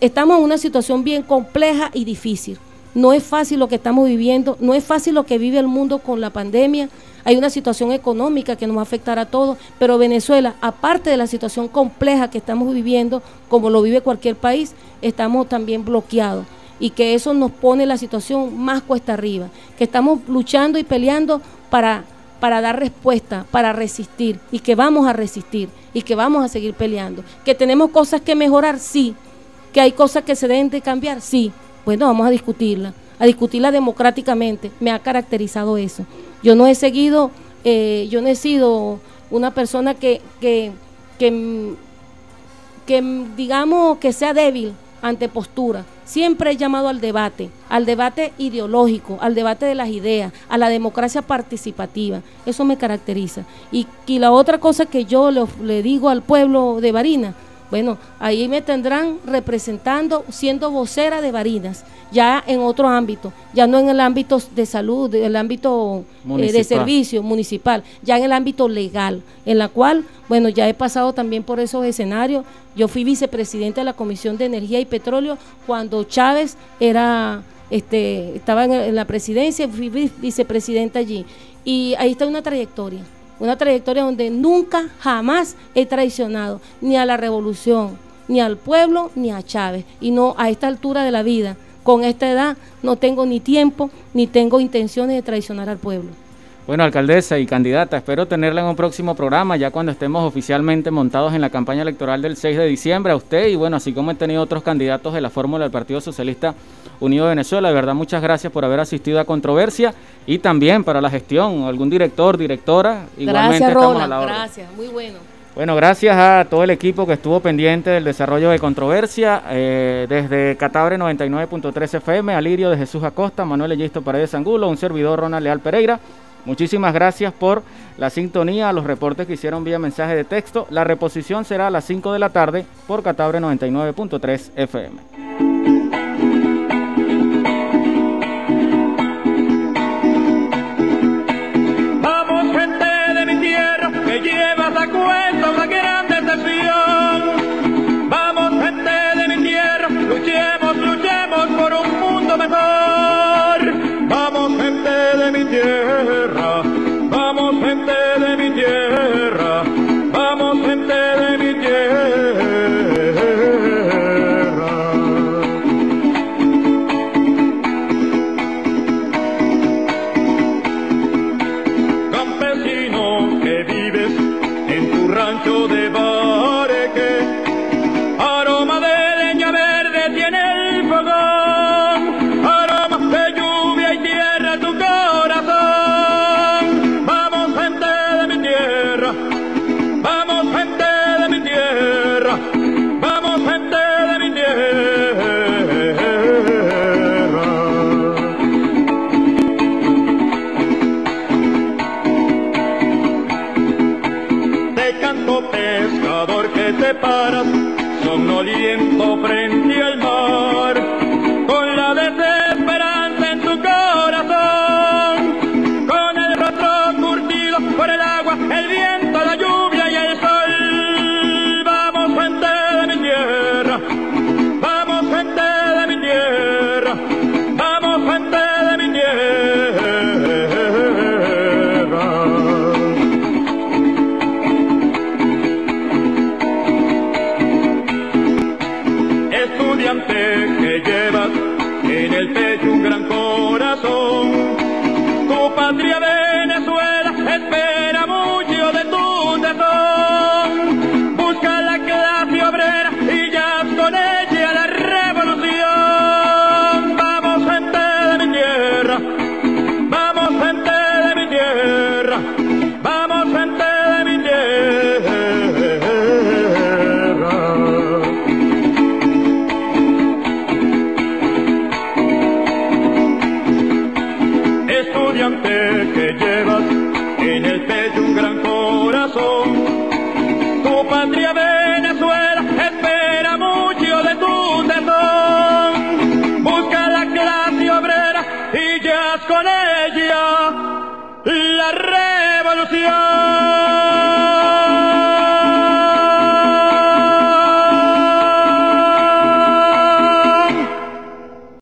estamos en una situación bien compleja y difícil. No es fácil lo que estamos viviendo, no es fácil lo que vive el mundo con la pandemia. Hay una situación económica que nos va a afectar a todos, pero Venezuela, aparte de la situación compleja que estamos viviendo, como lo vive cualquier país, estamos también bloqueados y que eso nos pone la situación más cuesta arriba, que estamos luchando y peleando para, para dar respuesta, para resistir y que vamos a resistir y que vamos a seguir peleando, que tenemos cosas que mejorar, sí, que hay cosas que se deben de cambiar, sí, bueno, vamos a discutirla, a discutirla democráticamente, me ha caracterizado eso. Yo no he seguido, eh, yo no he sido una persona que, que, que, que digamos que sea débil ante postura. Siempre he llamado al debate, al debate ideológico, al debate de las ideas, a la democracia participativa. Eso me caracteriza. Y, la otra cosa que yo le, le digo al pueblo de Barina, bueno, ahí me tendrán representando, siendo vocera de Barinas, ya en otro ámbito, ya no en el ámbito de salud, en el ámbito eh, de servicio municipal, ya en el ámbito legal, en la cual, bueno, ya he pasado también por esos escenarios. Yo fui vicepresidente de la Comisión de Energía y Petróleo cuando Chávez era, este, estaba en, en la presidencia, fui vicepresidenta allí. Y ahí está una trayectoria una trayectoria donde nunca, jamás he traicionado ni a la revolución, ni al pueblo, ni a Chávez. Y no a esta altura de la vida, con esta edad, no tengo ni tiempo, ni tengo intenciones de traicionar al pueblo. Bueno, alcaldesa y candidata, espero tenerla en un próximo programa, ya cuando estemos oficialmente montados en la campaña electoral del 6 de diciembre, a usted y bueno, así como he tenido otros candidatos de la fórmula del Partido Socialista Unido de Venezuela. De verdad, muchas gracias por haber asistido a Controversia y también para la gestión, algún director, directora. Igualmente gracias, Roland, gracias, muy bueno. Bueno, gracias a todo el equipo que estuvo pendiente del desarrollo de Controversia, eh, desde Catabre 99.3 FM, Alirio de Jesús Acosta, Manuel Egisto Paredes Angulo, un servidor Ronald Leal Pereira. Muchísimas gracias por la sintonía, los reportes que hicieron vía mensaje de texto. La reposición será a las 5 de la tarde por Catabre 99.3 FM. Que